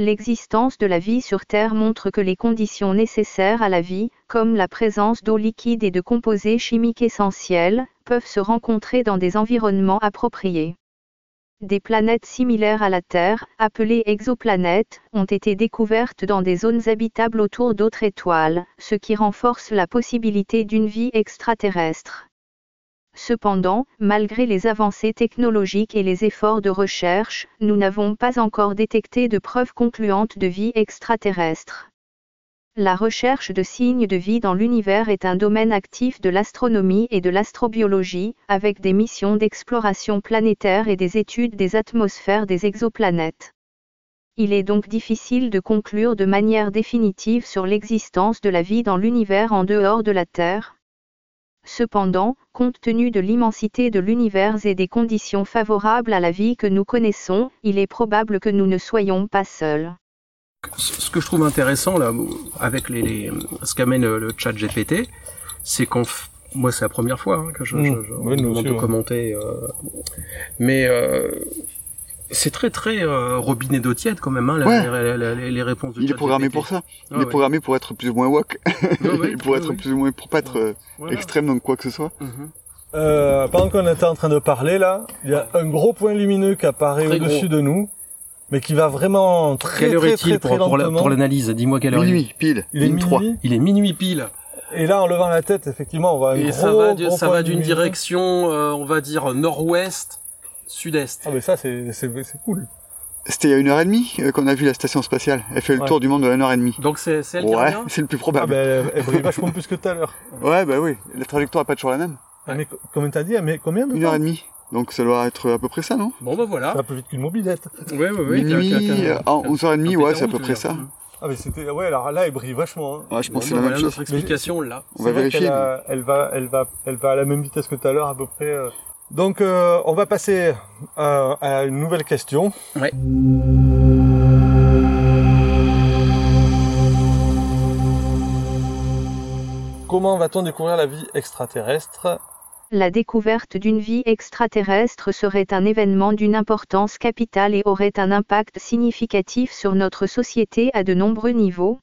L'existence de la vie sur Terre montre que les conditions nécessaires à la vie, comme la présence d'eau liquide et de composés chimiques essentiels, peuvent se rencontrer dans des environnements appropriés. Des planètes similaires à la Terre, appelées exoplanètes, ont été découvertes dans des zones habitables autour d'autres étoiles, ce qui renforce la possibilité d'une vie extraterrestre. Cependant, malgré les avancées technologiques et les efforts de recherche, nous n'avons pas encore détecté de preuves concluantes de vie extraterrestre. La recherche de signes de vie dans l'univers est un domaine actif de l'astronomie et de l'astrobiologie, avec des missions d'exploration planétaire et des études des atmosphères des exoplanètes. Il est donc difficile de conclure de manière définitive sur l'existence de la vie dans l'univers en dehors de la Terre. Cependant, compte tenu de l'immensité de l'univers et des conditions favorables à la vie que nous connaissons, il est probable que nous ne soyons pas seuls. Ce que je trouve intéressant là, avec les, les ce qu'amène le chat GPT, c'est qu'on moi c'est la première fois hein, que je, Mmh. je, je Oui, nous demande aussi, de ouais. commenter euh, mais euh, c'est très très euh, robinet d'eau tiède quand même hein, la- Ouais. les, réponses de Il est programmé pour ça. Il Ah est ouais. programmé pour être plus ou moins woke, Ouais, (laughs) ouais, pour ouais, être ouais. plus ou moins, pour pas être euh, Voilà. extrême dans quoi que ce soit. Mhm. Euh, pendant qu'on était en train de parler là, il y a un gros point lumineux qui apparaît au-dessus de nous, mais qui va vraiment très Quelle heure très est-il très, pour, très pour lentement. pour l'analyse? Dis-moi quelle heure il est. Minuit, pile, il est ligne 3. minuit? Il est minuit pile. Et là, en levant la tête, effectivement, on voit un Et gros, ça va, gros ça va d'une direction, euh, on va dire nord-ouest, sud-est. Ah mais ça, c'est c'est c'est cool. C'était il y a une heure et demie euh, qu'on a vu la station spatiale. Elle fait le Ouais. tour du monde de une heure et demie. Donc c'est c'est elle qui Ouais, c'est le plus Ah probable. ben, elle brille vachement plus que tout à l'heure. (laughs) Ouais, bah oui. La trajectoire est pas toujours la même. Ah, Mais co- comme t'as dit, mais combien de Une temps heure et demie. Donc ça doit être à peu près ça, non? Bon bah Ça voilà. va plus vite qu'une mobilette. Ouais, ouais, ouais. Minuit, euh, en 11h30, qu'un ouais, c'est à peu près ça. dire. Ah mais c'était ouais alors là elle brille vachement. Hein. Ouais, je pense que c'est bah, la même chose. notre explication là. On C'est va vérifier. elle va elle va elle va à la même vitesse que tout à l'heure à peu près. Donc euh, on va passer euh, à une nouvelle question. Ouais. Comment va-t-on découvrir la vie extraterrestre? La découverte d'une vie extraterrestre serait un événement d'une importance capitale et aurait un impact significatif sur notre société à de nombreux niveaux.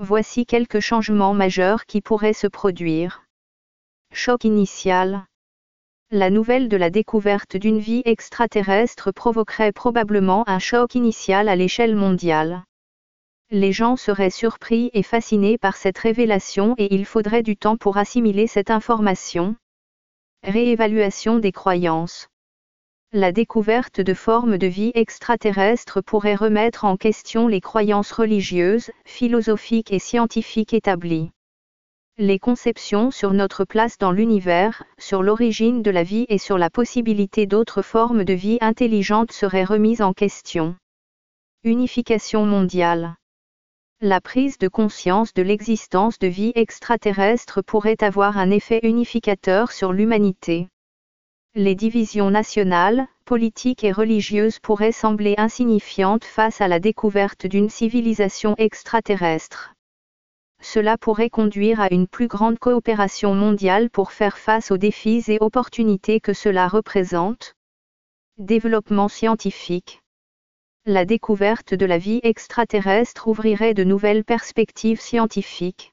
Voici quelques changements majeurs qui pourraient se produire. Choc initial. La nouvelle de la découverte d'une vie extraterrestre provoquerait probablement un choc initial à l'échelle mondiale. Les gens seraient surpris et fascinés par cette révélation et il faudrait du temps pour assimiler cette information. Réévaluation des croyances. La découverte de formes de vie extraterrestres pourrait remettre en question les croyances religieuses, philosophiques et scientifiques établies. Les conceptions sur notre place dans l'univers, sur l'origine de la vie et sur la possibilité d'autres formes de vie intelligentes seraient remises en question. Unification mondiale. La prise de conscience de l'existence de vie extraterrestre pourrait avoir un effet unificateur sur l'humanité. Les divisions nationales, politiques et religieuses pourraient sembler insignifiantes face à la découverte d'une civilisation extraterrestre. Cela pourrait conduire à une plus grande coopération mondiale pour faire face aux défis et opportunités que cela représente. Développement scientifique. La découverte de la vie extraterrestre ouvrirait de nouvelles perspectives scientifiques.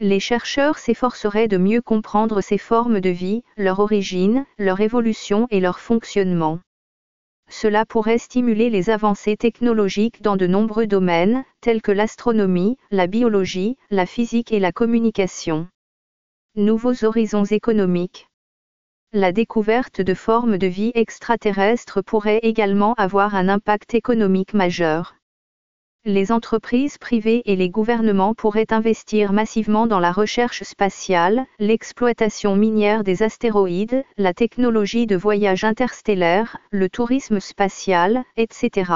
Les chercheurs s'efforceraient de mieux comprendre ces formes de vie, leur origine, leur évolution et leur fonctionnement. Cela pourrait stimuler les avancées technologiques dans de nombreux domaines, tels que l'astronomie, la biologie, la physique et la communication. Nouveaux horizons économiques. La découverte de formes de vie extraterrestres pourrait également avoir un impact économique majeur. Les entreprises privées et les gouvernements pourraient investir massivement dans la recherche spatiale, l'exploitation minière des astéroïdes, la technologie de voyage interstellaire, le tourisme spatial, etc.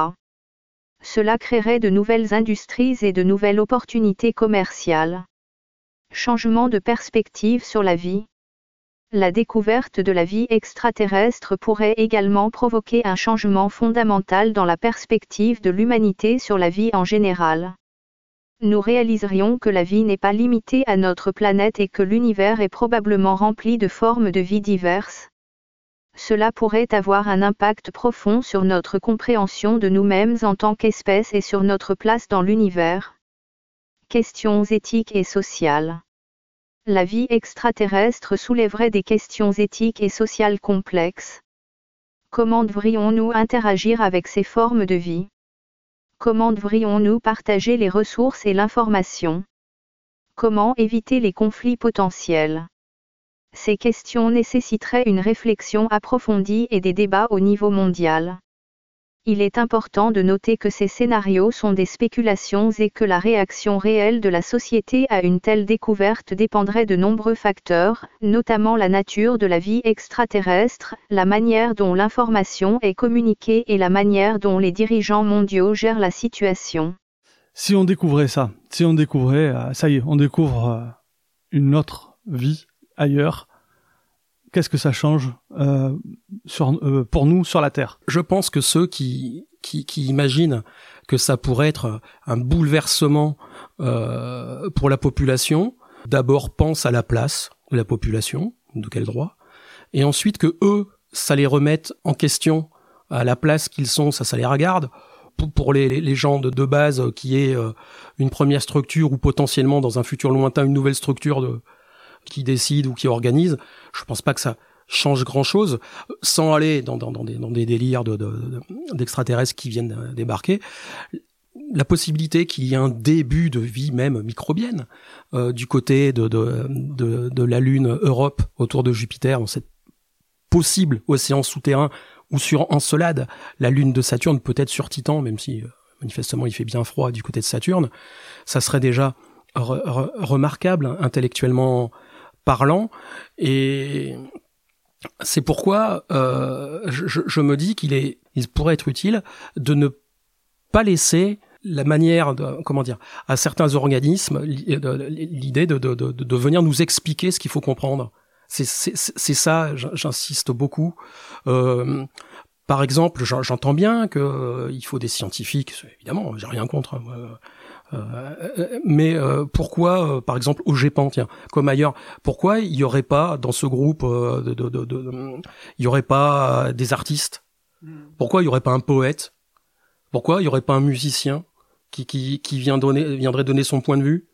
Cela créerait de nouvelles industries et de nouvelles opportunités commerciales. Changement de perspective sur la vie. La découverte de la vie extraterrestre pourrait également provoquer un changement fondamental dans la perspective de l'humanité sur la vie en général. Nous réaliserions que la vie n'est pas limitée à notre planète et que l'univers est probablement rempli de formes de vie diverses. Cela pourrait avoir un impact profond sur notre compréhension de nous-mêmes en tant qu'espèce et sur notre place dans l'univers. Questions éthiques et sociales la vie extraterrestre soulèverait des questions éthiques et sociales complexes. Comment devrions-nous interagir avec ces formes de vie? Comment devrions-nous partager les ressources et l'information? Comment éviter les conflits potentiels? Ces questions nécessiteraient une réflexion approfondie et des débats au niveau mondial. Il est important de noter que ces scénarios sont des spéculations et que la réaction réelle de la société à une telle découverte dépendrait de nombreux facteurs, notamment la nature de la vie extraterrestre, la manière dont l'information est communiquée et la manière dont les dirigeants mondiaux gèrent la situation. Si on découvrait ça, si on découvrait, euh, ça y est, on découvre euh, une autre vie ailleurs, qu'est-ce que ça change euh, sur, euh, pour nous sur la Terre? Je pense que ceux qui, qui, qui, imaginent que ça pourrait être un bouleversement euh, pour la population, d'abord pensent à la place de la population, de quel droit, et ensuite que eux, ça les remette en question à la place qu'ils sont, ça, ça les regarde. Pour, les, gens de, de base, qui est euh, une première structure ou potentiellement dans un futur lointain une nouvelle structure de, qui décide ou qui organise, je pense pas que ça change grand chose sans aller dans, des, dans délires d'extraterrestres de, de, qui viennent débarquer. La possibilité qu'il y ait un début de vie même microbienne euh, du côté de, la Lune Europe autour de Jupiter, dans cette possible océan souterrain ou sur Encelade, la Lune de Saturne, peut-être sur Titan, même si euh, manifestement il fait bien froid du côté de Saturne, ça serait déjà re re remarquable intellectuellement parlant. Et c'est pourquoi euh, je, me dis qu'il est, il pourrait être utile de ne pas laisser la manière comment dire, à certains organismes l'idée de, de, venir nous expliquer ce qu'il faut comprendre. C'est ça, j'insiste beaucoup. Euh, par exemple, j'entends bien que euh, il faut des scientifiques, évidemment, j'ai rien contre. Hein, euh, euh, mais euh, pourquoi, par exemple, au GEPAN, tiens, comme ailleurs, pourquoi il y aurait pas dans ce groupe, de, de, de, de, il y aurait pas des artistes? Pourquoi il y aurait pas un poète? Pourquoi il y aurait pas un musicien qui, qui, qui vient donner, viendrait donner son point de vue?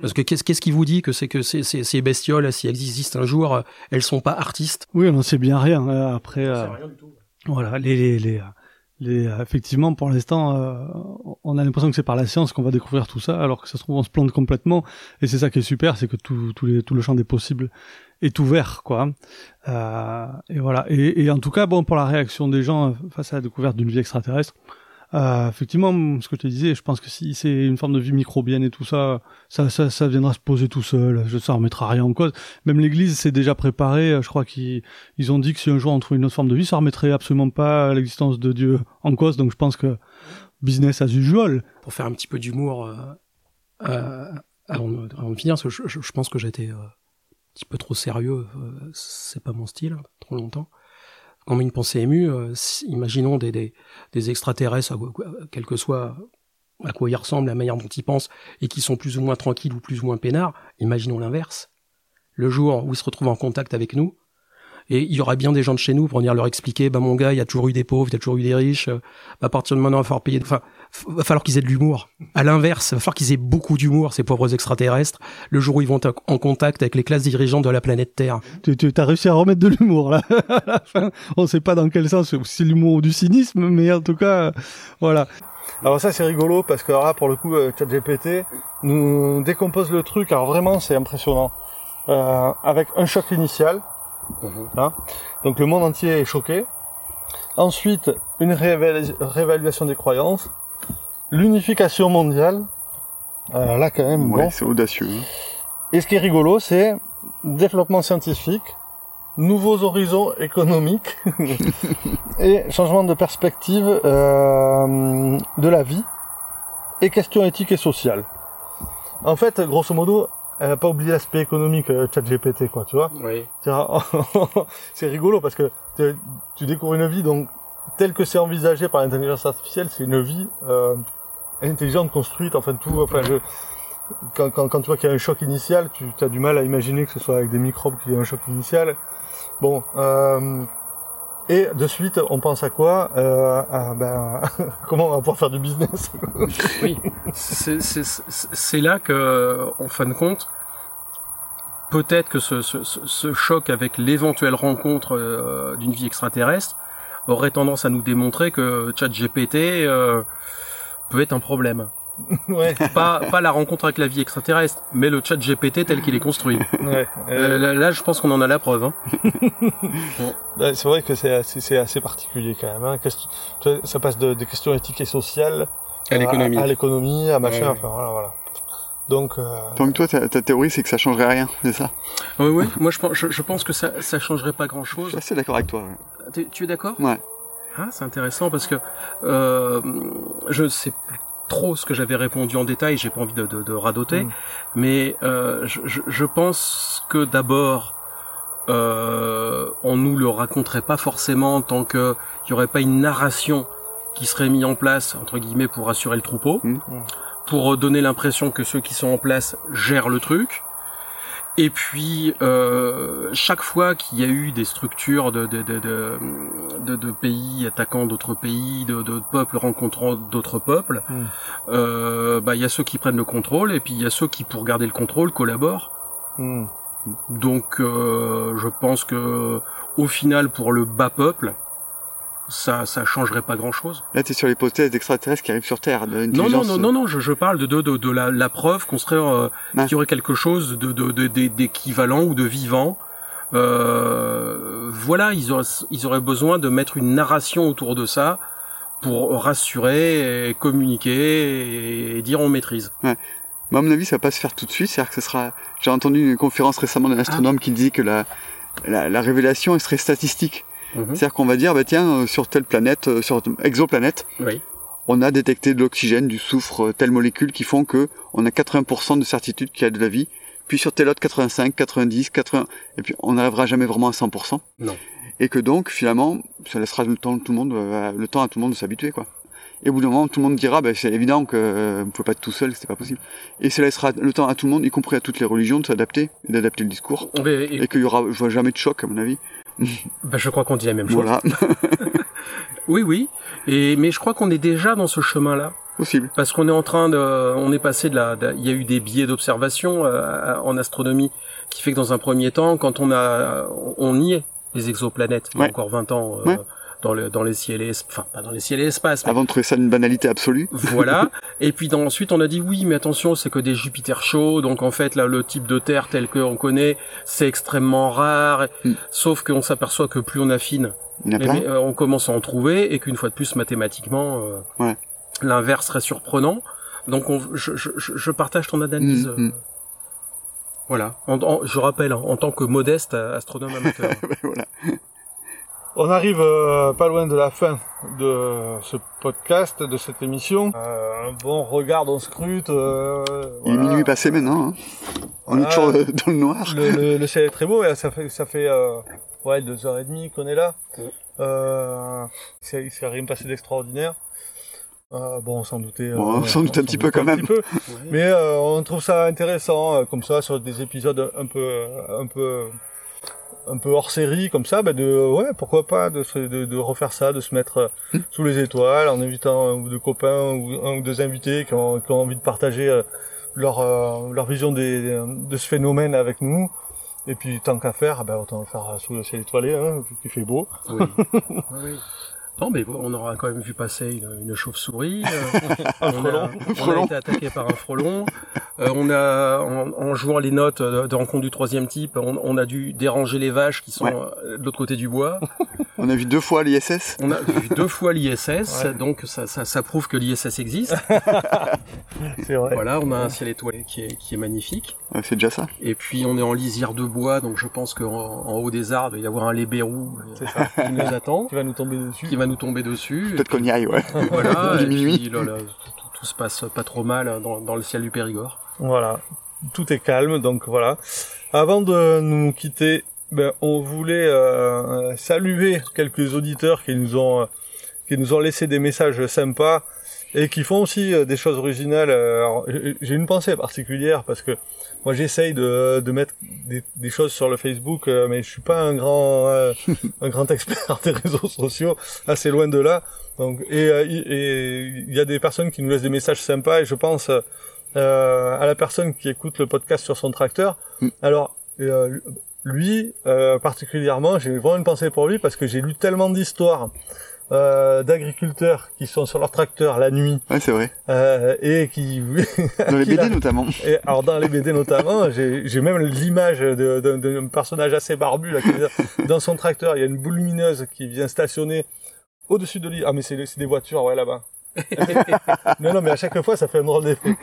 Parce que qu'est-ce qu'est-ce qui vous dit que c'est que ces, ces, ces bestioles, si elles existent un jour, elles sont pas artistes? Oui, on n'en sait bien rien. Après, rien du tout. voilà, les, les, les, les, effectivement, pour l'instant, euh, on a l'impression que c'est par la science qu'on va découvrir tout ça, alors que ça se trouve on se plante complètement. Et c'est ça qui est super, c'est que tout, tout, tout, le champ des possibles est ouvert, quoi. Euh, et voilà. Et, et, en tout cas, bon, pour la réaction des gens face à la découverte d'une vie extraterrestre, euh, effectivement, ce que te disais, je pense que si c'est une forme de vie microbienne et tout ça, ça, ça, ça viendra se poser tout seul. Je, ça remettra rien en cause. Même l'Église s'est déjà préparée. Je crois qu'ils ils ont dit que si un jour on trouve une autre forme de vie, ça remettrait absolument pas l'existence de Dieu en cause. Donc je pense que business as usual. Pour faire un petit peu d'humour, euh, euh, avant, de, avant, de finir, parce que je, je, pense que j'étais euh, un petit peu trop sérieux. Euh, c'est pas mon style, trop longtemps comme une pensée émue, euh, imaginons des, des, des extraterrestres, quel que soit à quoi ils ressemblent, la manière dont ils pensent, et qui sont plus ou moins tranquilles ou plus ou moins peinards, imaginons l'inverse. Le jour où ils se retrouvent en contact avec nous, et il y aura bien des gens de chez nous pour venir leur expliquer, bah mon gars, il y a toujours eu des pauvres, il y a toujours eu des riches, bah, à partir de maintenant, il va falloir payer... Enfin, va falloir qu'ils aient de l'humour. À l'inverse, il va falloir qu'ils aient beaucoup d'humour, ces pauvres extraterrestres, le jour où ils vont être en contact avec les classes dirigeantes de la planète Terre. Tu, tu as réussi à remettre de l'humour, là. (laughs) à la fin, on sait pas dans quel sens, si c'est l'humour ou du cynisme, mais en tout cas, voilà. Alors ça c'est rigolo parce que là pour le coup euh, ChatGPT nous décompose le truc. Alors vraiment c'est impressionnant. Euh, avec un choc initial, mmh. hein, donc le monde entier est choqué. Ensuite une réévaluation des croyances, l'unification mondiale. Euh, là, quand même, ouais, c'est audacieux. Hein. Et ce qui est rigolo, c'est développement scientifique, nouveaux horizons économiques (laughs) et changement de perspective euh, de la vie et questions éthiques et sociales. En fait, grosso modo, elle n'a pas oublié l'aspect économique euh, ChatGPT, quoi, tu vois. Oui. (laughs) c'est rigolo parce que tu découvres une vie donc telle que c'est envisagé par l'intelligence artificielle, c'est une vie euh, intelligente, construite, enfin tout. Enfin, je, quand, quand, quand, tu vois qu'il y a un choc initial, tu as du mal à imaginer que ce soit avec des microbes qu'il y ait un choc initial. Bon, euh, et de suite, on pense à quoi euh, ben, (laughs) Comment on va pouvoir faire du business? Oui, c'est là que, en fin de compte, peut-être que ce, ce, ce, choc avec l'éventuelle rencontre euh, d'une vie extraterrestre aurait tendance à nous démontrer que ChatGPT euh, peut être un problème. Ouais. Pas, pas la rencontre avec la vie extraterrestre, mais le chat GPT tel qu'il est construit. ouais. Euh, là, là, je pense qu'on en a la preuve. Hein. (laughs) Ouais, c'est vrai que c'est assez, particulier quand même. Hein. Ça passe de, des questions éthiques et sociales À l'économie. à, l'économie, à machin. Ouais. Enfin voilà, voilà. Donc, euh, Donc toi, ta, ta théorie, c'est que ça changerait rien, c'est ça? Oui, oui. Moi, je pense, je, je pense que ça, ça changerait pas Je grand-chose. suis assez d'accord avec toi. tu es d'accord? Ouais. Ah, c'est intéressant parce que euh, je sais plus trop ce que j'avais répondu en détail. J'ai pas envie de, de, de radoter, Mm. mais euh, je, je, pense que d'abord, euh, on nous le raconterait pas forcément tant que il y aurait pas une narration qui serait mise en place entre guillemets pour rassurer le troupeau, Mm. pour donner l'impression que ceux qui sont en place gèrent le truc. Et puis euh, chaque fois qu'il y a eu des structures de de, de, de, pays attaquant d'autres pays, de, de peuples rencontrant d'autres peuples, Mm. euh, bah il y a ceux qui prennent le contrôle et puis il y a ceux qui pour garder le contrôle collaborent. hmm. Donc euh, je pense que au final pour le bas peuple, ça ça changerait pas grand chose. Là, t'es sur l'hypothèse d'extraterrestres qui arrivent sur Terre. de Non, non, non, non, non, je, je parle de, de, de, de la, la preuve qu'on serait, euh, Ouais. qu'il y aurait quelque chose de, de, d'équivalent ou de vivant. Euh, voilà, ils auraient, ils auraient besoin de mettre une narration autour de ça pour rassurer, et communiquer et dire on maîtrise. Mais à mon avis, ça va pas se faire tout de suite. C'est-à-dire que ce sera. J'ai entendu une conférence récemment d'un astronome qui disait que la, la, la révélation elle serait statistique. Mhm. C'est-à-dire qu'on va dire, bah tiens, euh, sur telle planète, euh, sur exoplanète, Oui. on a détecté de l'oxygène, du soufre, euh, telles molécules qui font que on a 80% de certitude qu'il y a de la vie. Puis sur tel autre 85, 90, 80, et puis on n'arrivera jamais vraiment à 100%. Non. Et que donc finalement, ça laissera le temps, tout le monde, le temps à tout le monde de s'habituer, quoi. Et au bout d'un moment, tout le monde dira, bah, c'est évident que euh, vous pouvez pas être tout seul, c'est pas possible. Et ça laissera le temps à tout le monde, y compris à toutes les religions, de s'adapter, et d'adapter le discours. Et qu'il y aura, je vois jamais de choc, à mon avis. (laughs) bah, je crois qu'on dit la même chose. Voilà, (laughs) Oui, oui. Et, mais je crois qu'on est déjà dans ce chemin-là. possible. Parce qu'on est en train de, on est passé de la, de- il y a eu des biais d'observation euh, en astronomie qui fait que dans un premier temps, quand on a, on y est les exoplanètes, il y a encore 20 ans euh, Ouais. Dans le, dans les ciels et, enfin pas dans les ciels et espaces, mais Avant de trouver ça une banalité absolue. voilà. (laughs) Et puis dans, ensuite, on a dit oui, mais attention, c'est que des Jupiter chauds, donc en fait là, le type de Terre tel qu'on connaît, c'est extrêmement rare. Mm. Sauf qu'on s'aperçoit que plus on affine, euh, on commence à en trouver, et qu'une fois de plus, mathématiquement, euh, Ouais. l'inverse serait surprenant. Donc, on, je, je, je- partage ton analyse. Mm, euh, mm. Voilà. En- en- je rappelle, hein, en tant que modeste euh, astronome (laughs) amateur. voilà. On arrive euh, pas loin de la fin de ce podcast, de cette émission. Euh, bon, regarde, on scrute. euh, Il est minuit passé maintenant. Hein. On est toujours euh, dans le noir. Le, le, le ciel est très beau et ça fait ça fait euh, ouais deux heures et demie qu'on est là. Euh, il s'est rien passé d'extraordinaire. Euh, bon, on s'en doutait. Bon, on s'en doutait un petit peu quand même. peu. Mais euh, on trouve ça intéressant, euh, comme ça, sur des épisodes un peu, euh, un peu, un peu hors série, comme ça, bah de, ouais, pourquoi pas, de, de, de refaire ça, de se mettre euh, Hmm. sous les étoiles, en invitant un ou deux copains ou un ou deux invités qui ont, qui ont envie de partager euh, leur, euh, leur vision des, de ce phénomène avec nous. Et puis, tant qu'à faire, bah, autant le faire sous le ciel étoilé, hein, vu qu'il fait beau. Oui. (laughs) Non, mais on aura quand même vu passer une, une chauve-souris. euh, (laughs) Un on, frelon. a, on a été attaqué par un frelon. Euh, on a, en, en jouant les notes de, rencontre du troisième type, on, on a dû déranger les vaches qui sont Ouais. euh, de l'autre côté du bois. (laughs) On a vu deux fois l'ISS. On a vu deux fois l'ISS, Ouais. donc ça, ça, ça prouve que l'ISS existe. (laughs) C'est vrai. Voilà, on a un ciel étoilé qui est, qui est magnifique. Ouais, c'est déjà ça. Et puis on est en lisière de bois, donc je pense qu'en en haut des arbres, il va y avoir un lébérou qui nous attend, Qui va nous tomber dessus. qui va nous tomber dessus. Peut-être qu'on y aille, ouais. (laughs) Voilà, (laughs) et minuit. puis là, là, tout, tout se passe pas trop mal dans, dans le ciel du Périgord. Voilà, tout est calme, donc voilà. Avant de nous quitter, ben, on voulait euh, saluer quelques auditeurs qui nous ont euh, qui nous ont laissé des messages sympas et qui font aussi euh, des choses originales. J'ai une pensée particulière parce que moi j'essaye de, de mettre des, des choses sur le Facebook, euh, mais je suis pas un grand euh, un grand (laughs) expert des réseaux sociaux, assez loin de là. Donc et euh, il- et y a des personnes qui nous laissent des messages sympas et je pense euh, à la personne qui écoute le podcast sur son tracteur. Mm. Alors, euh, lui, euh, particulièrement, j'ai vraiment une pensée pour lui parce que j'ai lu tellement d'histoires euh, d'agriculteurs qui sont sur leur tracteur la nuit Ouais, c'est vrai. euh, et qui Dans les (laughs) qui BD la- notamment. et alors dans les BD notamment, (laughs) j'ai j'ai même l'image de- de- d'un personnage assez barbu là, qui dans son tracteur. Il y a une boule lumineuse qui vient stationner au-dessus de lui. Ah mais c'est c'est des voitures, ouais là-bas. (laughs) non non mais à chaque fois ça fait un drôle d'effet.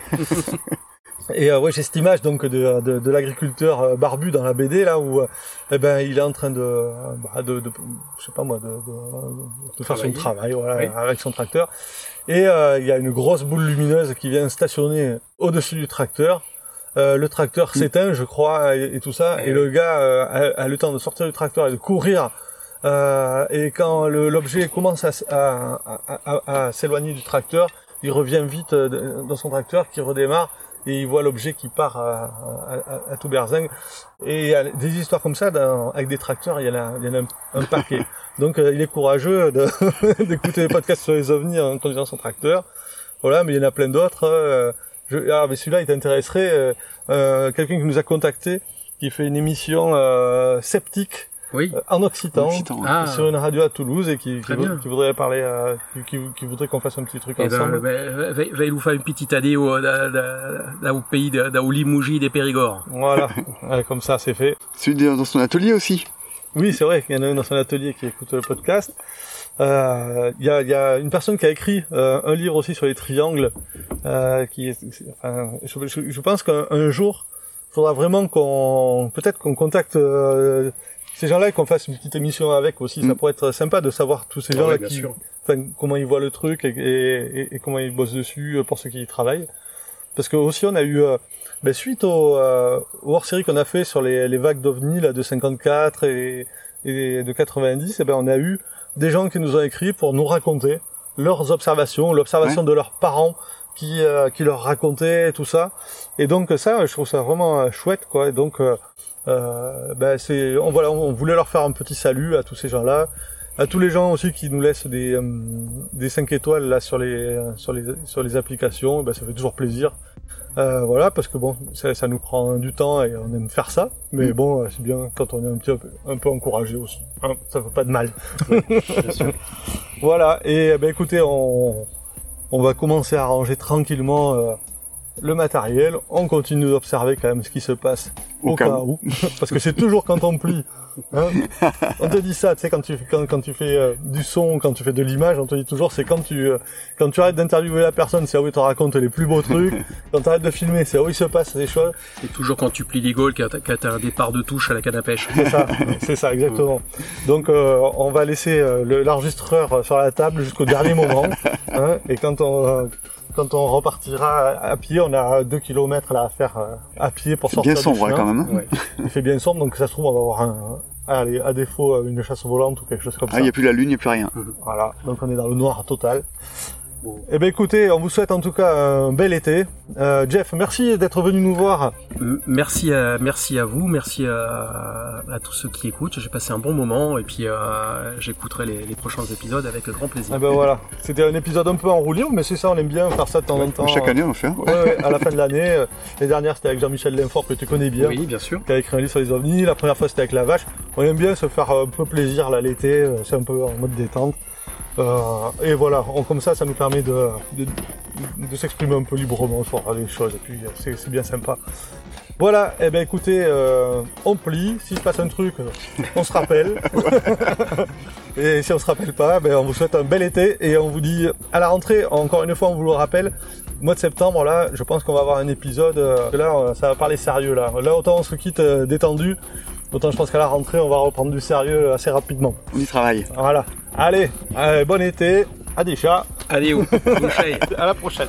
Et euh, ouais j'ai cette image donc de, de, de l'agriculteur euh, barbu dans la BD là où euh, eh ben il est en train de bah, de, de je sais pas moi de, de, de faire son travail voilà Oui. avec son tracteur. Et euh, il y a une grosse boule lumineuse qui vient stationner au-dessus du tracteur. Euh, le tracteur s'éteint, je crois, et, et tout ça. Et le gars euh, a, a le temps de sortir du tracteur et de courir. Euh, et quand l'objet commence à, à, à- s'éloigner du tracteur, il revient vite dans son tracteur, qui redémarre, et il voit l'objet qui part à, à- à- à tout berzingue. Et il y a des histoires comme ça, dans- avec des tracteurs, il y en a, il y en a un, un paquet. (laughs) Donc euh, il est courageux (laughs) d'écouter les podcasts sur les ovnis en conduisant son tracteur. Voilà, mais il y en a plein d'autres. euh, ah, mais celui-là, il t'intéresserait. euh, euh, Quelqu'un qui nous a contacté, qui fait une émission euh, sceptique Oui. euh, en occitan, Occitan, ouais. Ah. sur une radio à Toulouse et qui, qui, voudrait parler, euh, qui, qui, voudrait qu'on fasse un petit truc Eh ben, ensemble. ben, va nous faire une petite année au, da, da, da, au pays de, da, au Limoges des Périgord. Voilà, (laughs) Ouais, comme ça c'est fait. Celui dans son atelier aussi. Oui, c'est vrai qu'il y en a un dans son atelier qui écoute le podcast. Euh, Il y, a, il y a une personne qui a écrit euh, un livre aussi sur les triangles. Euh, qui est, enfin, je, je- je pense qu'un un jour, il faudra vraiment qu'on, peut-être qu'on contacte euh, ces gens-là qu'on fasse une petite émission avec aussi. Ça Mm. pourrait être sympa de savoir tous ces Ah gens-là ouais, bien qui, sûr. enfin, comment ils voient le truc et, et, et- et comment ils bossent dessus euh, pour ceux qui y travaillent. Parce que aussi on a eu, euh, ben, suite au, euh, au hors-série qu'on a fait sur les, les vagues d'ovnis là, de 54 et, et de 90, et ben on a eu des gens qui nous ont écrit pour nous raconter leurs observations, l'observation de leurs parents qui, euh, qui leur racontaient tout ça. Et donc ça, je trouve ça vraiment euh, chouette, quoi. Et donc, euh, ben c'est, on voilà, on voulait leur faire un petit salut à tous ces gens-là, à tous les gens aussi qui nous laissent des euh, des 5 étoiles là sur les sur les sur les applications. Ben ça fait toujours plaisir. Euh, voilà, parce que bon, ça, ça nous prend du temps et on aime faire ça. Mais Mm. bon, euh, c'est bien quand on est un petit peu, un peu encouragé aussi. Hein, ça fait pas de mal. (laughs) voilà. Et eh ben écoutez, on on va commencer à ranger tranquillement euh, le matériel. On continue d'observer quand même ce qui se passe au, Au cas, cas où, parce que c'est toujours quand on plie. hein. on te dit ça, tu sais, quand tu quand, quand tu fais euh, du son, quand tu fais de l'image, on te dit toujours, c'est quand tu euh, quand tu arrêtes d'interviewer la personne, c'est où il te raconte les plus beaux trucs. quand tu arrêtes de filmer, c'est où il se passe des choses. Et toujours quand tu plies les Gaules, quand t'as quand t'as un départ de touche à la canne à pêche. C'est ça, c'est ça, exactement. Donc, euh, on va laisser euh, le- l'enregistreur sur la table jusqu'au dernier moment. hein, et quand on, euh, quand on repartira à pied, on a deux kilomètres là à faire euh, à pied pour sortir bien sombre hein, quand même. hein. Ouais. Il fait bien sombre, donc ça se trouve, on va avoir un, allez, à défaut, une chasse volante ou quelque chose comme Ah, ça. il n'y a plus la lune, il n'y a plus rien. Voilà, donc on est dans le noir total. Eh ben écoutez, on vous souhaite en tout cas un bel été. Euh, Jeff, merci d'être venu nous voir. Merci à, merci à vous, merci à, à tous ceux qui écoutent. J'ai passé un bon moment et puis euh, j'écouterai les, les prochains épisodes avec grand plaisir. Eh ben voilà, c'était un épisode un peu en roue mais c'est ça, on aime bien faire ça de temps en temps. Chaque année, on le fait. hein. Ouais, ouais, à la fin de l'année. euh, Les dernières, c'était avec Jean-Michel Linfort, que tu connais bien, Oui, bien sûr. qui a écrit un livre sur les ovnis. La première fois, c'était avec La Vache. On aime bien se faire un peu plaisir là l'été, euh, c'est un peu en mode détente. Euh, et voilà, on- comme ça, ça nous permet de, de, de s'exprimer un peu librement sur les choses, et puis euh, c'est c'est bien sympa. Voilà, et ben écoutez, euh, on plie, s'il se passe un truc, on se rappelle. (laughs) et si on se rappelle pas, ben on vous souhaite un bel été et on vous dit à la rentrée, encore une fois on vous le rappelle, mois de septembre là, je pense qu'on va avoir un épisode, là ça va parler sérieux là. Là autant on se quitte détendu, autant je pense qu'à la rentrée on va reprendre du sérieux assez rapidement. On y travaille. Voilà. Allez, allez bon été, à des chats, Allez, (laughs) chai. à la prochaine.